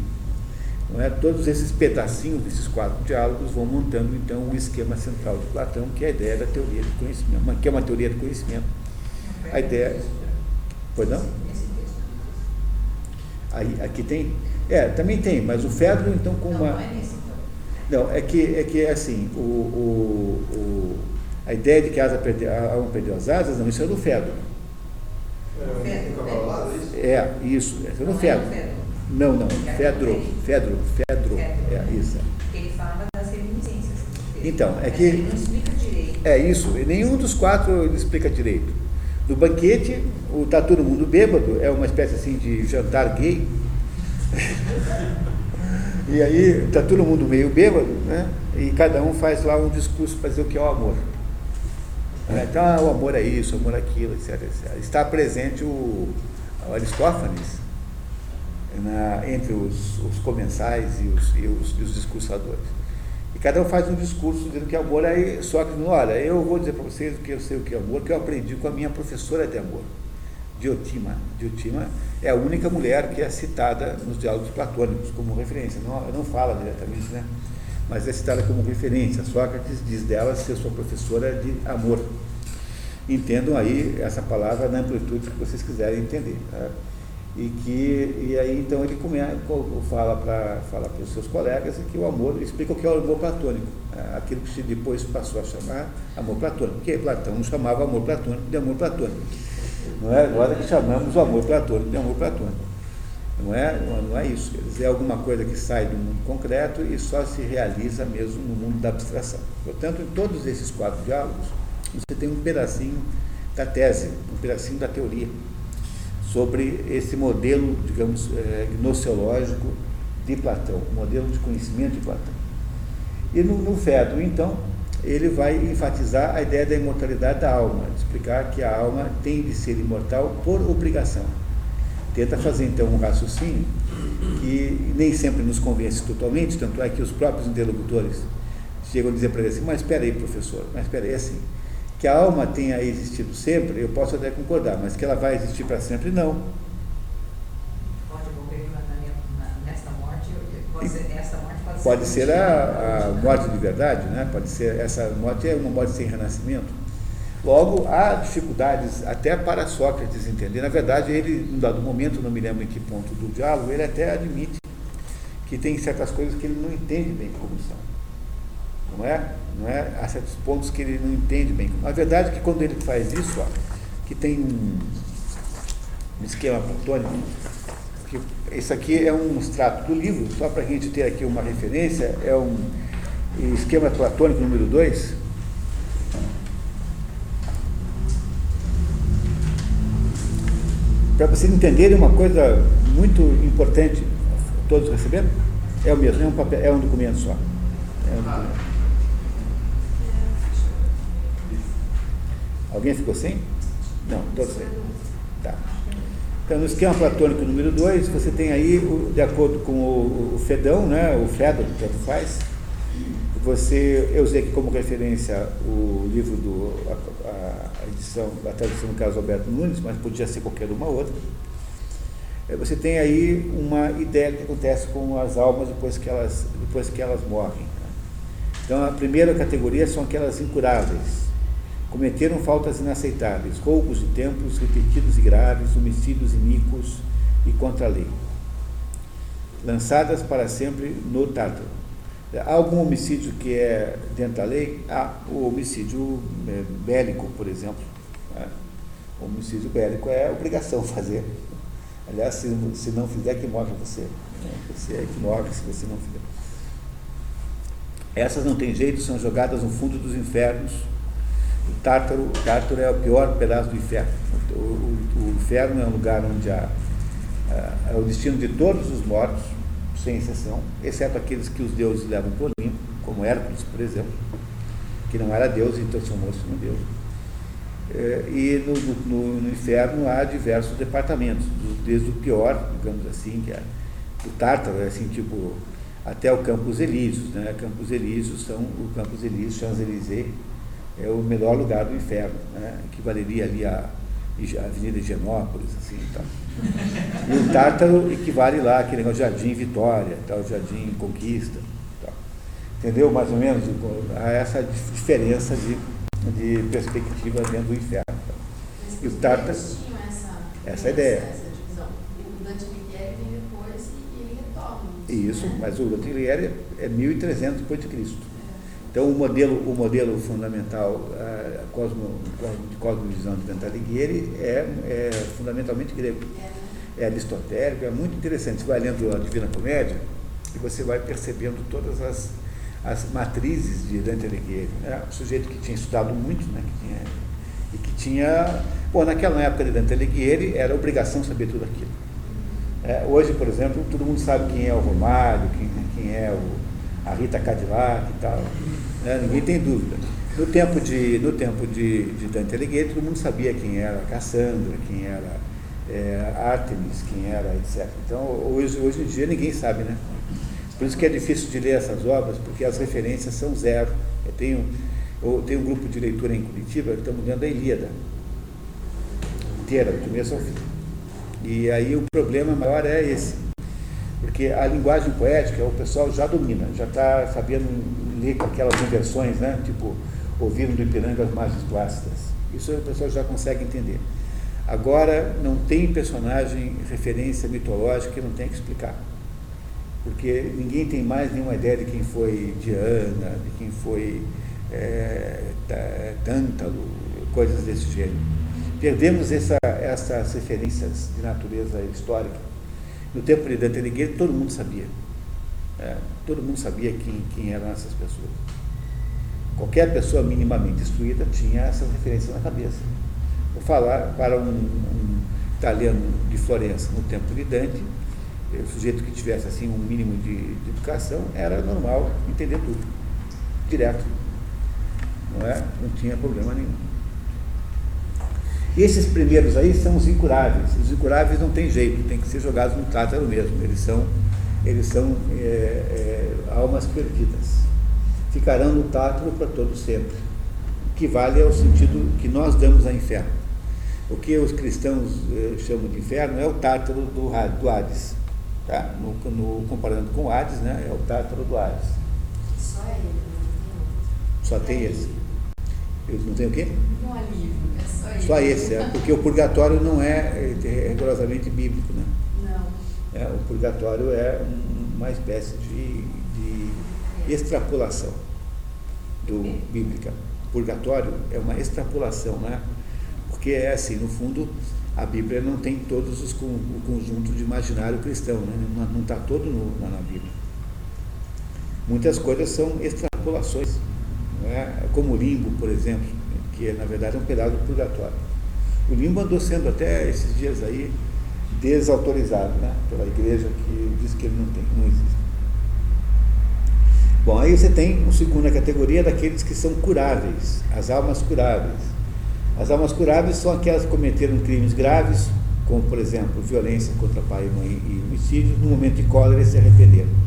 Não é? Todos esses pedacinhos desses quatro diálogos vão montando então o um esquema central de Platão, que é a ideia da teoria do conhecimento, que é uma teoria do conhecimento. A ideia. Pois não? Aí, aqui tem? É, também tem, mas o Fedro, então, com uma. Não, é não, é que é, que é assim, o, o, o, a ideia de que a asa perdeu, a alma perdeu as asas, não, isso é do Fedro. É, é, isso, é do Fedro. Não, não, Fedro, Fedro, Fedro, é isso. Ele fala das reminiscências. Então, é Ele que. não explica direito. É isso, e nenhum dos quatro ele explica direito. No banquete, o Tá Todo Mundo Bêbado é uma espécie assim de jantar gay. e aí tá todo mundo meio bêbado, né? E cada um faz lá um discurso para dizer o que é o amor. É, Então, ah, o amor é isso, o amor é aquilo, etc, etc. Está presente o, o Aristófanes na- entre os, os comensais e os, e, os, e os discursadores. E cada um faz um discurso dizendo que amor é não, olha, eu vou dizer para vocês o que eu sei o que é amor, que eu aprendi com a minha professora de amor, Diotima. Diotima é a única mulher que é citada nos diálogos platônicos como referência. Não, não fala diretamente, né? Mas é citada como referência. Sócrates diz dela ser sua professora de amor. Entendam aí essa palavra na amplitude que vocês quiserem entender. tá? E que e aí então ele come, fala para fala os seus colegas que o amor explica o que é o amor platônico, é, aquilo que se depois passou a chamar amor platônico, porque Platão chamava amor platônico de amor platônico. Não é agora que chamamos o amor platônico de amor platônico. Não é, não é isso. É alguma coisa que sai do mundo concreto e só se realiza mesmo no mundo da abstração. Portanto, em todos esses quatro diálogos, você tem um pedacinho da tese, um pedacinho da teoria sobre esse modelo, digamos, eh, gnoseológico de Platão, modelo de conhecimento de Platão. E no, no então, ele vai enfatizar a ideia da imortalidade da alma, explicar que a alma tem de ser imortal por obrigação. Tenta fazer, então, um raciocínio que nem sempre nos convence totalmente, tanto é que os próprios interlocutores chegam a dizer para ele assim, mas espera aí, professor, mas espera aí, assim, que a alma tenha existido sempre, eu posso até concordar, mas que ela vai existir para sempre, não. Pode morrer na- na- nesta morte, pode ser esta morte, pode ser. A, a morte de verdade, né? pode ser, essa morte é uma morte sem renascimento. Logo, há dificuldades até para Sócrates entender. Na verdade, ele, em um dado momento, não me lembro em que ponto do diálogo, ele até admite que tem certas coisas que ele não entende bem como são. Não é? Não é? Há certos pontos que ele não entende bem. A verdade é que quando ele faz isso, ó, que tem um, um esquema platônico, isso aqui é um extrato do livro, só para a gente ter aqui uma referência, é um esquema platônico número 2. Para vocês entenderem uma coisa muito importante, todos receberam? É o mesmo, é um, papel, é um documento só. É um documento. Alguém ficou sem? Não, todos têm. Tá. Então, no esquema platônico número 2, você tem aí, de acordo com o, Fedão, né, o Fedon, que tanto faz, você, eu usei aqui como referência o livro do, a, a edição, a tradução do caso Alberto Nunes, mas podia ser qualquer uma outra. Eh, Você tem aí uma ideia do que acontece com as almas depois que elas, depois que elas morrem. né? Então, a primeira categoria são aquelas incuráveis. Cometeram faltas inaceitáveis, roubos de templos repetidos e graves, homicídios iníquos e contra a lei. Lançadas para sempre no Tártaro. Há algum homicídio que é dentro da lei? Há o homicídio eh, bélico, por exemplo. O homicídio bélico é obrigação fazer. Aliás, se, não fizer, que morre você. Você é que morre se você não fizer. Essas não tem jeito, são jogadas no fundo dos infernos. O Tártaro, Tártaro é o pior pedaço do inferno. O, o- o inferno é um lugar onde há, é o destino de todos os mortos, sem exceção, exceto aqueles que os deuses levam para o Olimpo, como Hércules, por exemplo, que não era deus e transformou-se num deus. Eh, E no, no- no inferno há diversos departamentos, desde o pior, digamos assim, que é o Tártaro, é assim, tipo, até o Campos Elíseos, né? Campos Elíseos são, o Campos Elíseos, Champs-Élysées, é o melhor lugar do inferno, né? equivaleria ali à à Avenida Higienópolis, assim, e tal. E o Tártaro equivale lá àquele negócio Jardim Vitória, tal, Jardim Conquista, tal. entendeu mais ou menos a essa diferença de, de perspectiva dentro do inferno. Mas E o Tártaro- essa, essa ideia. o Dante Alighieri. Isso, mas o Dante é 1300 depois de Cristo. Então, o modelo, o modelo fundamental ah, cosmo, de cosmovisão de Dante Alighieri é, é fundamentalmente grego. É, né? Aristotélico, é muito interessante. Você vai lendo a Divina Comédia e você vai percebendo todas as, as matrizes de Dante Alighieri. É um sujeito que tinha estudado muito, né, que tinha, e que tinha... Bom, naquela época de Dante Alighieri era obrigação saber tudo aquilo. É, hoje, por exemplo, todo mundo sabe quem é o Romário, quem, quem é o, a Rita Cadillac e tal. Né, ninguém tem dúvida. No tempo de, no tempo de, de Dante Alighieri, todo mundo sabia quem era Cassandra, quem era é, Artemis, quem era, etc. Então, hoje, hoje em dia ninguém sabe, né? Por isso que é difícil de ler essas obras, porque as referências são zero. Eu tenho, eu tenho um grupo de leitura em Curitiba estamos lendo a Ilíada, inteira, do começo ao fim. E aí o problema maior é esse, porque a linguagem poética o pessoal já domina, já está sabendo ler com aquelas inversões, né? tipo, ouviram do Ipiranga as margens clássicas. Isso o pessoal já consegue entender. Agora, não tem personagem, referência mitológica que não tem que explicar. Porque ninguém tem mais nenhuma ideia de quem foi Diana, de quem foi é, Tântalo, coisas desse gênero. Perdemos essa, essas referências de natureza histórica. No tempo de Dante Alighieri, todo mundo sabia. É, todo mundo sabia quem, quem eram essas pessoas. Qualquer pessoa minimamente instruída tinha essas referências na cabeça. Vou falar para um, um italiano de Florença no tempo de Dante, o sujeito que tivesse assim um mínimo de, de, educação, era normal entender tudo, direto. Não é? Não tinha problema nenhum. Esses primeiros aí são os incuráveis. Os incuráveis não tem jeito, tem que ser jogados no tártaro mesmo. Eles são, eles são é, é, almas perdidas. Ficarão no tártaro para todo sempre. O que vale é o sentido que nós damos ao inferno. O que os cristãos eh, chamam de inferno é o tártaro do, do Hades. Tá? No, no, comparando com o Hades, né? é o tártaro do Hades. Só ele, não Só tem esse. Eu não tem o quê? Um alívio, é só ele. Só esse, é, porque o purgatório não é, é rigorosamente bíblico. Né? Não. É, o purgatório é um, uma espécie de, de extrapolação do bíblica. Purgatório é uma extrapolação, né? Porque é assim, no fundo, a Bíblia não tem todos os o conjunto de imaginário cristão, né? não está todo no, na, Bíblia. Muitas coisas são extrapolações, não é? como o limbo, por exemplo, que na verdade é um pedaço do purgatório. O limbo andou sendo até esses dias aí desautorizado né? pela igreja que diz que ele não tem, não existe. Bom, aí você tem uma segunda categoria daqueles que são curáveis, as almas curáveis. As almas curáveis são aquelas que cometeram crimes graves, como, por exemplo, violência contra pai e mãe e homicídio, no momento de cólera se arrependeram.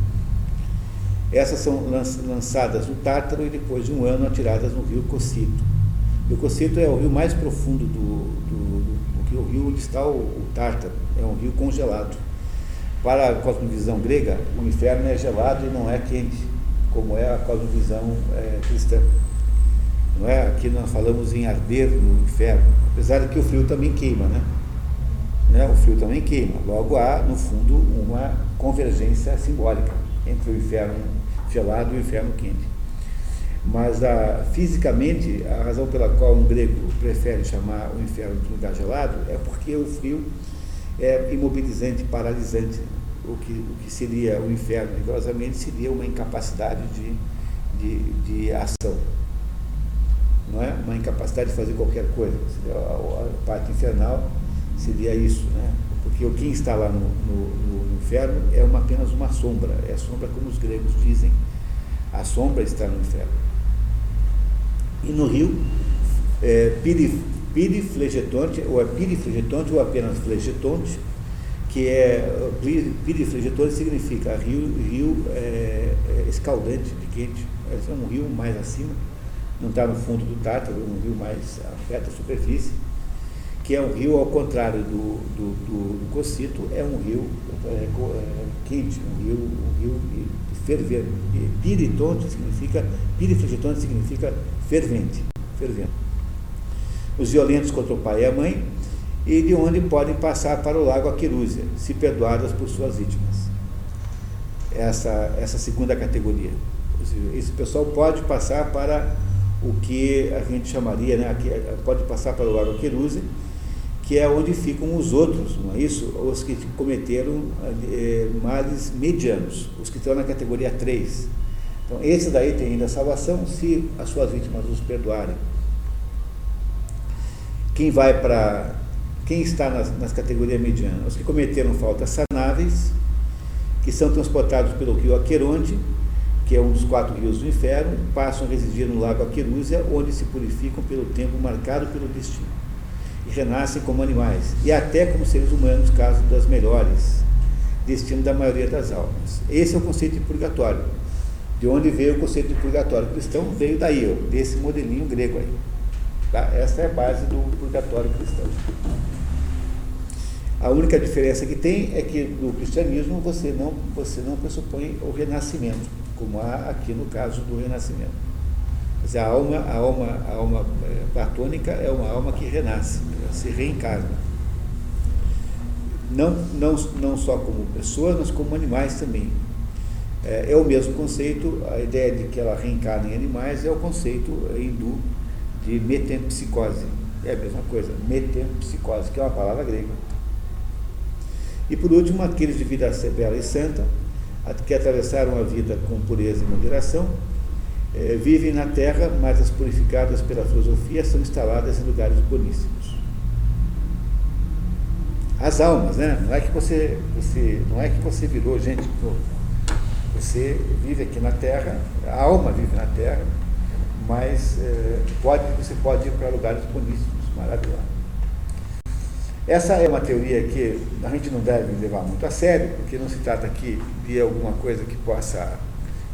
Essas são lançadas no Tártaro e depois de um ano atiradas no rio Cocito. O Cocito é o rio mais profundo do, do, do, do rio onde está o, o Tártaro, é um rio congelado. Para a cosmovisão grega, o inferno é gelado e não é quente, como é a cosmovisão é, cristã. Não é? Aqui nós falamos em arder no inferno, apesar de que o frio também queima, né? né? O frio também queima. Logo há, no fundo, uma convergência simbólica entre o inferno gelado e o inferno quente. Mas a, fisicamente, a razão pela qual um grego prefere chamar o inferno de lugar gelado é porque o frio é imobilizante, paralisante. O que, o que seria o inferno, rigorosamente, seria uma incapacidade de, de, de ação não é? uma incapacidade de fazer qualquer coisa. A, a parte infernal seria isso, né? Porque o que está lá no, no, no, inferno é uma, apenas uma sombra, é a sombra como os gregos dizem, a sombra está no inferno. E no rio, é, piriflegetonte, ou é piriflegetonte ou apenas flegetonte, que é piriflegetonte significa rio, rio é, é escaldante, de quente, é um rio mais acima, não está no fundo do Tártaro, um rio mais afeta a superfície, que é um rio ao contrário do, do, do, do Cocito, é um rio é, é, quente, um rio, um rio fervente. Piritonte significa, piriflegitonte significa fervente, fervente. Os violentos contra o pai e a mãe, e de onde podem passar para o lago Aquirúzia, se perdoadas por suas vítimas. Essa, essa segunda categoria. Esse pessoal pode passar para o que a gente chamaria, né, pode passar para o Lago Queruse, que é onde ficam os outros, não é isso? Os que cometeram é, males medianos, os que estão na categoria 3. Então, esse daí tem ainda salvação se as suas vítimas os perdoarem. Quem vai para. Quem está nas, nas categorias medianas? Os que cometeram faltas sanáveis, que são transportados pelo rio Aqueronte, que é um dos quatro rios do inferno, passam a residir no lago Aquerúzia, onde se purificam pelo tempo marcado pelo destino. E renascem como animais, e até como seres humanos, caso das melhores, destino da maioria das almas. Esse é o conceito de purgatório. De onde veio o conceito de purgatório cristão? Veio daí, desse modelinho grego aí. Tá? Essa é a base do purgatório cristão. A única diferença que tem é que no cristianismo você não, você não pressupõe o renascimento, como há aqui no caso do renascimento. Mas a alma, a alma, a alma é, platônica é uma alma que renasce, se reencarna. Não, não, não só como pessoas, mas como animais também. É, é o mesmo conceito, a ideia de que ela reencarna em animais é o conceito hindu de metempsicose. É a mesma coisa, metempsicose, que é uma palavra grega. E por último, aqueles de vida bela e santa, que atravessaram a vida com pureza e moderação, é, vivem na terra, mas as purificadas pela filosofia são instaladas em lugares boníssimos. As almas, né? Não é que você, você, não é que você virou gente você vive aqui na Terra, a alma vive na Terra, mas é, pode, você pode ir para lugares boníssimos, maravilhosos. Essa é uma teoria que a gente não deve levar muito a sério, porque não se trata aqui de alguma coisa que possa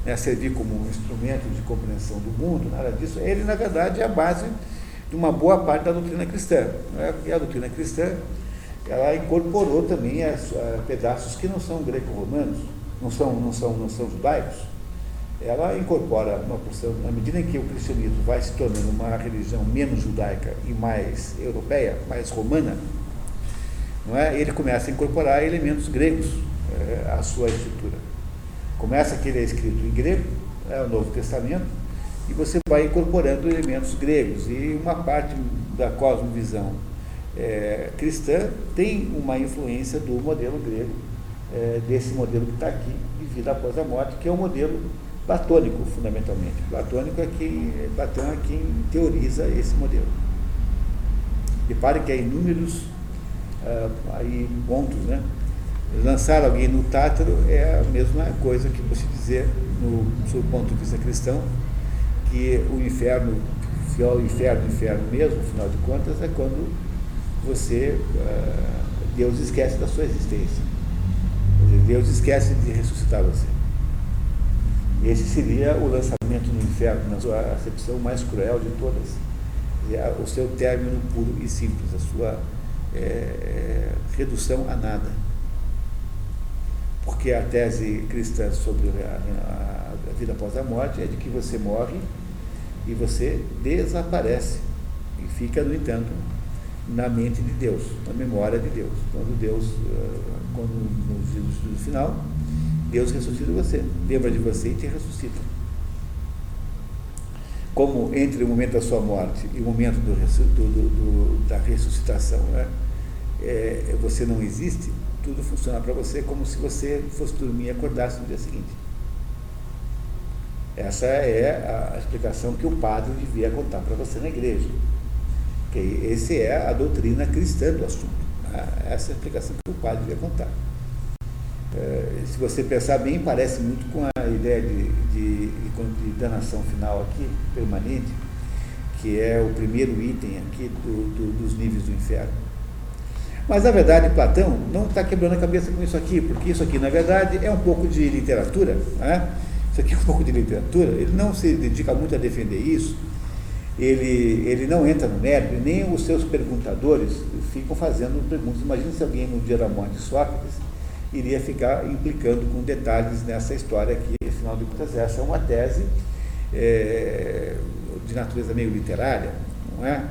né, servir como um instrumento de compreensão do mundo, nada disso. Ele, na verdade, é a base de uma boa parte da doutrina cristã. Né? E a doutrina cristã ela incorporou também as, a, pedaços que não são greco-romanos, não são, não são, não são judaicos, ela incorpora uma porção, na medida em que o cristianismo vai se tornando uma religião menos judaica e mais europeia, mais romana, não é? ele começa a incorporar elementos gregos é, à sua estrutura. Começa que ele é escrito em grego, é o Novo Testamento, e você vai incorporando elementos gregos, e uma parte da cosmovisão é, cristã tem uma influência do modelo grego é, desse modelo que está aqui, de vida após a morte, que é o modelo platônico, fundamentalmente. Platônico é quem, Platão é quem teoriza esse modelo. Repare que há inúmeros uh, aí pontos, né? Lançar alguém no Tártaro é a mesma coisa que você dizer, no, sob o ponto de vista cristão, que o inferno, se é o inferno, inferno mesmo, afinal de contas, é quando você, uh, Deus esquece da sua existência. Deus esquece de ressuscitar você. Esse seria o lançamento no inferno, na sua acepção mais cruel de todas. O seu término puro e simples, a sua é, redução a nada. Porque a tese cristã sobre a, a, vida após a morte é de que você morre e você desaparece e fica, no entanto, na mente de Deus, na memória de Deus. Quando Deus, eh, quando no final, Deus ressuscita você, lembra de você e te ressuscita. Como entre o momento da sua morte e o momento do, do, do, da ressuscitação né, é, você não existe, tudo funciona para você como se você fosse dormir e acordasse no dia seguinte. Essa é a explicação que o padre devia contar para você na igreja. Que essa é a doutrina cristã do assunto. Né? Essa é a explicação que o padre devia contar. É, se você pensar bem, parece muito com a ideia de, de, de, danação final aqui, permanente, que é o primeiro item aqui do, do, dos níveis do inferno. Mas, na verdade, Platão não está quebrando a cabeça com isso aqui, porque isso aqui, na verdade, é um pouco de literatura. Né? Isso aqui é um pouco de literatura. Ele não se dedica muito a defender isso, ele, ele não entra no mérito, nem os seus perguntadores ficam fazendo perguntas. Imagina se alguém, no dia da morte de Sócrates, iria ficar implicando com detalhes nessa história aqui. Afinal de contas, essa é uma tese é, de natureza meio literária, não é?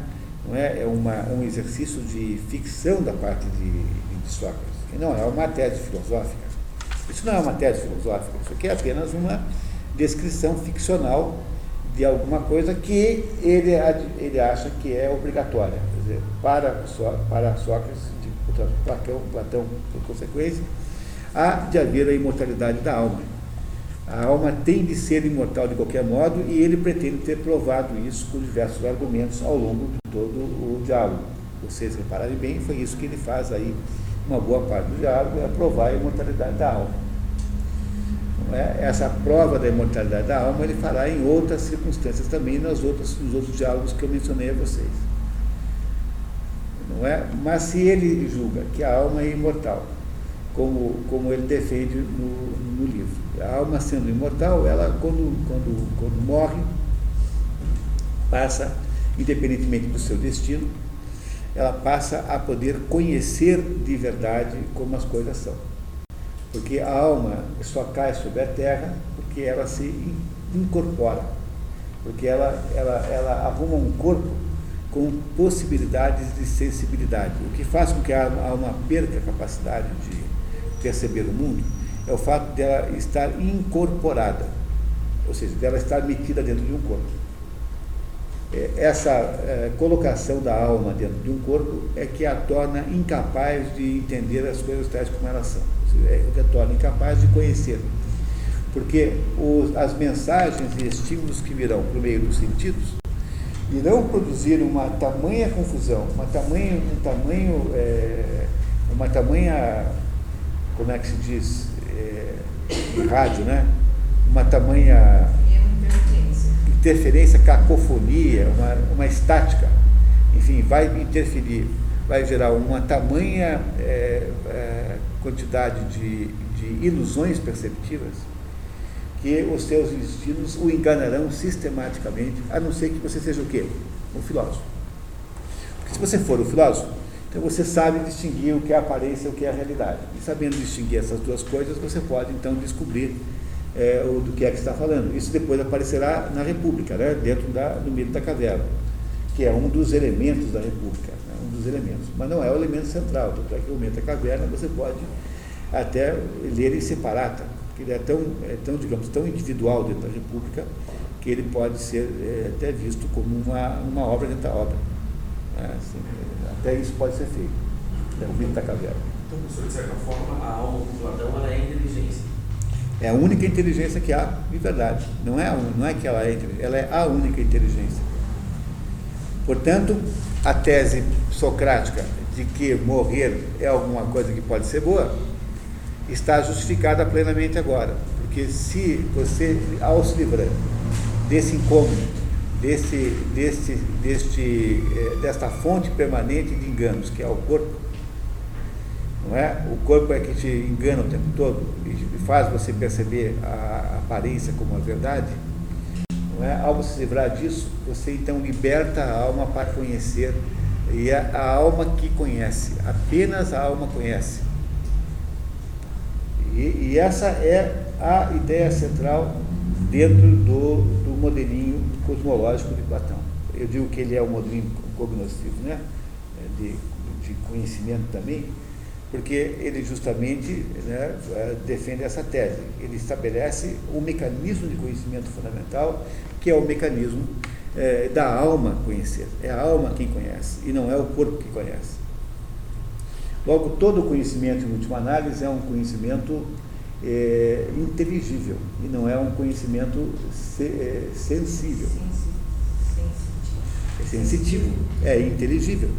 Não é, é uma, um exercício de ficção da parte de, de Sócrates. Não, é uma tese filosófica. Isso não é uma tese filosófica, isso aqui é apenas uma descrição ficcional de alguma coisa que ele, ele acha que é obrigatória. Quer dizer, para, para Sócrates, portanto, Platão, Platão, por consequência, há de haver a imortalidade da alma. A alma tem de ser imortal de qualquer modo e ele pretende ter provado isso com diversos argumentos ao longo de todo o diálogo. Vocês repararem bem, foi isso que ele faz aí, uma boa parte do diálogo, é provar a imortalidade da alma. É? Essa prova da imortalidade da alma ele fará em outras circunstâncias também, nas outras, nos outros diálogos que eu mencionei a vocês. Não é? Mas se ele julga que a alma é imortal, como, como ele defende no, no livro, a alma sendo imortal, ela quando, quando, quando morre, passa, independentemente do seu destino, ela passa a poder conhecer de verdade como as coisas são. Porque a alma só cai sobre a terra porque ela se incorpora, porque ela, ela, ela arruma um corpo com possibilidades de sensibilidade. O que faz com que a alma perca a capacidade de perceber o mundo é o fato dela estar incorporada, ou seja, dela estar metida dentro de um corpo. É, essa é, colocação da alma dentro de um corpo é que a torna incapaz de entender as coisas tais como elas são, é o que a torna incapaz de conhecer. Porque os, as mensagens e estímulos que virão por meio dos sentidos irão produzir uma tamanha confusão, uma tamanha, um tamanho, é, uma tamanha, como é que se diz, é, em rádio, né? Uma tamanha interferência, cacofonia, uma, uma estática, enfim, vai interferir, vai gerar uma tamanha é, é, quantidade de, de ilusões perceptivas que os seus destinos o enganarão sistematicamente, a não ser que você seja o quê? Um filósofo. Porque se você for um filósofo, então você sabe distinguir o que é aparência e o que é a realidade. E sabendo distinguir essas duas coisas, você pode então descobrir é, o, do que é que está falando. Isso depois aparecerá na República, né, dentro da, do mito da caverna, que é um dos elementos da República, né, um dos elementos. Mas não é o elemento central, tanto é que o mito da caverna você pode até ler em separata, porque ele é tão, é tão, digamos, tão individual dentro da República que ele pode ser é, até visto como uma, uma obra dentro da obra. Né, assim, até isso pode ser feito, é o mito da caverna. Então, professor, de certa forma, a alma do Platão ela é inteligência. É a única inteligência que há de verdade. Não é, não é que ela é ela é a única inteligência. Portanto, a tese socrática de que morrer é alguma coisa que pode ser boa está justificada plenamente agora. Porque se você, ao se livrar desse incômodo, desse, desse, deste, eh, desta fonte permanente de enganos, que é o corpo, não é? O corpo é que te engana o tempo todo e faz você perceber a aparência como a verdade. Não é? Ao se livrar disso, você então liberta a alma para conhecer e é a alma que conhece, apenas a alma conhece. E, e essa é a ideia central dentro do, do modelinho cosmológico de Platão. Eu digo que ele é o modelinho cognoscitivo, né? de, de conhecimento também, porque ele justamente né, eh, defende essa tese. Ele estabelece o um mecanismo de conhecimento fundamental, que é o mecanismo é, da alma conhecer. É a alma quem conhece, e não é o corpo que conhece. Logo, todo conhecimento, em última análise, é um conhecimento é, inteligível, e não é um conhecimento se, é, sensível. É sensitivo, é inteligível.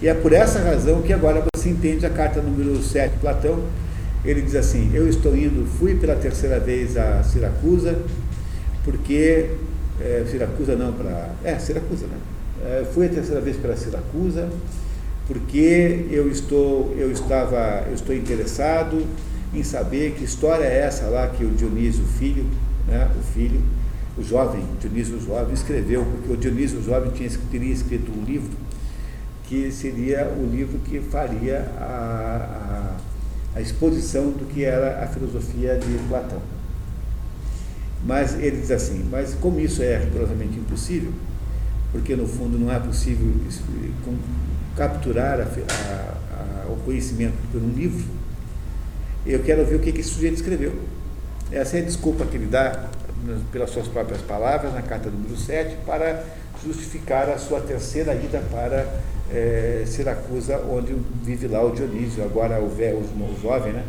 E é por essa razão que agora você entende a carta número 7 de Platão. Ele diz assim: Eu estou indo, fui pela terceira vez a Siracusa, porque. É, Siracusa não, para. É, Siracusa, né? Fui a terceira vez para Siracusa, porque eu estou, eu estava, eu estou interessado em saber que história é essa lá que o Dionísio, filho, né, o filho, o jovem, Dionísio jovem, escreveu, porque o Dionísio jovem tinha, teria escrito um livro que seria o livro que faria a, a, a, exposição do que era a filosofia de Platão. Mas ele diz assim, mas como isso é rigorosamente impossível, porque no fundo não é possível capturar a, o conhecimento por um livro, eu quero ver o que, que esse sujeito escreveu. Essa é a desculpa que ele dá pelas suas próprias palavras na carta número 7 para justificar a sua terceira ida para é, Siracusa, onde vive lá o Dionísio, agora o, velho, o jovem, né?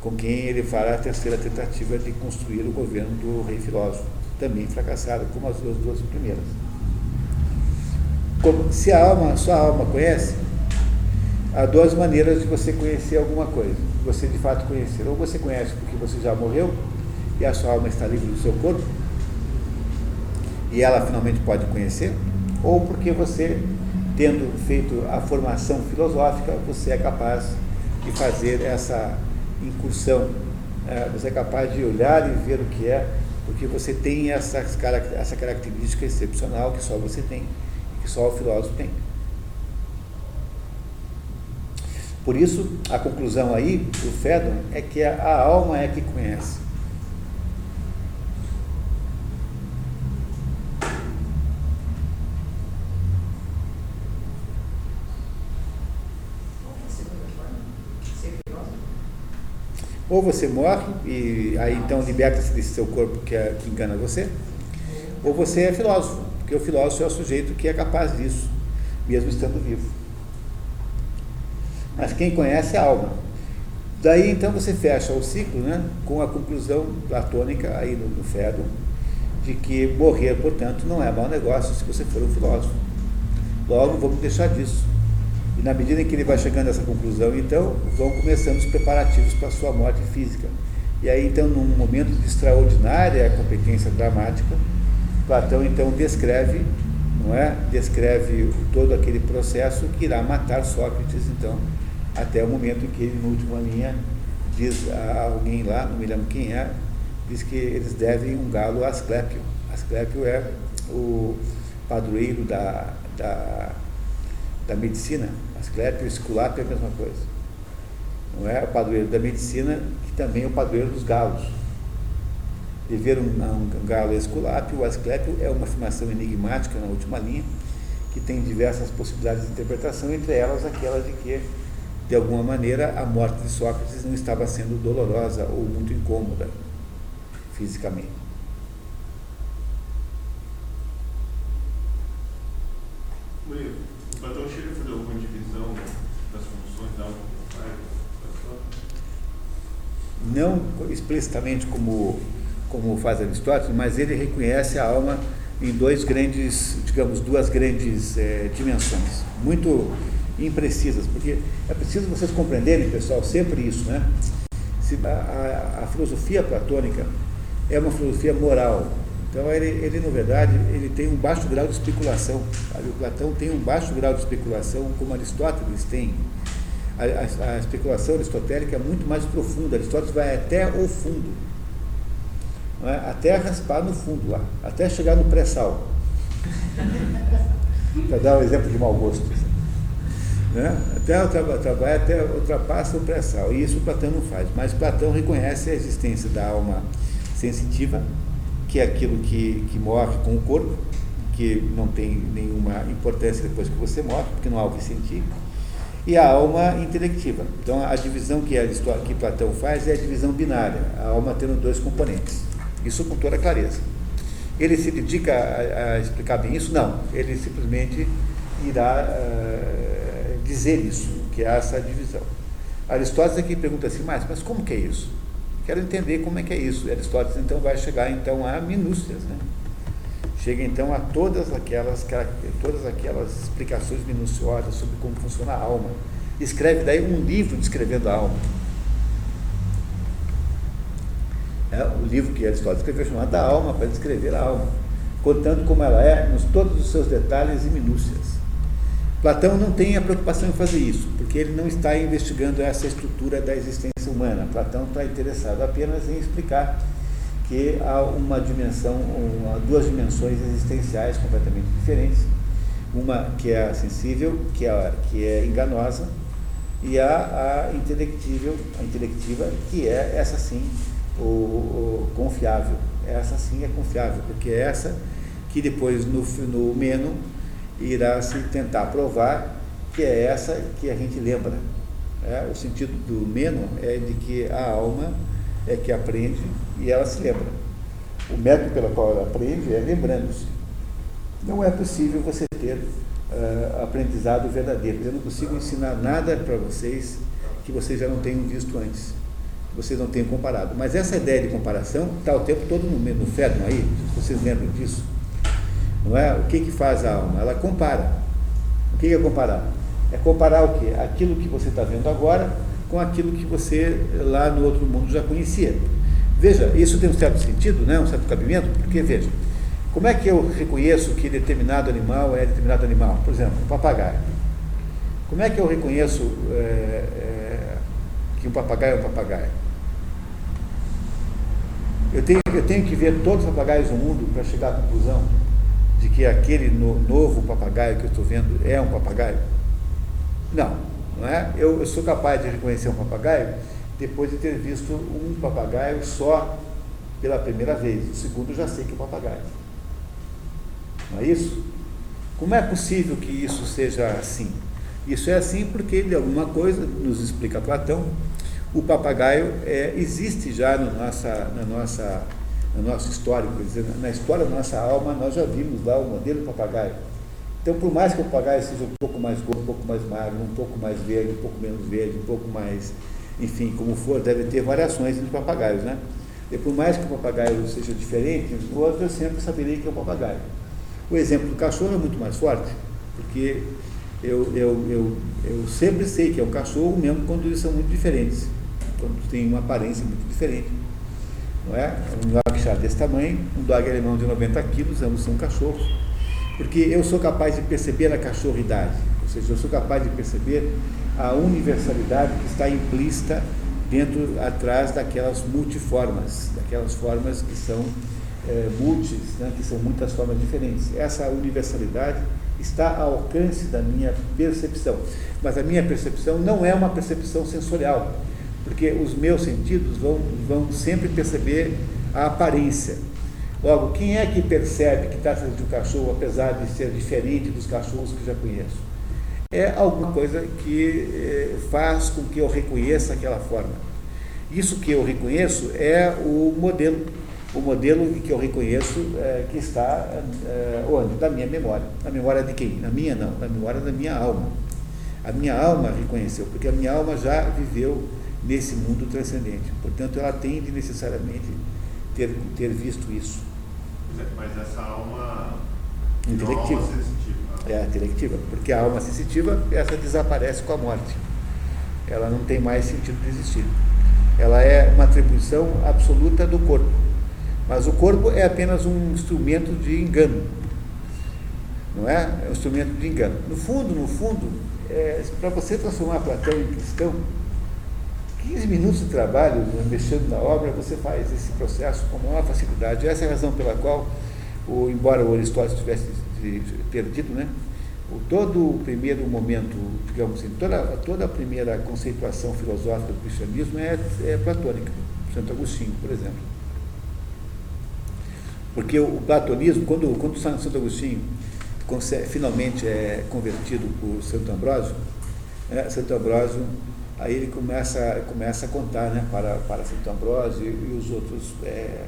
com quem ele fará a terceira tentativa de construir o governo do rei filósofo, também fracassada como as duas primeiras. Se a alma, sua alma conhece, há duas maneiras de você conhecer alguma coisa. Você de fato conhecer. Ou você conhece porque você já morreu e a sua alma está livre do seu corpo, e ela finalmente pode conhecer, ou porque você, tendo feito a formação filosófica, você é capaz de fazer essa incursão, é, você é capaz de olhar e ver o que é, porque você tem essa, essa característica excepcional que só você tem, que só o filósofo tem. Por isso, a conclusão aí do Fedon é que a, alma é que conhece. Ou você morre e aí então liberta-se desse seu corpo que, é, que engana você, ou você é filósofo, porque o filósofo é o sujeito que é capaz disso, mesmo estando vivo. Mas quem conhece a alma. Daí então você fecha o ciclo né, com a conclusão platônica aí no, no Fedon, de que morrer, portanto, não é mau negócio se você for um filósofo. Logo, vamos deixar disso. E na medida em que ele vai chegando a essa conclusão, então, vão começando os preparativos para a sua morte física. E aí, então, num momento de extraordinária competência dramática, Platão, então, descreve, não é? Descreve todo aquele processo que irá matar Sócrates, então, até o momento em que ele, na última linha, diz a alguém lá, não me lembro quem é, diz que eles devem um galo a Asclépio. Asclépio é o padroeiro da, da da medicina, Asclepio, Esculápio é a mesma coisa. Não é o padroeiro da medicina, que também é o padroeiro dos galos. De ver um, um galo esculápio, o Asclepio é uma afirmação enigmática na última linha, que tem diversas possibilidades de interpretação, entre elas aquela de que, de alguma maneira, a morte de Sócrates não estava sendo dolorosa ou muito incômoda fisicamente. Murilo. Platão chega a fazer alguma divisão das funções da Não explicitamente como, como faz Aristóteles, mas ele reconhece a alma em dois grandes, digamos, duas grandes é, dimensões, muito imprecisas, porque é preciso vocês compreenderem, pessoal, sempre isso, né? Se a, a, a filosofia platônica é uma filosofia moral, então ele, ele, na verdade, ele tem um baixo grau de especulação. Sabe? O Platão tem um baixo grau de especulação, como Aristóteles tem. A, a, a especulação aristotélica é muito mais profunda. Aristóteles vai até o fundo, é? até raspar no fundo lá, até chegar no pré-sal. Para dar um exemplo de mau gosto. Né? Até trabalha até ultrapassa o pré-sal. E isso Platão não faz. Mas Platão reconhece a existência da alma sensitiva que é aquilo que, que morre com o corpo, que não tem nenhuma importância depois que você morre, porque não há o que sentir, e a alma intelectiva. Então, a divisão que, a, que Platão faz é a divisão binária, a alma tendo dois componentes. Isso com toda clareza. Ele se dedica a, a explicar bem isso? Não. Ele simplesmente irá uh, dizer isso, que é essa divisão. Aristóteles aqui pergunta assim, mas, mas como que é isso? Quero entender como é que é isso. Aristóteles então vai chegar então a minúcias, né? Chega então a todas aquelas todas aquelas explicações minuciosas sobre como funciona a alma. Escreve daí um livro descrevendo a alma. É o livro que Aristóteles escreveu chamado Da Alma para descrever a alma, contando como ela é nos todos os seus detalhes e minúcias. Platão não tem a preocupação em fazer isso, porque ele não está investigando essa estrutura da existência humana. Platão está interessado apenas em explicar que há uma dimensão, uma, duas dimensões existenciais completamente diferentes. Uma que é a sensível, que é, que é enganosa, e a, a intelectível, a intelectiva, que é essa sim, o, o confiável. Essa sim é confiável, porque é essa que depois no, no Meno irá se tentar provar que é essa que a gente lembra. É, o sentido do meno é de que a alma é que aprende e ela se lembra. O método pelo qual ela aprende é lembrando-se. Não é possível você ter uh, aprendizado verdadeiro. Eu não consigo ensinar nada para vocês que vocês já não tenham visto antes. Vocês não tenham comparado. Mas essa ideia de comparação está o tempo todo no, no aí, vocês lembram disso. Não é? O que, que faz a alma? Ela compara. O que é comparar? É comparar o quê? Aquilo que você está vendo agora com aquilo que você lá no outro mundo já conhecia. Veja, isso tem um certo sentido, né? um certo cabimento, porque veja, como é que eu reconheço que determinado animal é determinado animal? Por exemplo, um papagaio. Como é que eu reconheço é, é, que um papagaio é um papagaio? Eu tenho, eu tenho que ver todos os papagaios do mundo para chegar à conclusão de que aquele no, novo papagaio que eu estou vendo é um papagaio? Não, não é? Eu, eu, sou capaz de reconhecer um papagaio depois de ter visto um papagaio só pela primeira vez. O segundo já sei que é um papagaio. Não é isso? Como é possível que isso seja assim? Isso é assim porque, de alguma coisa, nos explica Platão, o papagaio é, existe já no nossa, na nossa, no nosso histórico, dizer, na história da nossa alma, nós já vimos lá o modelo do papagaio. Então, por mais que o papagaio seja um pouco mais gordo, um pouco mais magro, um pouco mais verde, um pouco menos verde, um pouco mais, enfim, como for, deve ter variações entre papagaios, né? E por mais que o papagaio seja diferente outro, eu sempre saberei que é um papagaio. O exemplo do cachorro é muito mais forte, porque eu, eu, eu, eu sempre sei que é um cachorro, mesmo quando eles são muito diferentes tem uma aparência muito diferente. Não é? Um Yorkshire desse tamanho, um dog alemão de 90 quilos, ambos são cachorros. Porque eu sou capaz de perceber a cachorridade, ou seja, eu sou capaz de perceber a universalidade que está implícita dentro, atrás daquelas multiformas, daquelas formas que são é, multis, né, que são muitas formas diferentes. Essa universalidade está ao alcance da minha percepção, mas a minha percepção não é uma percepção sensorial, porque os meus sentidos vão, vão sempre perceber a aparência. Logo, quem é que percebe que está de um cachorro, apesar de ser diferente dos cachorros que já conheço? É alguma coisa que eh, faz com que eu reconheça aquela forma. Isso que eu reconheço é o modelo, o modelo que eu reconheço é, que está é, onde? Da minha memória. Na memória de quem? Na minha não, na memória da minha alma. A minha alma reconheceu, porque a minha alma já viveu nesse mundo transcendente. Portanto, ela tem de necessariamente ter, ter visto isso. Mas essa alma intelectiva. Alma sensitiva. É, intelectiva, porque a alma sensitiva, essa desaparece com a morte. Ela não tem mais sentido de existir. Ela é uma atribuição absoluta do corpo. Mas o corpo é apenas um instrumento de engano. Não é? É um instrumento de engano. No fundo, no fundo, é, para você transformar Platão em cristão, 15 minutos de trabalho mexendo na obra, você faz esse processo com maior facilidade. Essa é a razão pela qual, o, embora o Aristóteles tivesse perdido, né, o, todo o primeiro momento, digamos assim, toda, toda a primeira conceituação filosófica do cristianismo é, é platônica, Santo Agostinho, por exemplo. Porque o platonismo, quando, quando Santo Agostinho finalmente é convertido por Santo Ambrósio, é, Santo Ambrósio Aí ele começa, começa a contar né, para, para Santo Ambrósio e, e os outros é,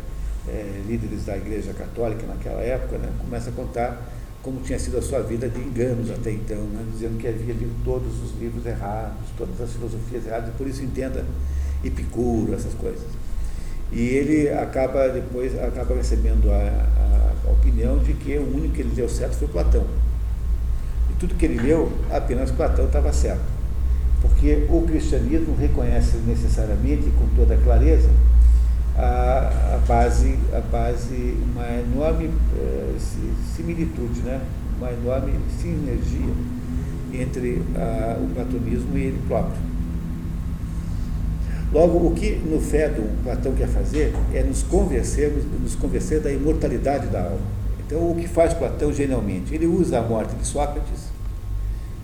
é, líderes da Igreja Católica naquela época, né, começa a contar como tinha sido a sua vida de enganos até então, né, dizendo que havia lido todos os livros errados, todas as filosofias erradas, e por isso entenda Epicuro, essas coisas. E ele acaba depois acaba recebendo a, a, a opinião de que o único que ele deu certo foi Platão. E tudo que ele leu, apenas Platão estava certo porque o cristianismo reconhece necessariamente, com toda clareza, a, a base, a base, uma enorme eh, similitude, né? uma enorme sinergia entre o platonismo e ele próprio. Logo, o que no Fédon Platão quer fazer é nos convencer, nos convencer da imortalidade da alma. Então, o que faz Platão genialmente? Ele usa a morte de Sócrates,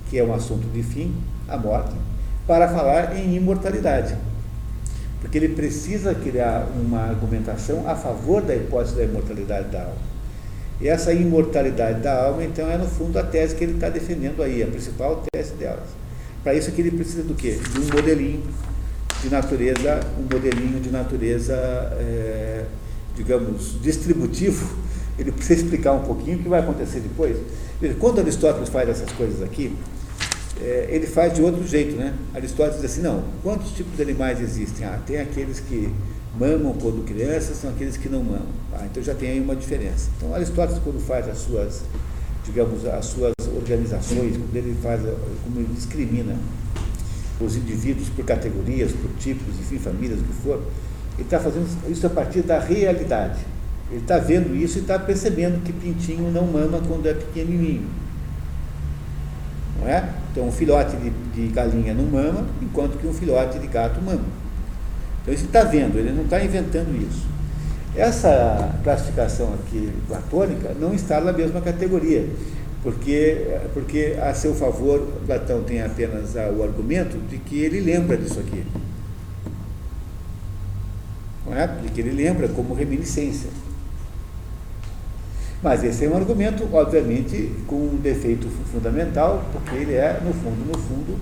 que é um assunto de fim, a morte, para falar em imortalidade. Porque ele precisa criar uma argumentação a favor da hipótese da imortalidade da alma. E essa imortalidade da alma, então, é no fundo a tese que ele está defendendo aí, a principal tese delas. Para isso que ele precisa do quê? De um modelinho de natureza, um modelinho de natureza, é, digamos, distributivo. Ele precisa explicar um pouquinho o que vai acontecer depois. Quando Aristóteles faz essas coisas aqui, é, ele faz de outro jeito, né? Aristóteles diz assim, não, quantos tipos de animais existem? Ah, tem aqueles que mamam quando crianças, são aqueles que não mamam. Ah, então já tem aí uma diferença. Então Aristóteles quando faz as suas, digamos, as suas organizações, quando ele faz, como ele discrimina os indivíduos por categorias, por tipos, enfim, famílias, o que for, ele está fazendo isso a partir da realidade. Ele está vendo isso e está percebendo que pintinho não mama quando é pequenininho. Não é? Então, um filhote de, de galinha não mama, enquanto que um filhote de gato mama. Então, isso está vendo, ele não está inventando isso. Essa classificação aqui platônica não está na mesma categoria, porque, porque a seu favor, Platão tem apenas o argumento de que ele lembra disso aqui. Não é? De que ele lembra como reminiscência. Mas esse é um argumento, obviamente, com um defeito fundamental, porque ele é, no fundo, no fundo,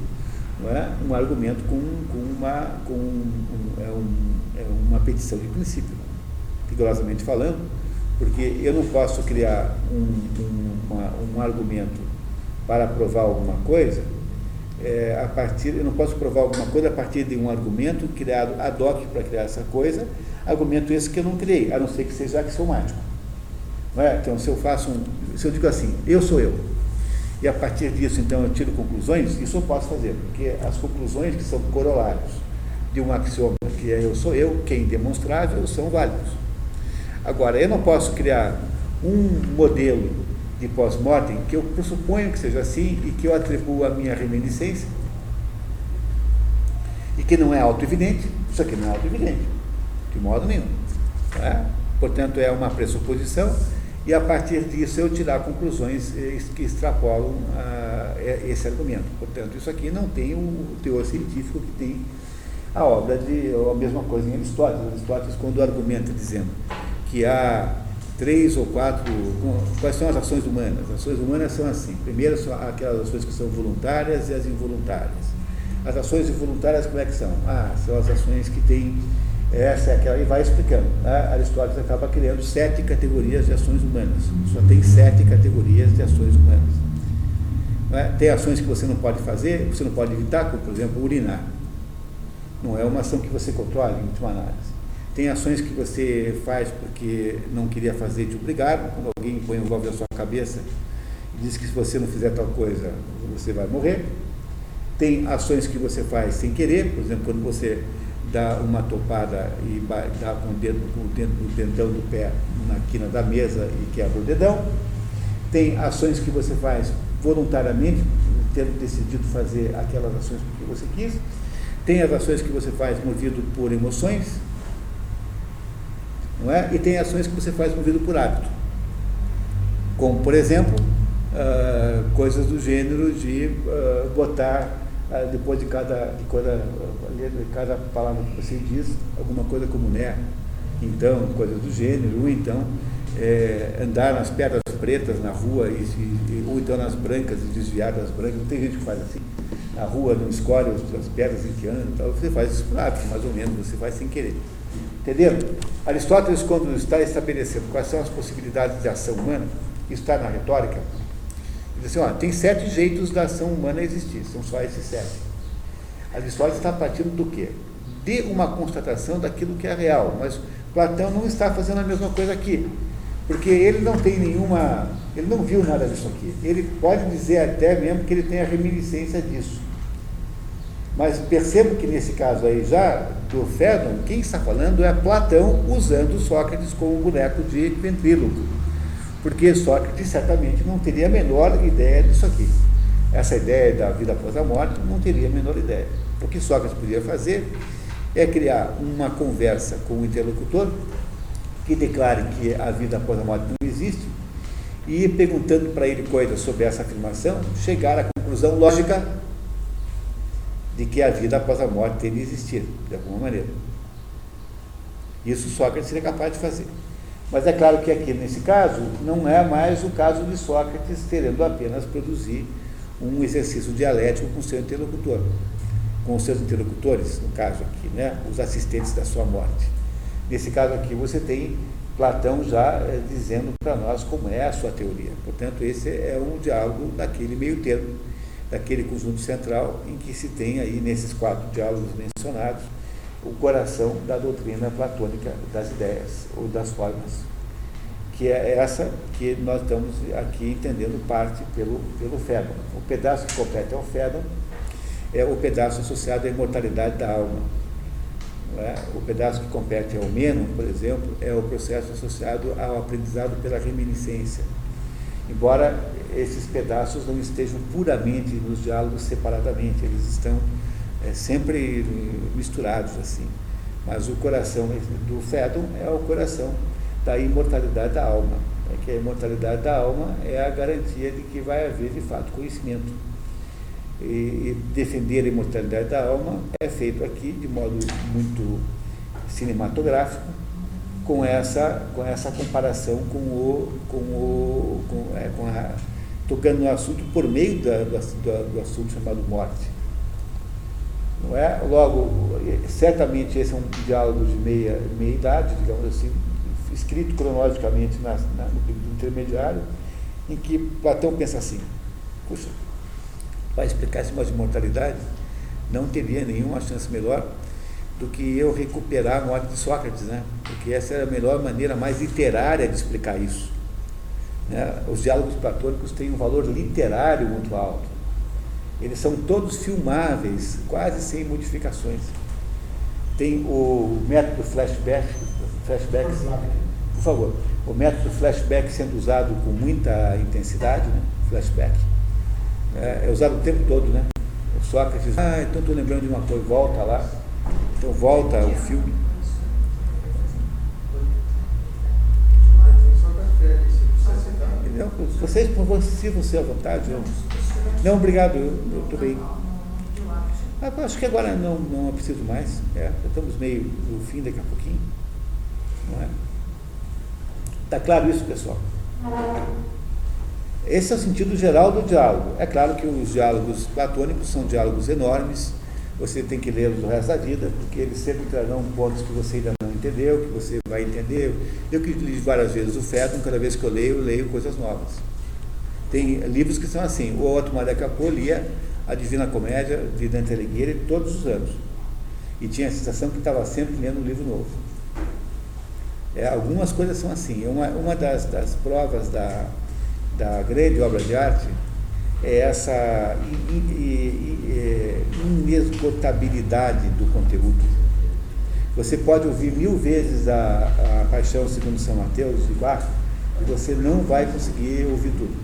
é? um argumento com, com, uma, com um, é um, é uma petição de princípio, rigorosamente falando, porque eu não posso criar um, um, uma, um argumento para provar alguma coisa é, a partir, eu não posso provar alguma coisa a partir de um argumento criado ad hoc para criar essa coisa, argumento esse que eu não criei, a não ser que seja axiomático. É? Então, se eu faço um, se eu digo assim, eu sou eu, e a partir disso, então, eu tiro conclusões, isso eu posso fazer, porque as conclusões que são corolários de um axioma, que é eu sou eu, que é indemonstrável, são válidos. Agora, eu não posso criar um modelo de pós-mortem que eu pressuponho que seja assim e que eu atribuo a minha reminiscência e que não é auto-evidente, isso aqui não é auto-evidente, de modo nenhum. É? Portanto, é uma pressuposição e a partir disso eu tirar conclusões que extrapolam ah, esse argumento. Portanto, isso aqui não tem o teor científico que tem a obra de, a mesma coisa em Aristóteles. Aristóteles, quando argumenta dizendo que há três ou quatro, quais são as ações humanas? As ações humanas são assim, primeiro são aquelas ações que são voluntárias e as involuntárias. As ações involuntárias como é que são? Ah, são as ações que têm essa é aquela, e vai explicando. Né? Aristóteles acaba criando sete categorias de ações humanas. Só tem sete categorias de ações humanas. É? Tem ações que você não pode fazer, você não pode evitar, como por exemplo urinar. Não é uma ação que você controla, em última análise. Tem ações que você faz porque não queria fazer te obrigaram, quando alguém põe um golpe na sua cabeça e diz que se você não fizer tal coisa, você vai morrer. Tem ações que você faz sem querer, por exemplo, quando você dá uma topada e dá com o dedo, com o dedo, o dedão do pé na quina da mesa e quebra o dedão. Tem ações que você faz voluntariamente, tendo decidido fazer aquelas ações porque você quis. Tem as ações que você faz movido por emoções, não é? E tem ações que você faz movido por hábito. Como, por exemplo, uh, coisas do gênero de uh, botar ah, depois de cada, de cada, de cada palavra que você diz, alguma coisa como né, então, coisas do gênero, ou então é, andar nas pedras pretas na rua, e, ou então nas brancas e desviar das brancas, não tem gente que faz assim, na rua não escolhe as pedras em que anda, então você faz isso por hábito, mais ou menos, você faz sem querer. Entenderam? Aristóteles, quando está estabelecendo quais são as possibilidades de ação humana, isso está na retórica, Diz assim, ó, tem sete jeitos da ação humana existir, são só esses sete. Aristóteles está partindo do quê? De uma constatação daquilo que é real, mas Platão não está fazendo a mesma coisa aqui, porque ele não tem nenhuma, ele não viu nada disso aqui. Ele pode dizer até mesmo que ele tem a reminiscência disso. Mas percebo que nesse caso aí já do Fédon, quem está falando é Platão usando Sócrates como boneco de ventríloco porque Sócrates certamente não teria a menor ideia disso aqui. Essa ideia da vida após a morte não teria a menor ideia. O que Sócrates podia fazer é criar uma conversa com o interlocutor que declare que a vida após a morte não existe e, perguntando para ele coisas sobre essa afirmação, chegar à conclusão lógica de que a vida após a morte teria existido, de alguma maneira. Isso Sócrates seria capaz de fazer. Mas é claro que aqui, nesse caso, não é mais o caso de Sócrates querendo apenas produzir um exercício dialético com seu interlocutor, com os seus interlocutores, no caso aqui, né, os assistentes da sua morte. Nesse caso aqui, você tem Platão já é, dizendo para nós como é a sua teoria. Portanto, esse é um diálogo daquele meio termo, daquele conjunto central em que se tem aí, nesses quatro diálogos mencionados, o coração da doutrina platônica das ideias ou das formas, que é essa que nós estamos aqui entendendo parte pelo, pelo Fédon. O pedaço que compete ao Fédon é o pedaço associado à imortalidade da alma. É? O pedaço que compete ao Menon, por exemplo, é o processo associado ao aprendizado pela reminiscência. Embora esses pedaços não estejam puramente nos diálogos separadamente, eles estão é, sempre misturados assim. Mas o coração do Fédon é o coração da imortalidade da alma, é que a imortalidade da alma é a garantia de que vai haver de fato conhecimento. E, e defender a imortalidade da alma é feito aqui de modo muito cinematográfico, com essa, com essa comparação com o, com o, com, é, com a, tocando no assunto por meio da, do, do, assunto chamado morte. Não é? Logo, certamente esse é um diálogo de meia, meia idade, digamos assim, escrito cronologicamente na, na, no intermediário, em que Platão pensa assim, puxa, para explicar esse modo de mortalidade, não teria nenhuma chance melhor do que eu recuperar a morte de Sócrates, né? porque essa era a melhor maneira, mais literária de explicar isso. Né? Os diálogos platônicos têm um valor literário muito alto. Eles são todos filmáveis, quase sem modificações. Tem o método flashback, flashback, por favor, o método flashback sendo usado com muita intensidade, né? flashback, é, é usado o tempo todo, né? O Sócrates, ah, então estou lembrando de uma coisa, volta lá, então volta o filme. Não, vocês, por favor, você à vontade. Eu... Não, obrigado, eu estou bem. Ah, acho que agora não, não é preciso mais. É, estamos meio no fim daqui a pouquinho. Não é? Está claro isso, pessoal? Esse é o sentido geral do diálogo. É claro que os diálogos platônicos são diálogos enormes, você tem que lê-los o resto da vida, porque eles sempre trarão pontos que você ainda não entendeu, que você vai entender. Eu que li várias vezes o Fédon, cada vez que eu leio, eu leio coisas novas. Tem livros que são assim, o Otto Maria Capô lia a Divina Comédia de Dante Alighieri todos os anos. E tinha a sensação que estava sempre lendo um livro novo. É, algumas coisas são assim. Uma, uma das, das provas da, da grande obra de arte é essa inesgotabilidade do conteúdo. Você pode ouvir mil vezes a, a Paixão segundo São Mateus de Bach e você não vai conseguir ouvir tudo.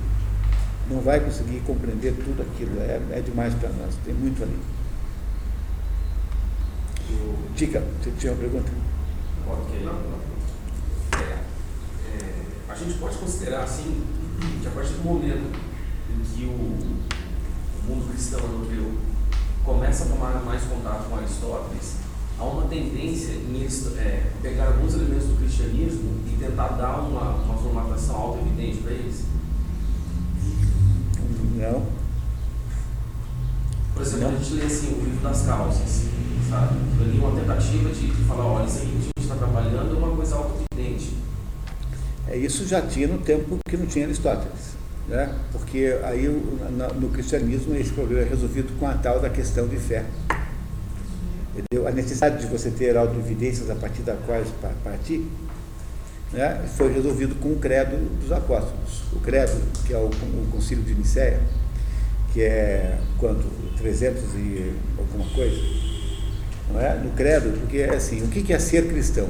Não vai conseguir compreender tudo aquilo. É, é demais para nós, tem muito ali. Dica, você tinha uma pergunta? Ok. A gente pode considerar assim que a partir do momento que o, o mundo cristão europeu começa a tomar mais contato com Aristóteles, há uma tendência em é, pegar alguns elementos do cristianismo e tentar dar uma, uma formatação auto-evidente para eles? Não. Por exemplo, Não. a gente lê assim, o livro das causas, sabe? Ali uma tentativa de, de falar, olha, isso aqui que a gente está trabalhando é uma coisa auto-evidente. É, isso já tinha no tempo que não tinha Aristóteles né? porque aí no cristianismo esse problema é resolvido com a tal da questão de fé. Entendeu? A necessidade de você ter autoevidências a partir da quais partir né, foi resolvido com o credo dos apóstolos. O credo, que é o, o concílio de Nicéia, que é quanto? 300 e alguma coisa. Não é? No credo, porque assim, o que é ser cristão?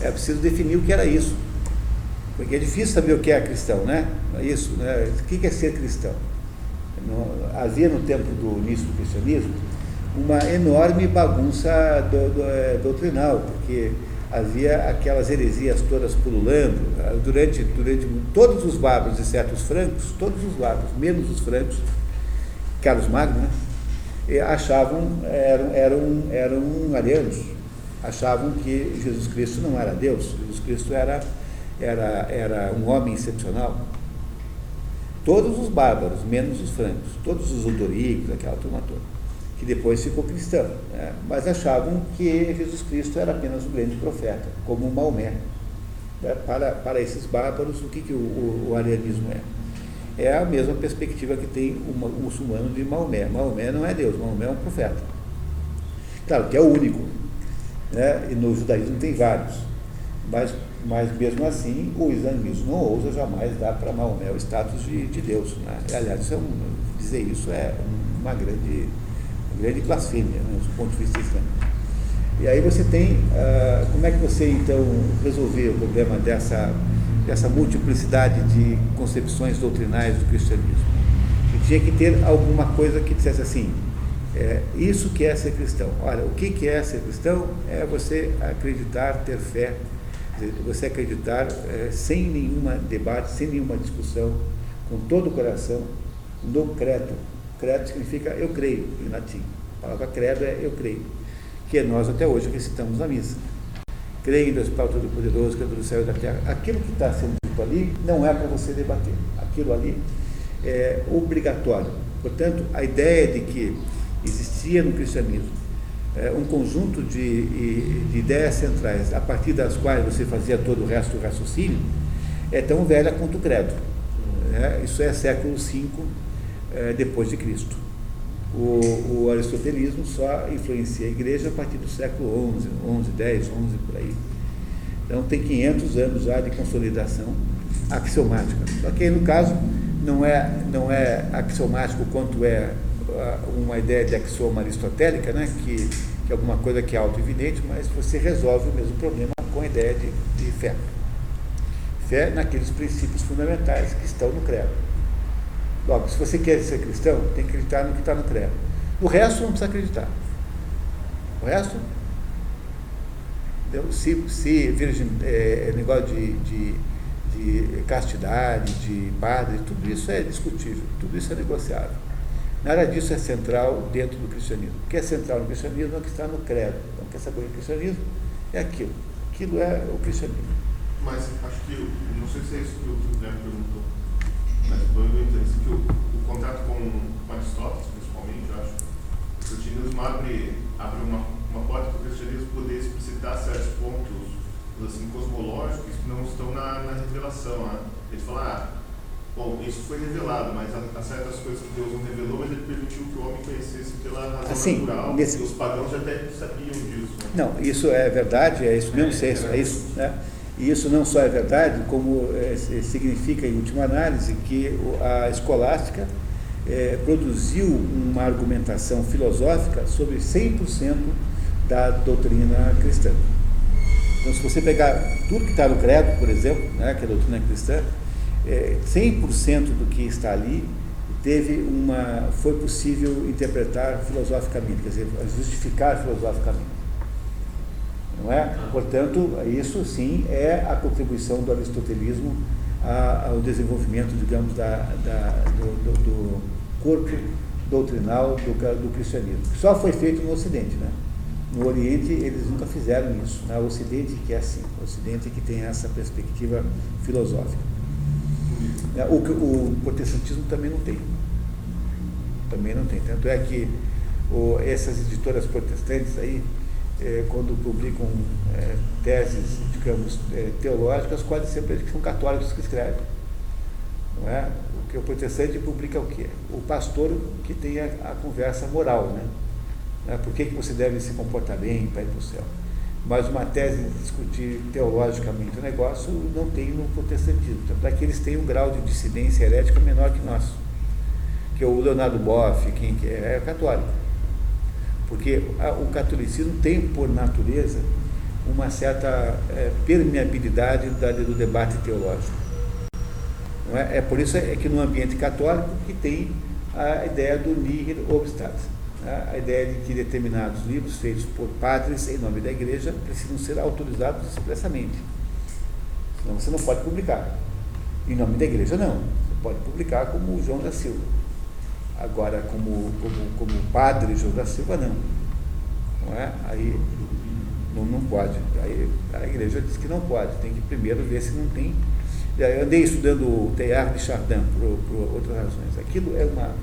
É preciso definir o que era isso. Porque é difícil saber o que é cristão, né? Isso, né? O que é ser cristão? havia no tempo do início do cristianismo uma enorme bagunça do, do, é, doutrinal, porque havia aquelas heresias todas pululando. Durante, durante todos os bárbaros, exceto os francos, todos os bárbaros, menos os francos, Carlos Magno, né? achavam, eram, eram, eram arianos, achavam que Jesus Cristo não era Deus, Jesus Cristo era era, era um homem excepcional. Todos os bárbaros, menos os francos, todos os odoricos, aquela turma toda, que depois ficou cristão, né? mas achavam que Jesus Cristo era apenas um grande profeta, como o Maomé. Né? Para, para esses bárbaros, o que, que o, o, o arianismo é? é a mesma perspectiva que tem o muçulmano de Maomé. Maomé não é Deus, Maomé é um profeta. Claro que é o único, né? e no judaísmo tem vários, mas, mas mesmo assim o islamismo não ousa jamais dar para Maomé o status de, de Deus. Né? aliás, isso é um, dizer isso é uma grande, uma grande blasfêmia, né? do ponto de vista islâmico. E aí você tem, uh, como é que você então resolveu o problema dessa, dessa multiplicidade de concepções doutrinais do cristianismo? E tinha que ter alguma coisa que dissesse assim, é, isso que é ser cristão. Olha, o que, que é ser cristão? É você acreditar, ter fé, você acreditar é, sem nenhuma debate, sem nenhuma discussão, com todo o coração, no credo. Credo significa eu creio, em latim. A palavra credo é eu creio que nós até hoje recitamos na missa. Creio em Deus Pai Todo-Poderoso, Criador do céu e da terra. Aquilo que está sendo dito ali não é para você debater. Aquilo ali é obrigatório. Portanto, a ideia de que existia no cristianismo é, um conjunto de, de, ideias centrais a partir das quais você fazia todo o resto do raciocínio é tão velha quanto o credo. É, isso é século V é, depois de Cristo o, o, aristotelismo só influencia a igreja a partir do século XI, 11, 10, 11 por aí. Então tem 500 anos já de consolidação axiomática. Só que aí, no caso, não é, não é axiomático quanto é uma ideia de axioma aristotélica, né, que, que é alguma coisa que é auto-evidente, mas você resolve o mesmo problema com a ideia de, de fé. Fé naqueles princípios fundamentais que estão no credo. Logo, se você quer ser cristão, tem que acreditar no que está no credo. O resto não precisa acreditar. O resto, se, se virgem, é, é, negócio de, de, de castidade, de padre, tudo isso é discutível, tudo isso é negociável. Nada disso é central dentro do cristianismo. O que é central no cristianismo é o que está no credo. Então, quer saber o cristianismo? É aquilo. Aquilo é o cristianismo. Mas acho que, não sei se é isso que o Guilherme perguntou, mas o eu entendo que o, o contato com, Aristóteles, principalmente, acho, o cristianismo abre, abre uma, uma porta para o cristianismo poder explicitar certos pontos assim, cosmológicos que não estão na, na revelação. Né? Eles falam, ah, bom, isso foi revelado, mas há, certas coisas que Deus não revelou, mas ele permitiu que o homem conhecesse pela razão assim, natural. Nesse... E os pagãos já até sabiam disso. Né? Não, isso é verdade, é isso mesmo, é, é, é isso, né? E isso não só é verdade, como é, significa, em última análise, que a escolástica é, produziu uma argumentação filosófica sobre 100% da doutrina cristã. Então, se você pegar tudo que está no credo, por exemplo, né, que é a doutrina cristã, é, 100% do que está ali teve uma, foi possível interpretar filosoficamente, quer dizer, justificar filosoficamente não é? Portanto, isso sim é a contribuição do aristotelismo ao desenvolvimento, digamos, da, da do, do, corpo doutrinal do, do cristianismo. Só foi feito no Ocidente, né? No Oriente eles nunca fizeram isso. Né? O Ocidente que é assim, o Ocidente que tem essa perspectiva filosófica. É, o, o protestantismo também não tem. Também não tem. Tanto é que o, essas editoras protestantes aí, é, quando publicam é, teses, digamos, é, teológicas, quase sempre são católicos que escrevem. Não é? O que o protestante publica o quê? O pastor que tem a, a conversa moral, né? É, por que, que você deve se comportar bem para ir para o céu? Mas uma tese de discutir teologicamente o negócio não tem no protestantismo. Tanto é que eles têm um grau de dissidência herética menor que nós. Que o Leonardo Boff, quem que é, é católico. Porque o catolicismo tem, por natureza, uma certa é, permeabilidade do debate teológico. É? é? por isso é que no ambiente católico que tem a ideia do nihil obstat? A ideia de que determinados livros feitos por padres em nome da igreja precisam ser autorizados expressamente. Senão você não pode publicar. Em nome da igreja não. Você pode publicar como João da Silva. Agora, como, como, como padre João da Silva, não. Não é? Aí não, não pode. Aí a igreja diz que não pode, tem que primeiro ver se não tem. Eu andei estudando o Teilhard de Chardin por, por outras razões. Aquilo é uma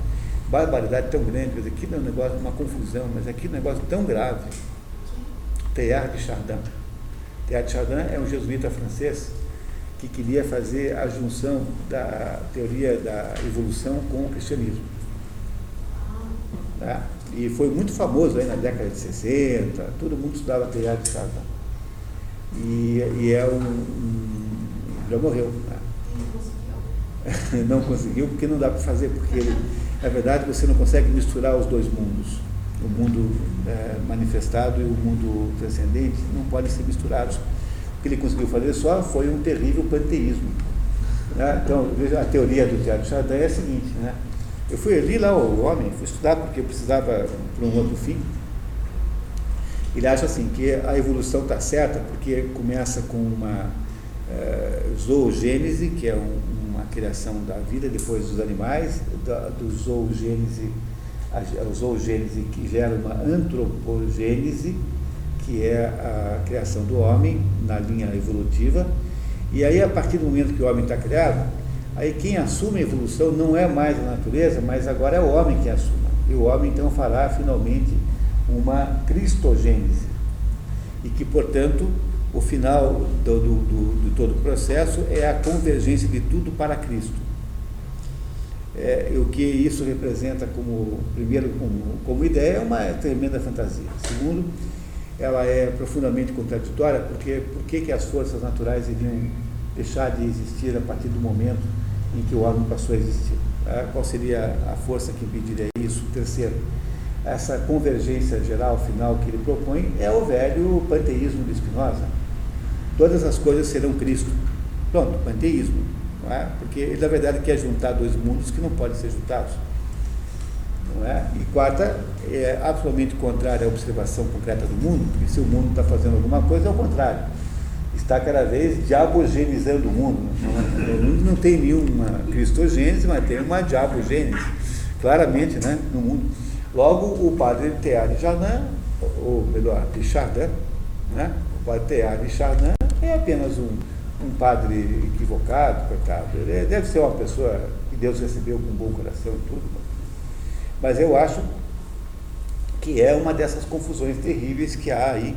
barbaridade tão grande, quer dizer, é um negócio, uma confusão, mas aquilo é um negócio tão grave. Teilhard de Chardin. Teilhard de Chardin é um jesuíta francês que queria fazer a junção da teoria da evolução com o cristianismo. Tá? E foi muito famoso aí na década de 60, todo mundo estudava teoria de Chardin. E, e é um, um, Já morreu. Né? Não conseguiu porque não dá para fazer, porque ele, na verdade você não consegue misturar os dois mundos. O mundo é, manifestado e o mundo transcendente não podem ser misturados. O que ele conseguiu fazer só foi um terrível panteísmo. Né? Então, veja, a teoria do Teatro Chardin é a seguinte, né? Eu fui ali lá, o homem, fui estudar porque eu precisava para um outro fim. Ele acha assim que a evolução está certa porque começa com uma é, zoogênese, que é um, criação da vida depois dos animais, da, do zoogênese, a, a zoogênese que gera uma antropogênese, que é a criação do homem na linha evolutiva. E aí, a partir do momento que o homem está criado, Aí quem assume a evolução não é mais a natureza, mas agora é o homem que assume. E o homem então fará finalmente uma cristogênese. E que, portanto, o final do, do, do, de todo o processo é a convergência de tudo para Cristo. É, o que isso representa como, primeiro, como, como ideia, é uma tremenda fantasia. Segundo, ela é profundamente contraditória, porque por que as forças naturais iriam deixar de existir a partir do momento em que o homem passou a existir. Ah, qual seria a força que impediria isso? Terceiro, essa convergência geral final que ele propõe é o velho panteísmo de Spinoza. Todas as coisas serão Cristo. Pronto, panteísmo. Não é? Porque ele, na verdade, quer juntar dois mundos que não podem ser juntados. Não é? E quarta, é absolutamente contrária à observação concreta do mundo, porque se o mundo está fazendo alguma coisa, é o contrário está cada vez diabogenizando o mundo. O mundo não tem nenhuma cristogênese, mas tem uma diabogênese, claramente, né, no mundo. Logo, o padre Teilhard Chardin, ou melhor, Chardin, né, o padre Teilhard Chardin é apenas um, um padre equivocado, coitado. Ele deve ser uma pessoa que Deus recebeu com um bom coração e tudo. Mas eu acho que é uma dessas confusões terríveis que há aí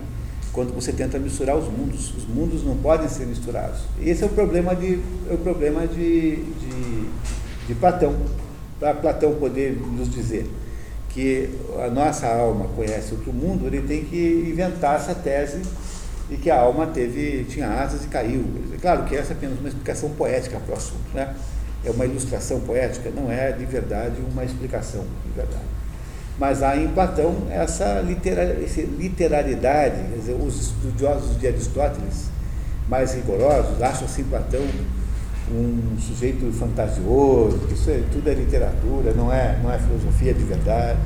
quando você tenta misturar os mundos. Os mundos não podem ser misturados. Esse é o problema de, é o problema de, de, de Platão. Para Platão poder nos dizer que a nossa alma conhece outro mundo, ele tem que inventar essa tese de que a alma teve, tinha asas e caiu. Claro que essa é apenas uma explicação poética para o assunto. Né? É uma ilustração poética, não é de verdade uma explicação de verdade. Mas há em Platão essa, litera, essa literalidade, dizer, os estudiosos de Aristóteles, mais rigorosos, acham assim Platão um sujeito fantasioso, que isso é, tudo é literatura, não é, não é filosofia de verdade.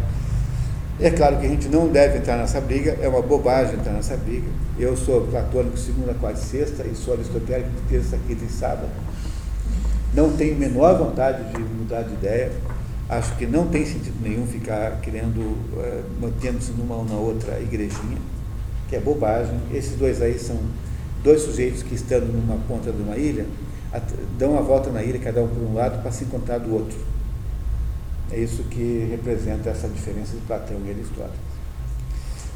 É claro que a gente não deve entrar nessa briga, é uma bobagem entrar nessa briga. Eu sou platônico segunda, quarta e sexta e sou aristotélico terça, quinta e sábado. Não tenho a menor vontade de mudar de ideia. Acho que não tem sentido nenhum ficar querendo, é, mantendo-se numa ou na outra igrejinha, que é bobagem. Esses dois aí são dois sujeitos que, estando numa ponta de uma ilha, dão a volta na ilha, cada um por um lado, para se encontrar do outro. É isso que representa essa diferença de Platão e Aristóteles.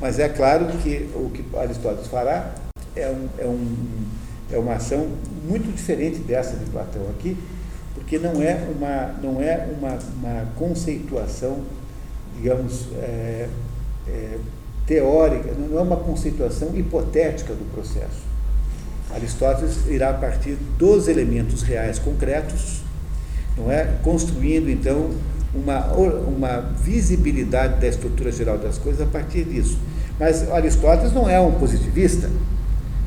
Mas é claro que o que Aristóteles fará é, um, é, um, é uma ação muito diferente dessa de Platão aqui, porque não é uma, não é uma, uma conceituação, digamos, é, é, teórica, não é uma conceituação hipotética do processo. Aristóteles irá partir dos elementos reais concretos, não é, construindo então uma, uma visibilidade da estrutura geral das coisas a partir disso. Mas Aristóteles não é um positivista,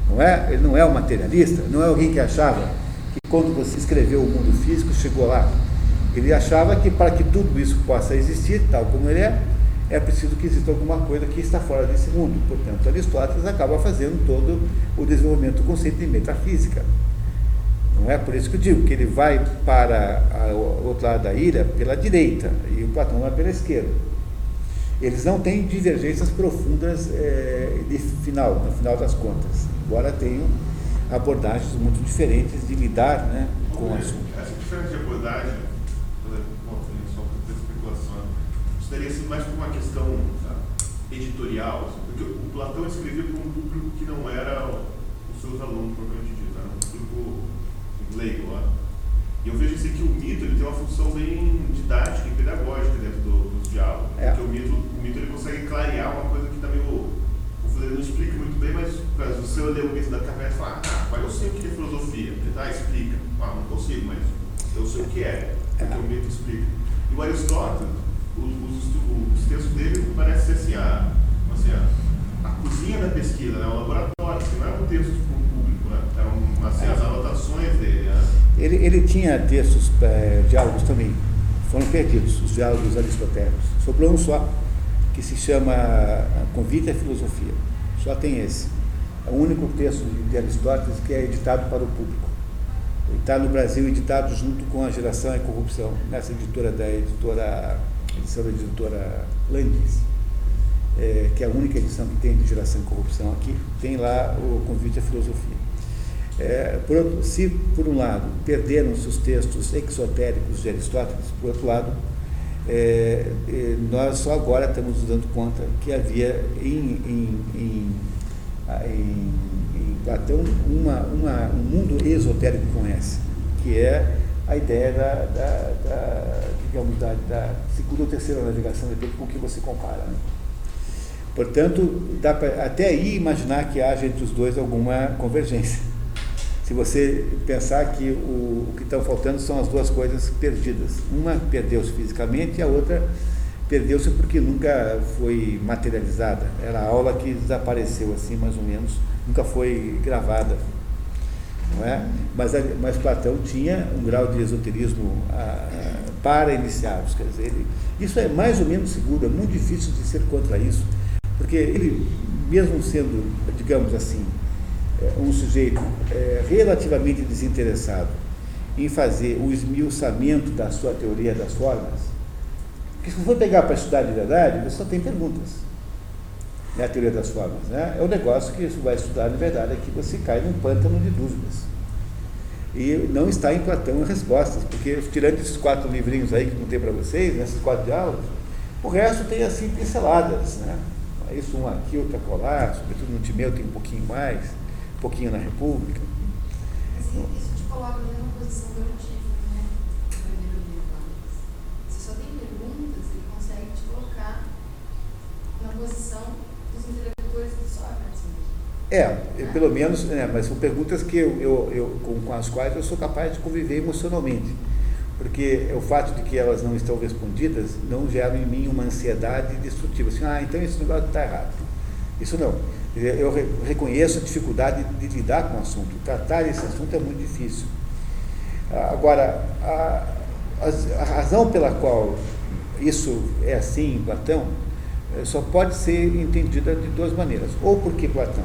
não é? Ele não é um materialista, não é alguém que achava que quando você escreveu o mundo físico, chegou lá. Ele achava que para que tudo isso possa existir, tal como ele é, é preciso que exista alguma coisa que está fora desse mundo. Portanto, Aristóteles acaba fazendo todo o desenvolvimento do conceito de metafísica. Não é por isso que eu digo que ele vai para o outro lado da ilha pela direita e o Platão vai pela esquerda. Eles não têm divergências profundas é, de final, no final das contas, embora tenham abordagens muito diferentes de lidar né, com o assunto. Essa diferença de abordagem, bom, só para especulação, isso teria sido mais por uma questão sabe, editorial, assim, porque o Platão escrevia para um público que não era os seus alunos, propriamente dito, era um público leigo lá. E eu vejo assim que o mito ele tem uma função bem didática e pedagógica dentro do, dos diálogos. É. Porque o mito, o mito ele consegue clarear uma coisa que está meio. O Fuleiro não explica muito bem, mas se eu ler o mito da caverna e falar, ah, mas eu sei o que é filosofia. Ele tá, explica. Ah, não consigo, mas eu sei o que é. Porque o mito explica. E o Aristóteles, os, os, os textos dele parecem ser assim, a, assim, a, a cozinha da pesquisa, né? o laboratório, assim, não é um texto para o público, né? Eram assim, as anotações dele. Né? Ele, ele tinha textos, eh, diálogos também, foram perdidos, os diálogos aristotélicos. Sobrou um só, que se chama Convite à Filosofia. Só tem esse. É o único texto de, Aristóteles que é editado para o público. Ele está no Brasil editado junto com a Geração e Corrupção, nessa editora da editora, edição da editora Landis, eh, que é a única edição que tem de Geração e Corrupção aqui, tem lá o Convite à Filosofia. É, por se, por um lado, perderam-se os textos exotéricos de Aristóteles, por outro lado, é, é, nós só agora estamos nos dando conta que havia em, em, em, em- Platão uma, uma, um mundo esotérico com esse, que é a ideia da, da, da, digamos, da, da segunda ou terceira navegação, depende com o que você compara. Né? Portanto, dá pra, até aí imaginar que haja entre os dois alguma convergência. Se você pensar que o, o que estão faltando são as duas coisas perdidas. Uma perdeu-se fisicamente e a outra perdeu-se porque nunca foi materializada. Era a aula que desapareceu assim, mais ou menos, nunca foi gravada. Não é? mas, a- mas Platão tinha um grau de esoterismo ah, ah, para iniciados. Quer dizer, ele, isso é mais ou menos seguro, é muito difícil de ser contra isso, porque ele, mesmo sendo, digamos assim, um sujeito eh, relativamente desinteressado em fazer o esmiuçamento da sua teoria das formas, porque se você for pegar para estudar de verdade, você só tem perguntas. Né, a teoria das formas. Né? É um negócio que você vai estudar, na verdade, é que você cai num pântano de dúvidas. E não está em Platão as respostas, porque tirando esses quatro livrinhos aí que tem para vocês, né, esses quatro diálogos, o resto tem assim pinceladas. Né? Isso um aqui, outro acolá, sobretudo no Timeu tem um pouquinho mais, um pouquinho na República. Assim, isso te coloca mesma posição Antífona, né? Se só tem perguntas, ele consegue te colocar na posição dos intelectores do Sócrates. É, eu, pelo menos, né, mas são perguntas que eu, eu, eu- com, com as quais eu sou capaz de conviver emocionalmente. Porque o fato de que elas não estão respondidas não gera em mim uma ansiedade destrutiva. Assim, ah, então esse negócio está errado. Isso não. Eu re- reconheço a dificuldade de lidar com o assunto. Tratar esse assunto é muito difícil. Ah, Agora, a, a razão pela qual isso é assim em Platão eh, só pode ser entendida de duas maneiras. Ou porque Platão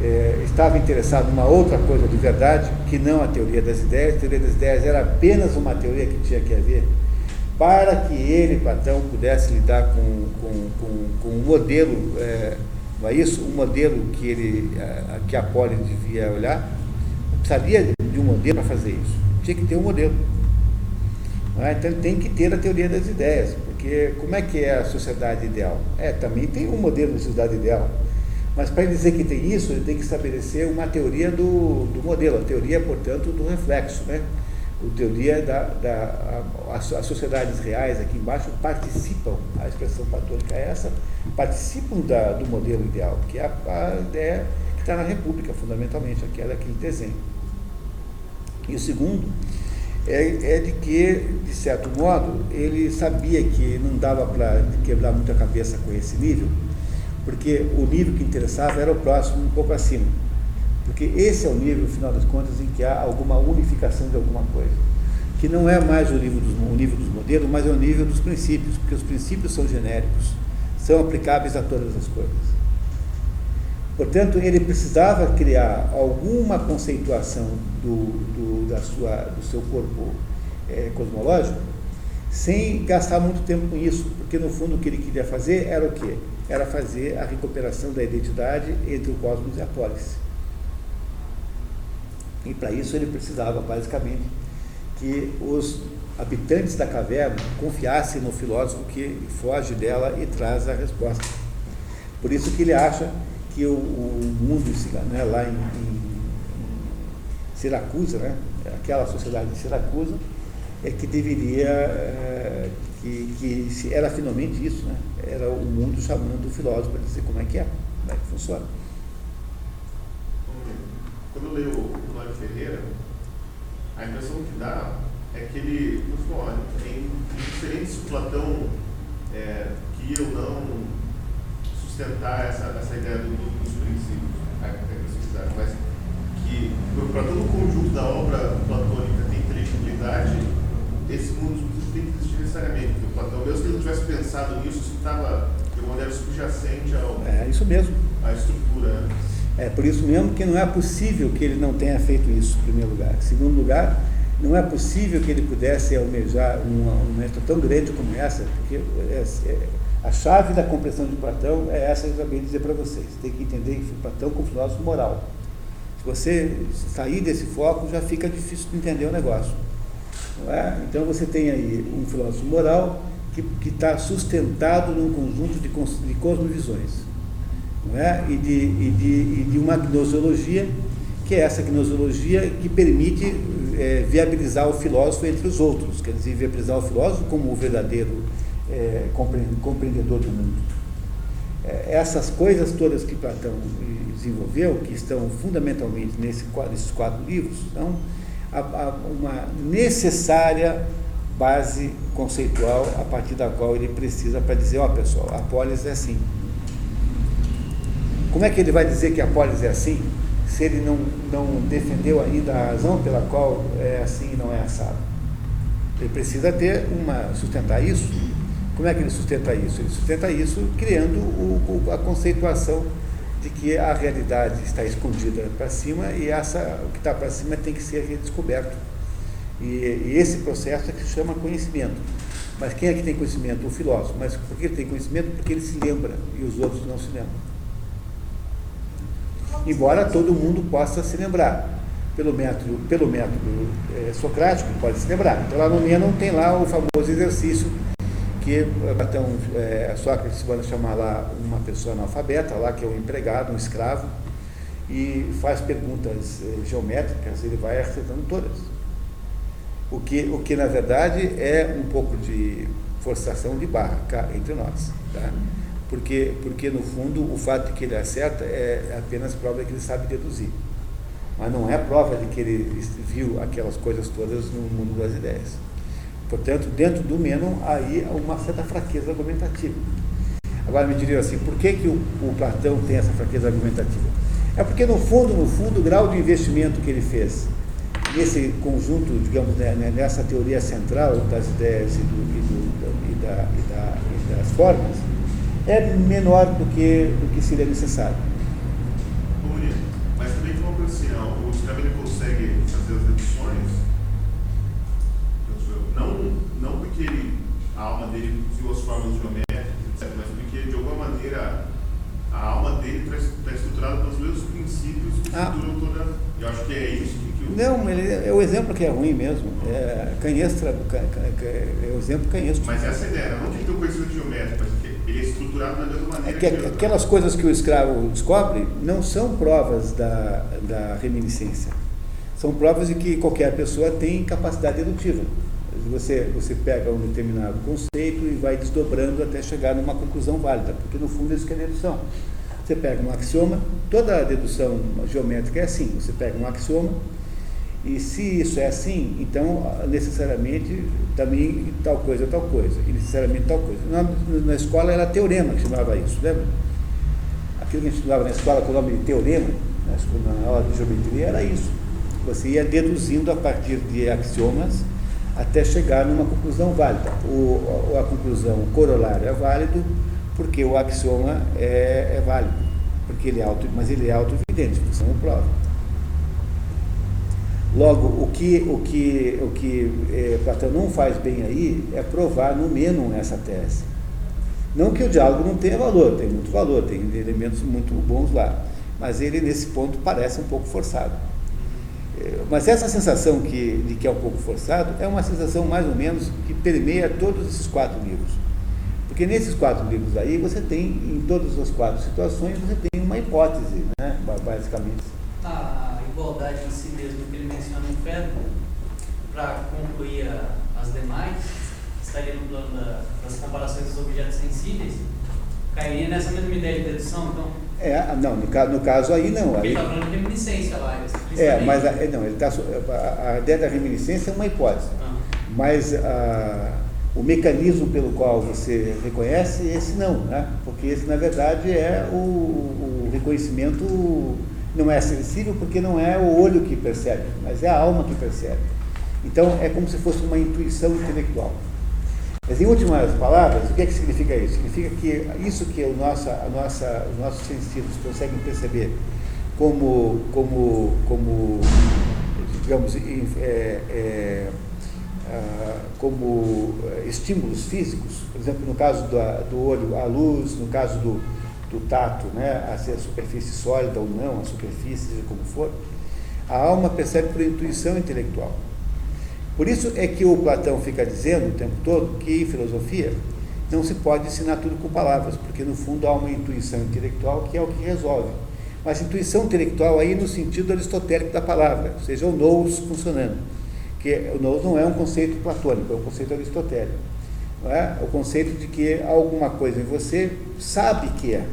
eh, estava interessado numa outra coisa de verdade, que não a teoria das ideias. A teoria das ideias era apenas uma teoria que tinha que haver para que ele, Platão, pudesse lidar com, com, com, com um modelo, eh, não é isso? Um modelo que, ele, eh, que Apóllo devia olhar. Precisaria de um modelo para fazer isso. Tinha que ter um modelo. É? Então tem que ter a teoria das ideias, porque como é que é a sociedade ideal? É, também tem um modelo de sociedade ideal. Mas para ele dizer que tem isso, ele tem que estabelecer uma teoria do, do modelo, a teoria, portanto, do reflexo. Né? A teoria da. da a, as, as sociedades reais aqui embaixo participam, a expressão platônica é essa, participam da, do modelo ideal, que é a, a ideia que está na República, fundamentalmente, aquela que ele desenha. E o segundo é, é de que, de certo modo, ele sabia que não dava para quebrar muita cabeça com esse nível, porque o nível que interessava era o próximo, um pouco acima. Porque esse é o nível, afinal das contas, em que há alguma unificação de alguma coisa. Que não é mais o nível dos, o nível dos modelos, mas é o nível dos princípios, porque os princípios são genéricos, são aplicáveis a todas as coisas. Portanto, ele precisava criar alguma conceituação do, do, da sua, do seu corpo eh, cosmológico sem gastar muito tempo com isso, porque no fundo o que ele queria fazer era o quê? Era fazer a recuperação da identidade entre o cosmos e a polis. E para isso ele precisava, basicamente, que os habitantes da caverna confiassem no filósofo que foge dela e traz a resposta. Por isso que ele acha que o, o mundo né, lá em, em, Siracusa, né, aquela sociedade de Siracusa, é que deveria, é, que, que era finalmente isso, né? era o mundo chamando o filósofo para dizer como é que é, como é que funciona. Quando eu leio o Mário Ferreira, a impressão que dá é que ele, olha, em diferente se Platão é, queria ou não sustentar essa, essa ideia do, do, dos princípios, a, a mas que para todo o conjunto da obra platônica tem inteligibilidade, esse mundo tem que existir necessariamente. O Platão, mesmo que ele tivesse pensado nisso, isso estava de uma maneira subjacente ao, é isso mesmo. à estrutura. É por isso mesmo que não é possível que ele não tenha feito isso, em primeiro lugar. Em segundo lugar, não é possível que ele pudesse almejar uma, uma tão grande como essa, porque é, é, a chave da compreensão de Platão é essa que eu acabei de dizer para vocês. Tem que entender que Platão como filósofo moral. Se você sair desse foco, já fica difícil de entender o negócio. É? Então você tem aí um filósofo moral que está sustentado num conjunto de, de cosmovisões é? e, de, e, de, e de uma gnosologia, que é essa gnosologia que permite é, viabilizar o filósofo entre os outros, quer dizer, viabilizar o filósofo como o verdadeiro é, compreendedor do mundo. É, essas coisas todas que Platão desenvolveu, que estão fundamentalmente nesse, nesses quatro livros, são a, a, uma necessária base conceitual a partir da qual ele precisa para dizer, ó oh, pessoal, a polis é assim. Como é que ele vai dizer que a polis é assim, se ele não, não defendeu ainda a razão pela qual é assim e não é assado? Ele precisa ter uma, sustentar isso. Como é que ele sustenta isso? Ele sustenta isso criando o, o, a conceituação de que a realidade está escondida para cima e essa, o que está para cima tem que ser redescoberto. E, e, esse processo é que se chama conhecimento. Mas quem é que tem conhecimento? O filósofo. Mas por que ele tem conhecimento? Porque ele se lembra e os outros não se lembram embora todo mundo possa se lembrar. Pelo método, pelo método é, socrático, pode se lembrar. Então, lá no Menon tem lá o famoso exercício que então, é, Sócrates vai chamar lá uma pessoa analfabeta, lá que é um empregado, um escravo, e faz perguntas é, geométricas, ele vai acertando todas. O que, o que, na verdade, é um pouco de forçação de barra cá entre nós. Tá? Porque, porque no fundo o fato de que ele acerta é apenas prova de que ele sabe deduzir. Mas não é prova de que ele viu aquelas coisas todas no mundo das ideias. Portanto, dentro do Menon, aí há uma certa fraqueza argumentativa. Agora me diriam assim, por que, que o, o Platão tem essa fraqueza argumentativa? É porque no fundo, no fundo, o grau de investimento que ele fez nesse conjunto, digamos, né, né nessa teoria central das ideias e, do, e, do, e, da, e, da, e das formas, é menor do que, do que seria necessário. Mas também tem coisa assim, o escravo ele consegue fazer as reduções, não, não porque ele, a alma dele viu as formas geométricas, etc., mas porque de alguma maneira a alma dele está estruturada pelos mesmos princípios que ah. estruturam toda. Eu acho que é isso que. que eu... Não, ele, é o exemplo que é ruim mesmo. É, canhestra, é o exemplo canhestro. Mas essa é a ideia, não que ele tem um conhecimento geométrico, é da mesma maneira. É que, que aquelas coisas que o escravo descobre não são provas da, da reminiscência. São provas de que qualquer pessoa tem capacidade dedutiva. Você, você pega um determinado conceito e vai desdobrando até chegar numa conclusão válida, porque no fundo isso que é dedução. Você pega um axioma, toda a dedução geométrica é assim: você pega um axioma, e se isso é assim, então necessariamente também tal coisa tal coisa, e necessariamente tal coisa. Na, na escola era teorema que chamava isso, lembra? Aquilo que a gente estudava na escola com o nome de teorema, na, na aula de geometria, era isso. Você ia deduzindo a partir de axiomas até chegar numa conclusão válida. O, a, a conclusão corolário é válido porque o axioma é, é válido, porque ele é auto, mas ele é auto-evidente, você não prova. Logo, o que, o que, o que é, Platão não faz bem aí é provar no menos essa tese. Não que o diálogo não tenha valor, tem muito valor, tem elementos muito bons lá, mas ele nesse ponto parece um pouco forçado. É, mas essa sensação que, de que é um pouco forçado é uma sensação mais ou menos que permeia todos esses quatro livros. Porque nesses quatro livros aí você tem, em todas as quatro situações, você tem uma hipótese, né, basicamente. Ah, igualdade em si mesmo que ele menciona no Fedro, para concluir a, as demais, estaria no plano da, das comparações dos objetos sensíveis, cairia nessa mesma ideia de dedução, então? É, não, no, caso, no caso aí não. Porque ele está falando de reminiscência lá. é, mas a, é, não, ele tá, a, a ideia da reminiscência é uma hipótese. Ah, Mas ah, o mecanismo pelo qual você reconhece, esse não, né? porque esse na verdade é o, o reconhecimento, não é sensível porque não é o olho que percebe, mas é a alma que percebe. Então é como se fosse uma intuição intelectual. Mas em últimas palavras, o que, é que significa isso? Significa que isso que o nossa, a nossa, os nossos sentidos conseguem perceber como, como, como digamos, é, é, ah, como estímulos físicos, por exemplo, no caso da- do olho, a luz, no caso do, do tato, né, a, se a superfície sólida ou não, a superfície, seja como for, a alma percebe por intuição intelectual. Por isso é que o Platão fica dizendo o tempo todo que em filosofia não se pode ensinar tudo com palavras, porque no fundo há uma intuição intelectual que é o que resolve. Mas intuição intelectual aí no sentido aristotélico da palavra, ou seja, o nous funcionando. Que o nous não é um conceito platônico, é um conceito aristotélico. É? O conceito de que alguma coisa em você sabe que é.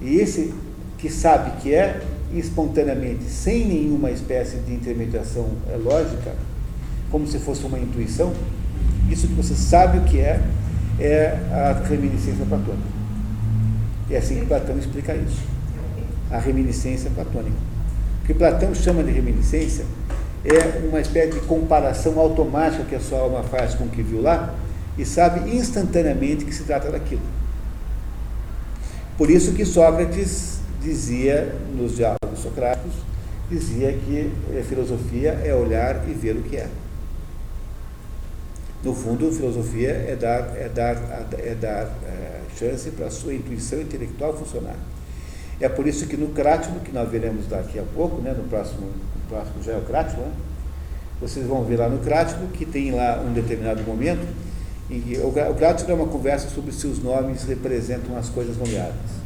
E esse que sabe que é, espontaneamente, sem nenhuma espécie de intermediação eh, lógica, como se fosse uma intuição, isso que você sabe o que é, é a reminiscência platônica. É assim que Platão explica isso, É a reminiscência platônica. O que Platão chama de reminiscência é uma espécie de comparação automática que a sua alma faz com o que viu lá e sabe instantaneamente que se trata daquilo. Por isso que Sócrates dizia nos diálogos socráticos, dizia que a filosofia é olhar e ver o que é. No fundo, filosofia é dar, é dar, é dar é, chance para a sua intuição intelectual funcionar. É por isso que no Crátido, que nós veremos daqui a pouco, né, no próximo, no próximo já é o Crátido, né, vocês vão ver lá no Crátido que tem lá um determinado momento o, o é uma conversa sobre se os nomes representam as coisas nomeadas.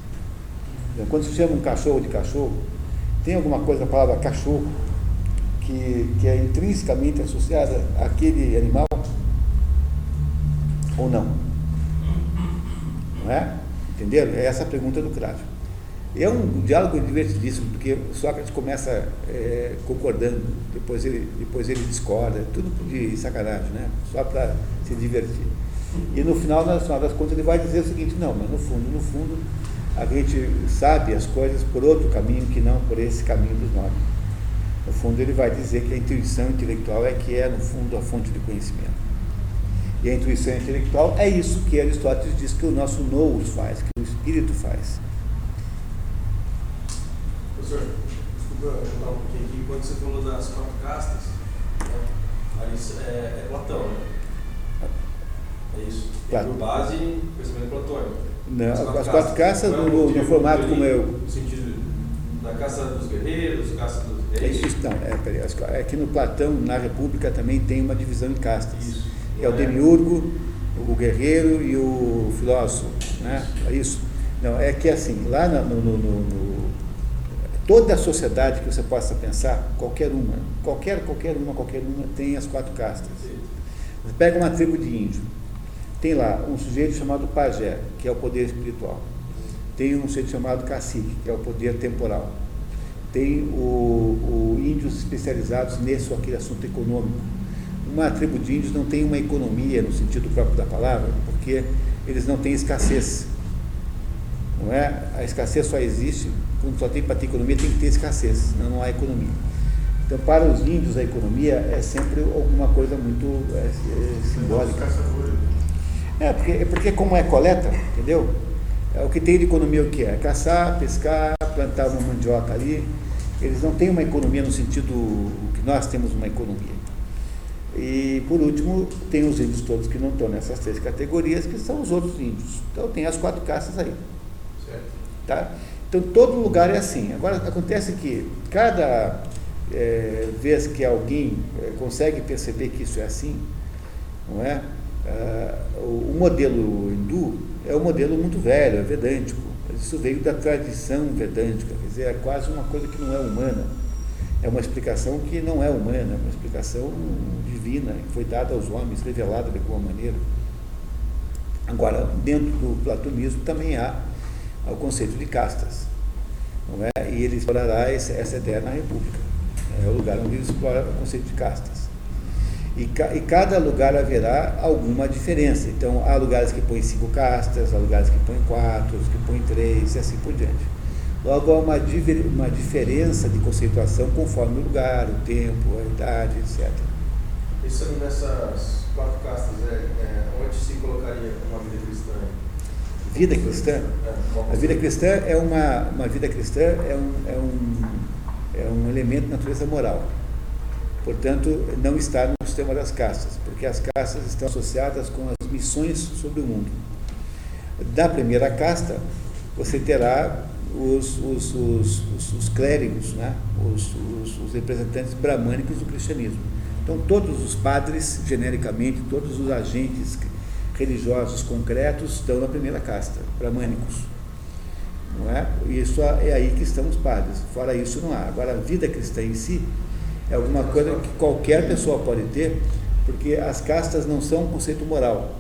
Então, quando se chama um cachorro de cachorro, tem alguma coisa, a palavra cachorro, que, que é intrinsecamente associada àquele animal? Ou não? Não é? Entenderam? É essa a pergunta do Crátido. É um diálogo divertidíssimo, porque Sócrates começa é, concordando, depois ele, depois ele discorda, tudo de sacanagem, né? Só para se divertir. E no final, no final das contas, ele vai dizer o seguinte, não, mas no fundo, no fundo, a gente sabe as coisas por outro caminho que não por esse caminho dos nomes. No fundo, ele vai dizer que a intuição intelectual é que é, no fundo, a fonte de conhecimento. E a intuição intelectual é isso que Aristóteles diz que o nosso nous faz, que o espírito faz. Professor, desculpa voltar um pouquinho aqui. Quando você falou das quatro castas, né, é, é Platão, né? É isso. Claro. por base pensamento platônico. Não, as quatro caças, Não é no, no motivo formato como eu. No sentido da caça dos guerreiros, caça dos É reis. isso, não, é, peraí, as- é que no Platão, na República, também tem uma divisão em castas. Isso. É o demiurgo, o guerreiro e o filósofo, né? É isso. Não, é que assim, lá no, no- no- no- no- toda a sociedade que você possa pensar, qualquer uma, qualquer, qualquer uma, qualquer uma, tem as quatro castas. Você pega uma tribo de índio, tem lá um sujeito chamado pajé, que é o poder espiritual. Tem um sujeito chamado cacique, que é o poder temporal. Tem o, o índios especializados nesse ou aquele assunto econômico. Uma tribo de índios não tem uma economia no sentido próprio da palavra, porque eles não têm escassez. Não é? A escassez só existe quando só tem para ter economia, tem que ter escassez, senão não há economia. Então, para os índios, a economia é sempre alguma coisa muito é, é, simbólica. É, porque, é porque como é coleta, entendeu? É, o que tem de economia o que é? Caçar, pescar, plantar uma mandioca ali. Eles não têm uma economia no sentido que nós temos uma economia. E, por último, tem os índios todos que não estão nessas três categorias, que são os outros índios. Então, tem as quatro castas aí. Certo? Tá? Então, todo lugar é assim. Agora, acontece que cada eh, vez que alguém eh, consegue perceber que isso é assim, não é? Ah, o modelo hindu é um modelo muito velho, é vedântico. Isso veio da tradição vedântica, quer dizer, é quase uma coisa que não é humana. É uma explicação que não é humana, é uma explicação divina, que foi dada aos homens, revelada de alguma maneira. Agora, dentro do platonismo também há o conceito de castas. Não é? E ele explorará essa ideia na República. É o lugar onde ele explora o conceito de castas. E, ca, e, cada lugar haverá alguma diferença. Então, há lugares que põem cinco castas, há lugares que põem quatro, que põem três, e assim por diante. Logo, há uma, uma diferença de conceituação conforme o lugar, o tempo, a idade, etc. Isso nessas quatro castas, é, é, onde se colocaria uma vida cristã? Vida cristã? A vida cristã é uma, uma vida cristã é um, é, um, é um elemento de natureza moral. Portanto, não está no sistema das castas, porque as castas estão associadas com as missões sobre o mundo. Da primeira casta, você terá os, os, os, os clérigos, né? os representantes bramânicos do cristianismo. Então, todos os padres, genericamente, todos os agentes religiosos concretos estão na primeira casta, bramânicos. Não é? Isso é aí que estão os padres. Fora isso, não há. Agora, a vida cristã em si é alguma coisa que qualquer pessoa pode ter, porque as castas não são um conceito moral.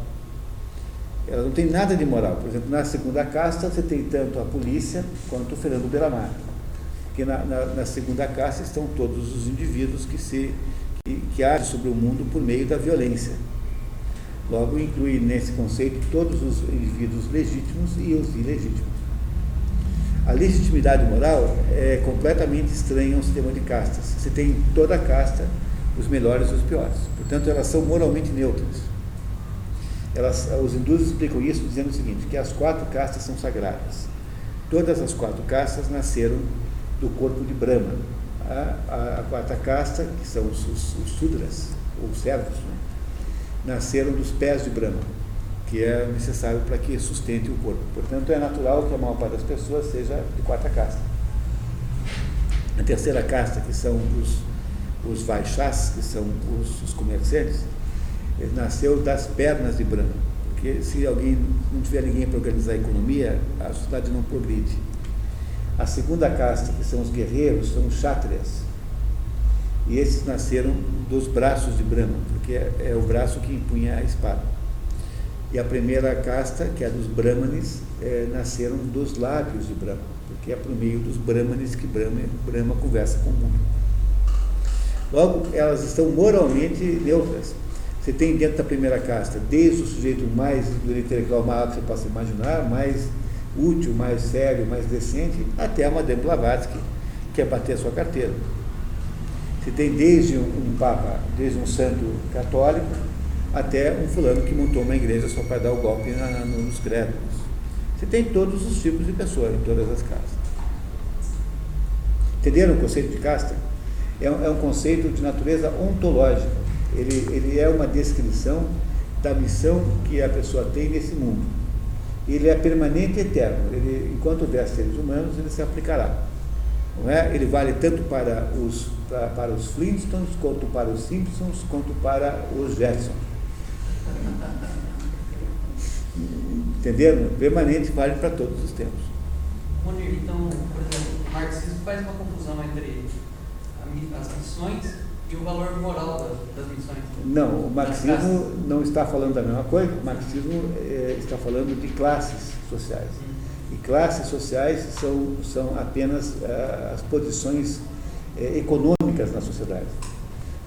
Elas não têm nada de moral. Por exemplo, na segunda casta você tem tanto a polícia quanto o Fernando Belamar. Que na, na, na segunda casta estão todos os indivíduos que se que, que agem sobre o mundo por meio da violência. Logo, inclui nesse conceito todos os indivíduos legítimos e os ilegítimos. A legitimidade moral é completamente estranha ao sistema de castas. Você tem toda a casta, os melhores e os piores. Portanto, elas são moralmente neutras. Elas, os hindus explicam isso dizendo o seguinte, que as quatro castas são sagradas. Todas as quatro castas nasceram do corpo de Brahma. A, a, a quarta casta, que são os, os, os sudras, ou servos, né? Nasceram dos pés de Brahma, que é necessário para que sustente o corpo. Portanto, é natural que a maior parte das pessoas seja de quarta casta. A terceira casta, que são os, os Vaixás, que são os, os comerciantes, ele nasceu das pernas de Brahma. Porque se alguém não tiver ninguém para organizar a economia, a sociedade não progride. A segunda casta, que são os guerreiros, são os chátrias. E esses nasceram dos braços de Brahma, porque é, é, o braço que impunha a espada. E a primeira casta, que é dos Brahmanes, é, nasceram dos lábios de Brahma, porque é por meio dos Brahmanes que Brahma, Brahma conversa com o mundo. Logo, elas estão moralmente neutras. Você tem dentro da primeira casta, desde o sujeito mais intelectual mais que você possa imaginar, mais útil, mais sério, mais decente, até a Madame Blavatsky, que é bater a sua carteira. Você tem desde um papa, desde um santo católico, até um fulano que montou uma igreja só para dar o golpe na, nos credos. Você tem todos os tipos de pessoas em todas as castas. Entenderam o conceito de casta? É um, é um conceito de natureza ontológica ele, ele é uma descrição da missão que a pessoa tem nesse mundo. Ele é permanente e eterno. Ele, enquanto houver seres humanos, ele se aplicará. Não é? Ele vale tanto para os, para, para os Flintstones, quanto para os Simpsons, quanto para os Jetsons. Entenderam? Permanente vale para todos os tempos. Monir, então, por exemplo, o marxismo faz uma confusão entre as missões e o valor moral das, missões? Não, o marxismo não está falando da mesma coisa. O marxismo é, está falando de classes sociais. E classes sociais são, são apenas é, as posições é, econômicas na sociedade.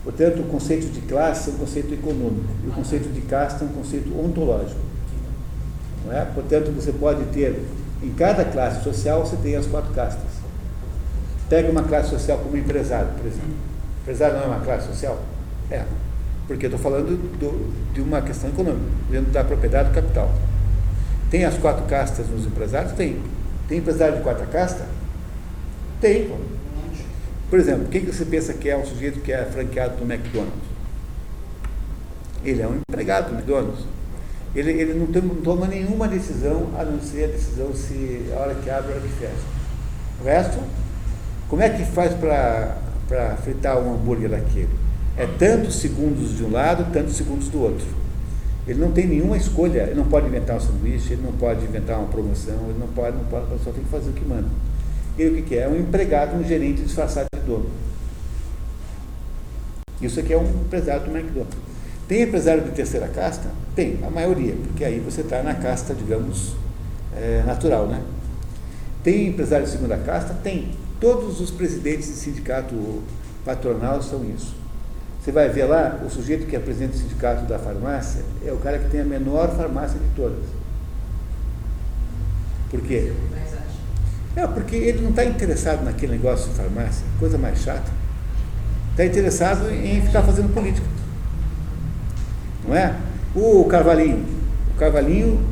Portanto, o conceito de classe é um conceito econômico e o conceito de casta é um conceito ontológico. Não é? Portanto, você pode ter, em cada classe social, você tem as quatro castas. Pega uma classe social como empresário, por exemplo. Empresário não é uma classe social? É. Porque eu estou falando do, de uma questão econômica, dentro da propriedade do capital. Tem as quatro castas nos empresários? Tem. Tem empresário de quarta casta? Tem. Por exemplo, quem que você pensa que é um sujeito que é franqueado do McDonald's? Ele é um empregado do McDonald's. Ele, ele não, tem, não toma nenhuma decisão a não ser a decisão se a hora que abre, a hora que fecha. O resto, como é que faz para fritar um hambúrguer daquele. É tantos segundos de um lado, tantos segundos do outro. Ele não tem nenhuma escolha, ele não pode inventar um sanduíche, ele não pode inventar uma promoção, ele não pode, não pode, só tem que fazer o que manda. Ele o que, é? É um empregado, um gerente disfarçado de dono. Isso aqui é um empresário do McDonald's. Tem empresário de terceira casta? Tem, a maioria, porque aí você está na casta, digamos, é, natural, né? Tem empresário de segunda casta? Tem. Todos os presidentes de sindicato patronal são isso. Você vai ver lá, o sujeito que é presidente do sindicato da farmácia é o cara que tem a menor farmácia de todas. Por quê? Mas. É, porque ele não está interessado naquele negócio de farmácia, coisa mais chata. Está interessado em ficar fazendo política. Não é? O Carvalhinho. O Carvalhinho,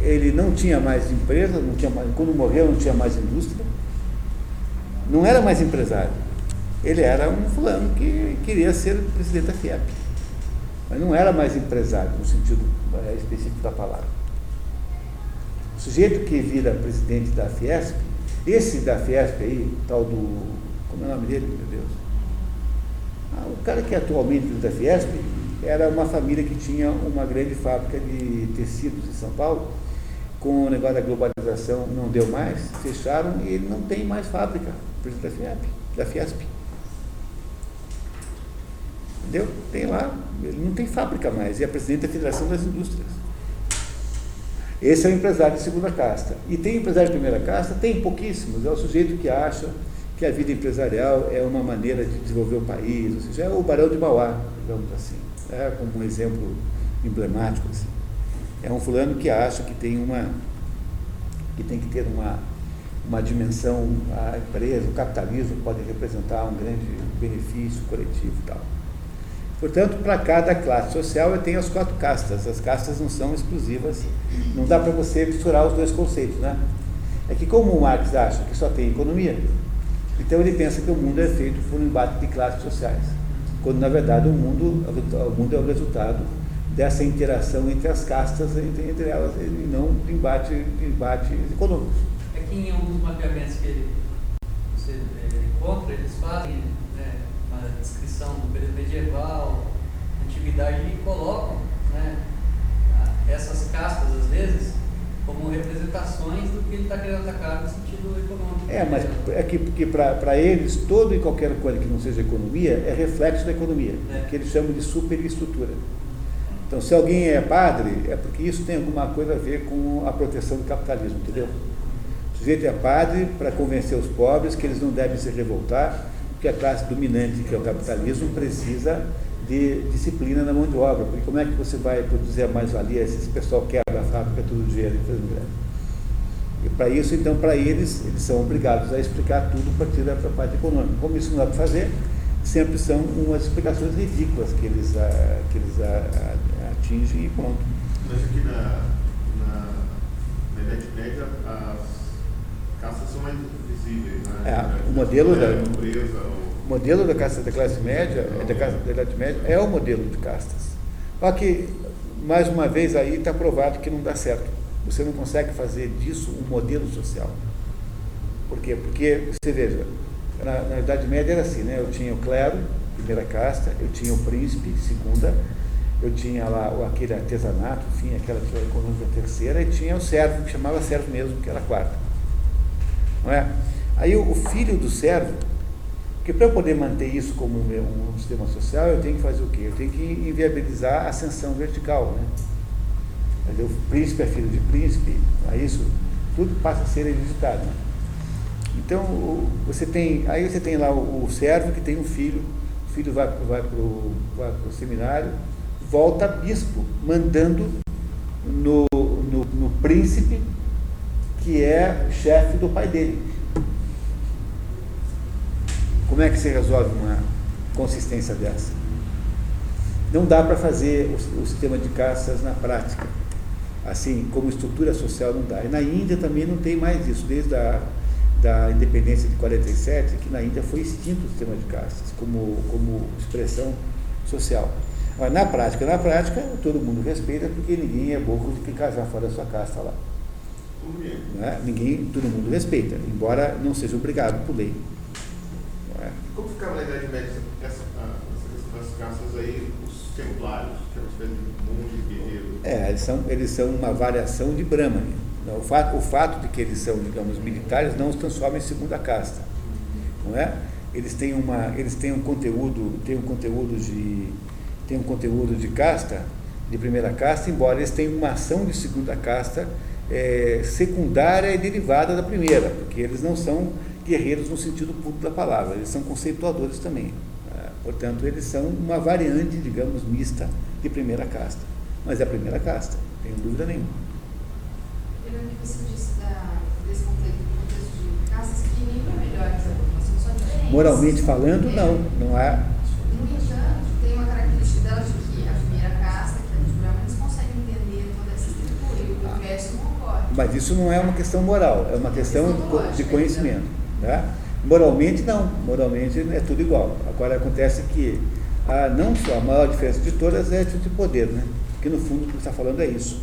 ele não tinha mais empresa, não tinha mais, quando morreu não tinha mais indústria. Não era mais empresário. Ele era um fulano que queria ser presidente da FIEP. Mas não era mais empresário, no sentido é, específico da palavra. O sujeito que vira presidente da Fiesp, esse da Fiesp aí, tal do. Como é o nome dele, meu Deus? Ah, o cara que é atualmente da Fiesp era uma família que tinha uma grande fábrica de tecidos em São Paulo. Com o negócio da globalização não deu mais, fecharam e ele não tem mais fábrica, presidente da Fiesp. Da Fiesp. Entendeu? Tem lá, ele não tem fábrica mais, e é presidente da Federação das Indústrias. Esse é o empresário de segunda casta. E tem empresário de primeira casta? Tem pouquíssimos. É o sujeito que acha que a vida empresarial é uma maneira de desenvolver o país, ou seja, é o Barão de Mauá, digamos assim, é como um exemplo emblemático. Assim. É um fulano que acha que tem uma que tem que ter uma, uma dimensão, a empresa, o capitalismo pode representar um grande benefício coletivo e tal. Portanto, para cada classe social eu tenho as quatro castas. As castas não são exclusivas. Não dá para você misturar os dois conceitos, né? É que como o Marx acha que só tem economia, então ele pensa que o mundo é feito por um embate de classes sociais. Quando na verdade o mundo, o mundo é o resultado dessa interação entre as castas, entre, entre elas, e não de embate, de embate econômico. É que em alguns mapeamentos que ele, você é, encontra, eles fazem descrição do período medieval, antiguidade, e colocam né, essas castas, às vezes, como representações do que ele está querendo atacar no sentido econômico. É, mas é que, que para eles, todo e qualquer coisa que não seja economia é reflexo da economia, É. que eles chamam de superestrutura. Então, se alguém é padre, é porque isso tem alguma coisa a ver com a proteção do capitalismo, entendeu? O sujeito é padre para convencer os pobres que eles não devem se revoltar, porque a classe dominante, que é o capitalismo, precisa de disciplina na mão de obra. Porque como é que você vai produzir a mais-valia se esse pessoal quebra a fábrica todo dia e faz greve? E para isso, então, para eles, eles são obrigados a explicar tudo a partir da parte econômica. Como isso não dá para fazer, sempre são umas explicações ridículas que eles, ah, que eles ah, ah, atingem e pronto. Mas aqui na, na, na Idade Média as castas são mais visíveis, né? É, o modelo da- É, a nobreza, O modelo da casta da classe média, é da casta da Idade Média, é o modelo de castas. Só que, mais uma vez, aí está provado que não dá certo. Você não consegue fazer disso um modelo social. Por quê? Porque, você veja, na, na Idade Média era assim, né? Eu tinha o clero, primeira casta, eu tinha o príncipe, segunda, eu tinha lá aquele artesanato, enfim, aquela econômica terceira, e tinha o servo, que chamava servo mesmo, que era a quarta. Não é? Aí o, filho do servo, porque para eu poder manter isso como um, sistema social, eu tenho que fazer o quê? Eu tenho que inviabilizar a ascensão vertical, né? Dizer, o príncipe é filho de príncipe, é isso? Tudo passa a ser hereditado. né? Então, você tem, aí você tem lá o, o servo que tem um filho, o filho vai, vai para o vai pro seminário, volta bispo, mandando no, no, no príncipe que é chefe do pai dele. Como é que se resolve uma consistência dessa? Não dá para fazer o, o sistema de castas na prática. Assim, como estrutura social não dá. E na Índia também não tem mais isso, desde a da independência de 47, que na Índia foi extinto o sistema de castas como, como expressão social. Agora, na prática, na prática, todo mundo respeita porque ninguém é boco de que casar fora da sua casta lá. Por quê? Não é? Ninguém, todo mundo respeita, embora não seja obrigado por lei. É? Como ficava na Idade Média essa, essa questão das castas aí, os templários, que é uma espécie de monge guerreiro? É, eles são, eles são uma variação de Brahmani. O fato, o fato de que eles são, digamos, militares não os transforma em segunda casta. Não é? eles têm, uma, eles têm um conteúdo, têm um conteúdo de, têm um conteúdo de casta, de primeira casta, embora eles tenham uma ação de segunda casta é, secundária e derivada da primeira, porque eles não são guerreiros no sentido puro da palavra, eles são conceituadores também. Né? Portanto, eles são uma variante, digamos, mista de primeira casta. Mas é a primeira casta, não tenho dúvida nenhuma. Pelo que você disse da, desse contexto de casas que nenhuma é melhor que a outra, nós somos só diferentes. Moralmente falando, não, não há. No entanto, tem uma característica dela de que a primeira casta, que é a dos brahmanes, consegue entender toda essa estrutura e o resto não ocorre. Mas isso não é uma questão moral, é uma questão de conhecimento. Tá? Moralmente, não. Moralmente é tudo igual. Agora acontece que a, não só a maior diferença de todas é a de poder, né? que no fundo o que está falando é isso.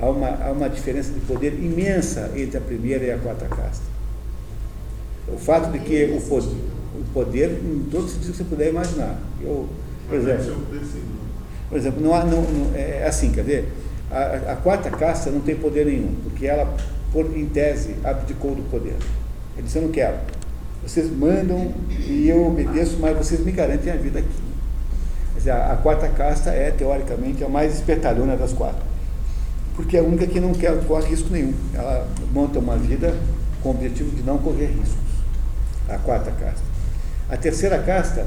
Há uma, há uma diferença de poder imensa entre a primeira e a quarta casta. O fato de que o poder, o poder em todos os sentidos que você puder imaginar. Eu, por exemplo, por exemplo não há, não, não, é assim, quer ver? A, a, quarta casta não tem poder nenhum, porque ela, por, em tese, abdicou do poder. Ele disse, eu não quero. Vocês mandam e eu obedeço, mas vocês me garantem a vida aqui. Dizer, a, a, quarta casta é, teoricamente, a mais espertalhona das quatro. Porque é a única que não quer, corre risco nenhum. Ela monta uma vida com o objetivo de não correr riscos. A quarta casta. A terceira casta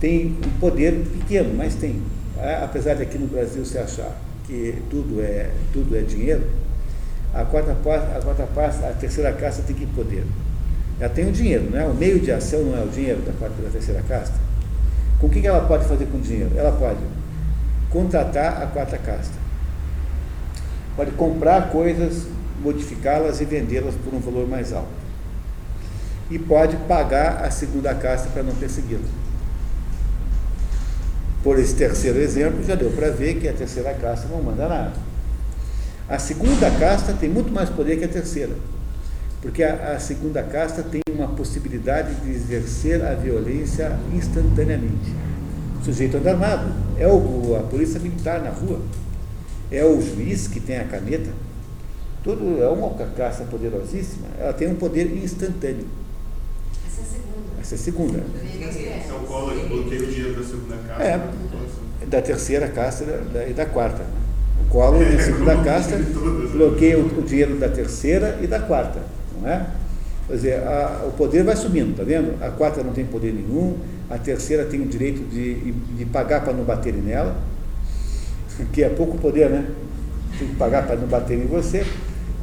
tem um poder pequeno, mas tem. É, apesar de aqui no Brasil se achar que tudo é, tudo é dinheiro, a quarta, a quarta casta, a terceira casta tem que poder. Ela tem o dinheiro, não é? O meio de ação não é o dinheiro da quarta da terceira casta. Com o que ela pode fazer com o dinheiro? Ela pode contratar a quarta casta. Pode comprar coisas, modificá-las e vendê-las por um valor mais alto. E pode pagar a segunda casta para não persegui-la. Por esse terceiro exemplo, já deu para ver que a terceira casta não manda nada. A segunda casta tem muito mais poder que a terceira, porque a, a segunda casta tem uma possibilidade de exercer a violência instantaneamente. O sujeito anda armado, é o, a polícia militar na rua, é o juiz que tem a caneta, tudo é uma casta poderosíssima, ela tem um poder instantâneo. Essa é a segunda. Essa é a segunda. O Collor bloqueia o dinheiro da segunda casta. É, da terceira casta e da, da, quarta. O Collor, na segunda casta, bloqueia o, o, dinheiro da terceira e da quarta, não é? Quer dizer, a, o poder vai subindo, tá vendo? A quarta não tem poder nenhum, a terceira tem o direito de, de pagar para não baterem nela, que é pouco poder, né? Tem que pagar para não baterem em você.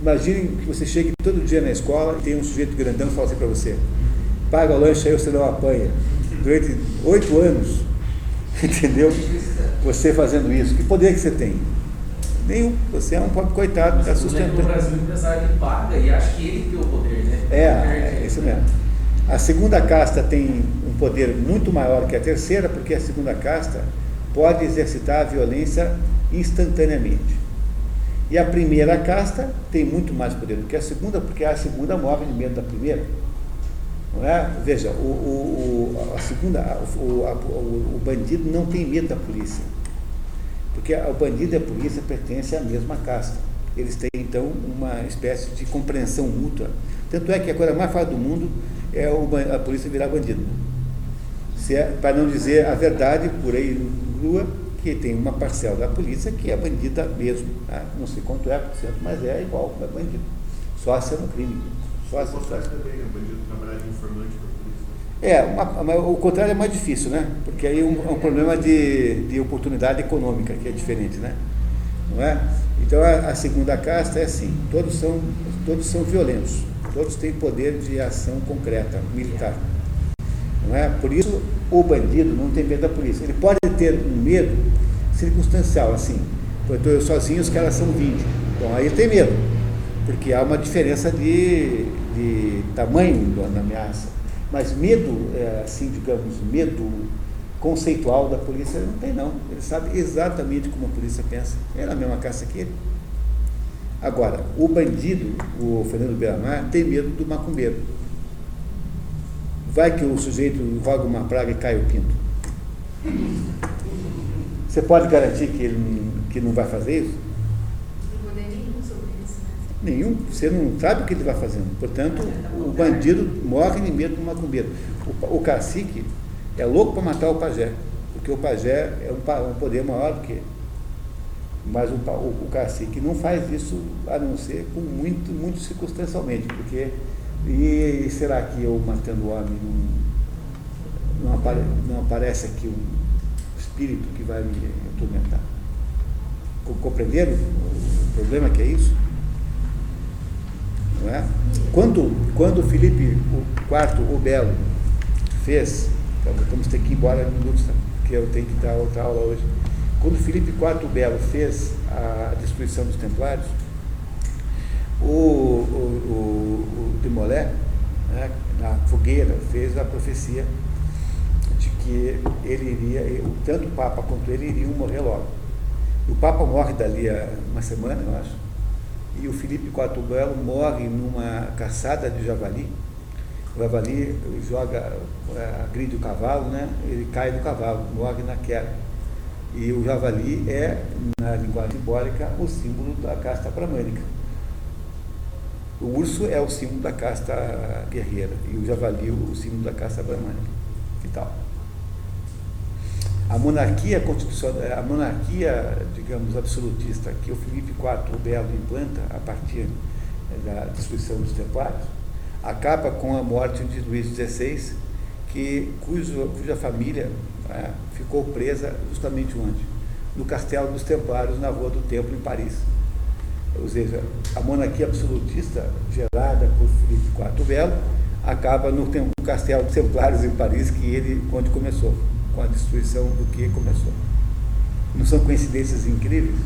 Imagine que você chegue todo dia na escola e tem um sujeito grandão que fala assim para você, paga o lanche aí, você não apanha. Durante oito anos, entendeu? Você fazendo isso. Que poder que você tem? Nenhum. Você é um pobre coitado, está sustentando. No Brasil, o empresário ele paga e acha que ele tem o poder, né? É, é isso mesmo. A segunda casta tem um poder muito maior que a terceira, porque a segunda casta pode exercitar a violência instantaneamente. E a primeira casta tem muito mais poder do que a segunda, porque a segunda morre de medo da primeira. Não é? Veja, o, o, a segunda, o, a, o, bandido não tem medo da polícia. Porque o bandido e a polícia pertencem à mesma casta. Eles têm, então, uma espécie de compreensão mútua. Tanto é que a coisa mais fácil do mundo é a polícia virar bandido. É, para não dizer a verdade por aí rua, que tem uma parcela da polícia que é bandida mesmo. Tá? Não sei quanto é por cento, mas é igual, é bandido. Só sendo crime. Só se também, é bandido trabalhar de informante para a polícia. É, uma, o contrário é mais difícil, né? Porque aí é um, é um problema de, de oportunidade econômica, que é diferente, né? Não é? Então a, a, segunda casta é assim, todos são, todos são violentos, todos têm poder de ação concreta, militar. Não é? Por isso o bandido não tem medo da polícia. Ele pode ter um medo circunstancial, assim. Eu estou sozinho, os caras são 20. Bom, aí ele tem medo, porque há uma diferença de, de tamanho da ameaça. Mas medo, é, assim, digamos, medo conceitual da polícia, não tem não. Ele sabe exatamente como a polícia pensa. É na mesma caça que ele. Agora, o bandido, o Fernando Beiramar, tem medo do macumbeiro. Vai que o sujeito roga uma praga e cai o pinto. Você pode garantir que ele que não vai fazer isso? Nenhum. Você não sabe o que ele vai fazendo. Portanto, o bandido morre de medo do macumbeiro. O, o cacique é louco para matar o pajé, porque o pajé é um, um poder maior do que ele. Mas o, o, o cacique não faz isso a não ser com muito, muito circunstancialmente, porque e será que eu matando o homem não, não, apare, não aparece aqui um espírito que vai me atormentar? Co- Compreenderam o problema que é isso? Não é? Quando, quando Felipe IV, o Belo, fez, então vamos ter que ir embora em minutos, tá? porque eu tenho que dar outra aula hoje. Quando Felipe IV o Belo fez a destruição dos templários, o, o, o, o Demolé, né, na fogueira, fez a profecia de que ele iria, tanto o Papa quanto ele iriam morrer logo. O Papa morre dali a uma semana, eu acho, e o Felipe IV Belo morre numa caçada de javali. O javali joga, eh, agride o cavalo, né? ele cai do cavalo, morre na queda. E o javali é, na linguagem simbólica, o símbolo da casta bramânica. O urso é o símbolo da casta guerreira e o javali o símbolo da casta bramânica. A monarquia constitucional, a monarquia, digamos, absolutista que o Felipe IV o Belo implanta a partir eh, da destruição dos templários, acaba com a morte de Luís XVI, que, cujo, cuja família eh, ficou presa justamente onde? No Castelo dos Templários, na Rua do Templo, em Paris. Ou seja, a monarquia absolutista gerada por Felipe IV Belo acaba no, no Castelo dos Templários, em Paris, que ele, onde começou, com a destruição do que começou. Não são coincidências incríveis?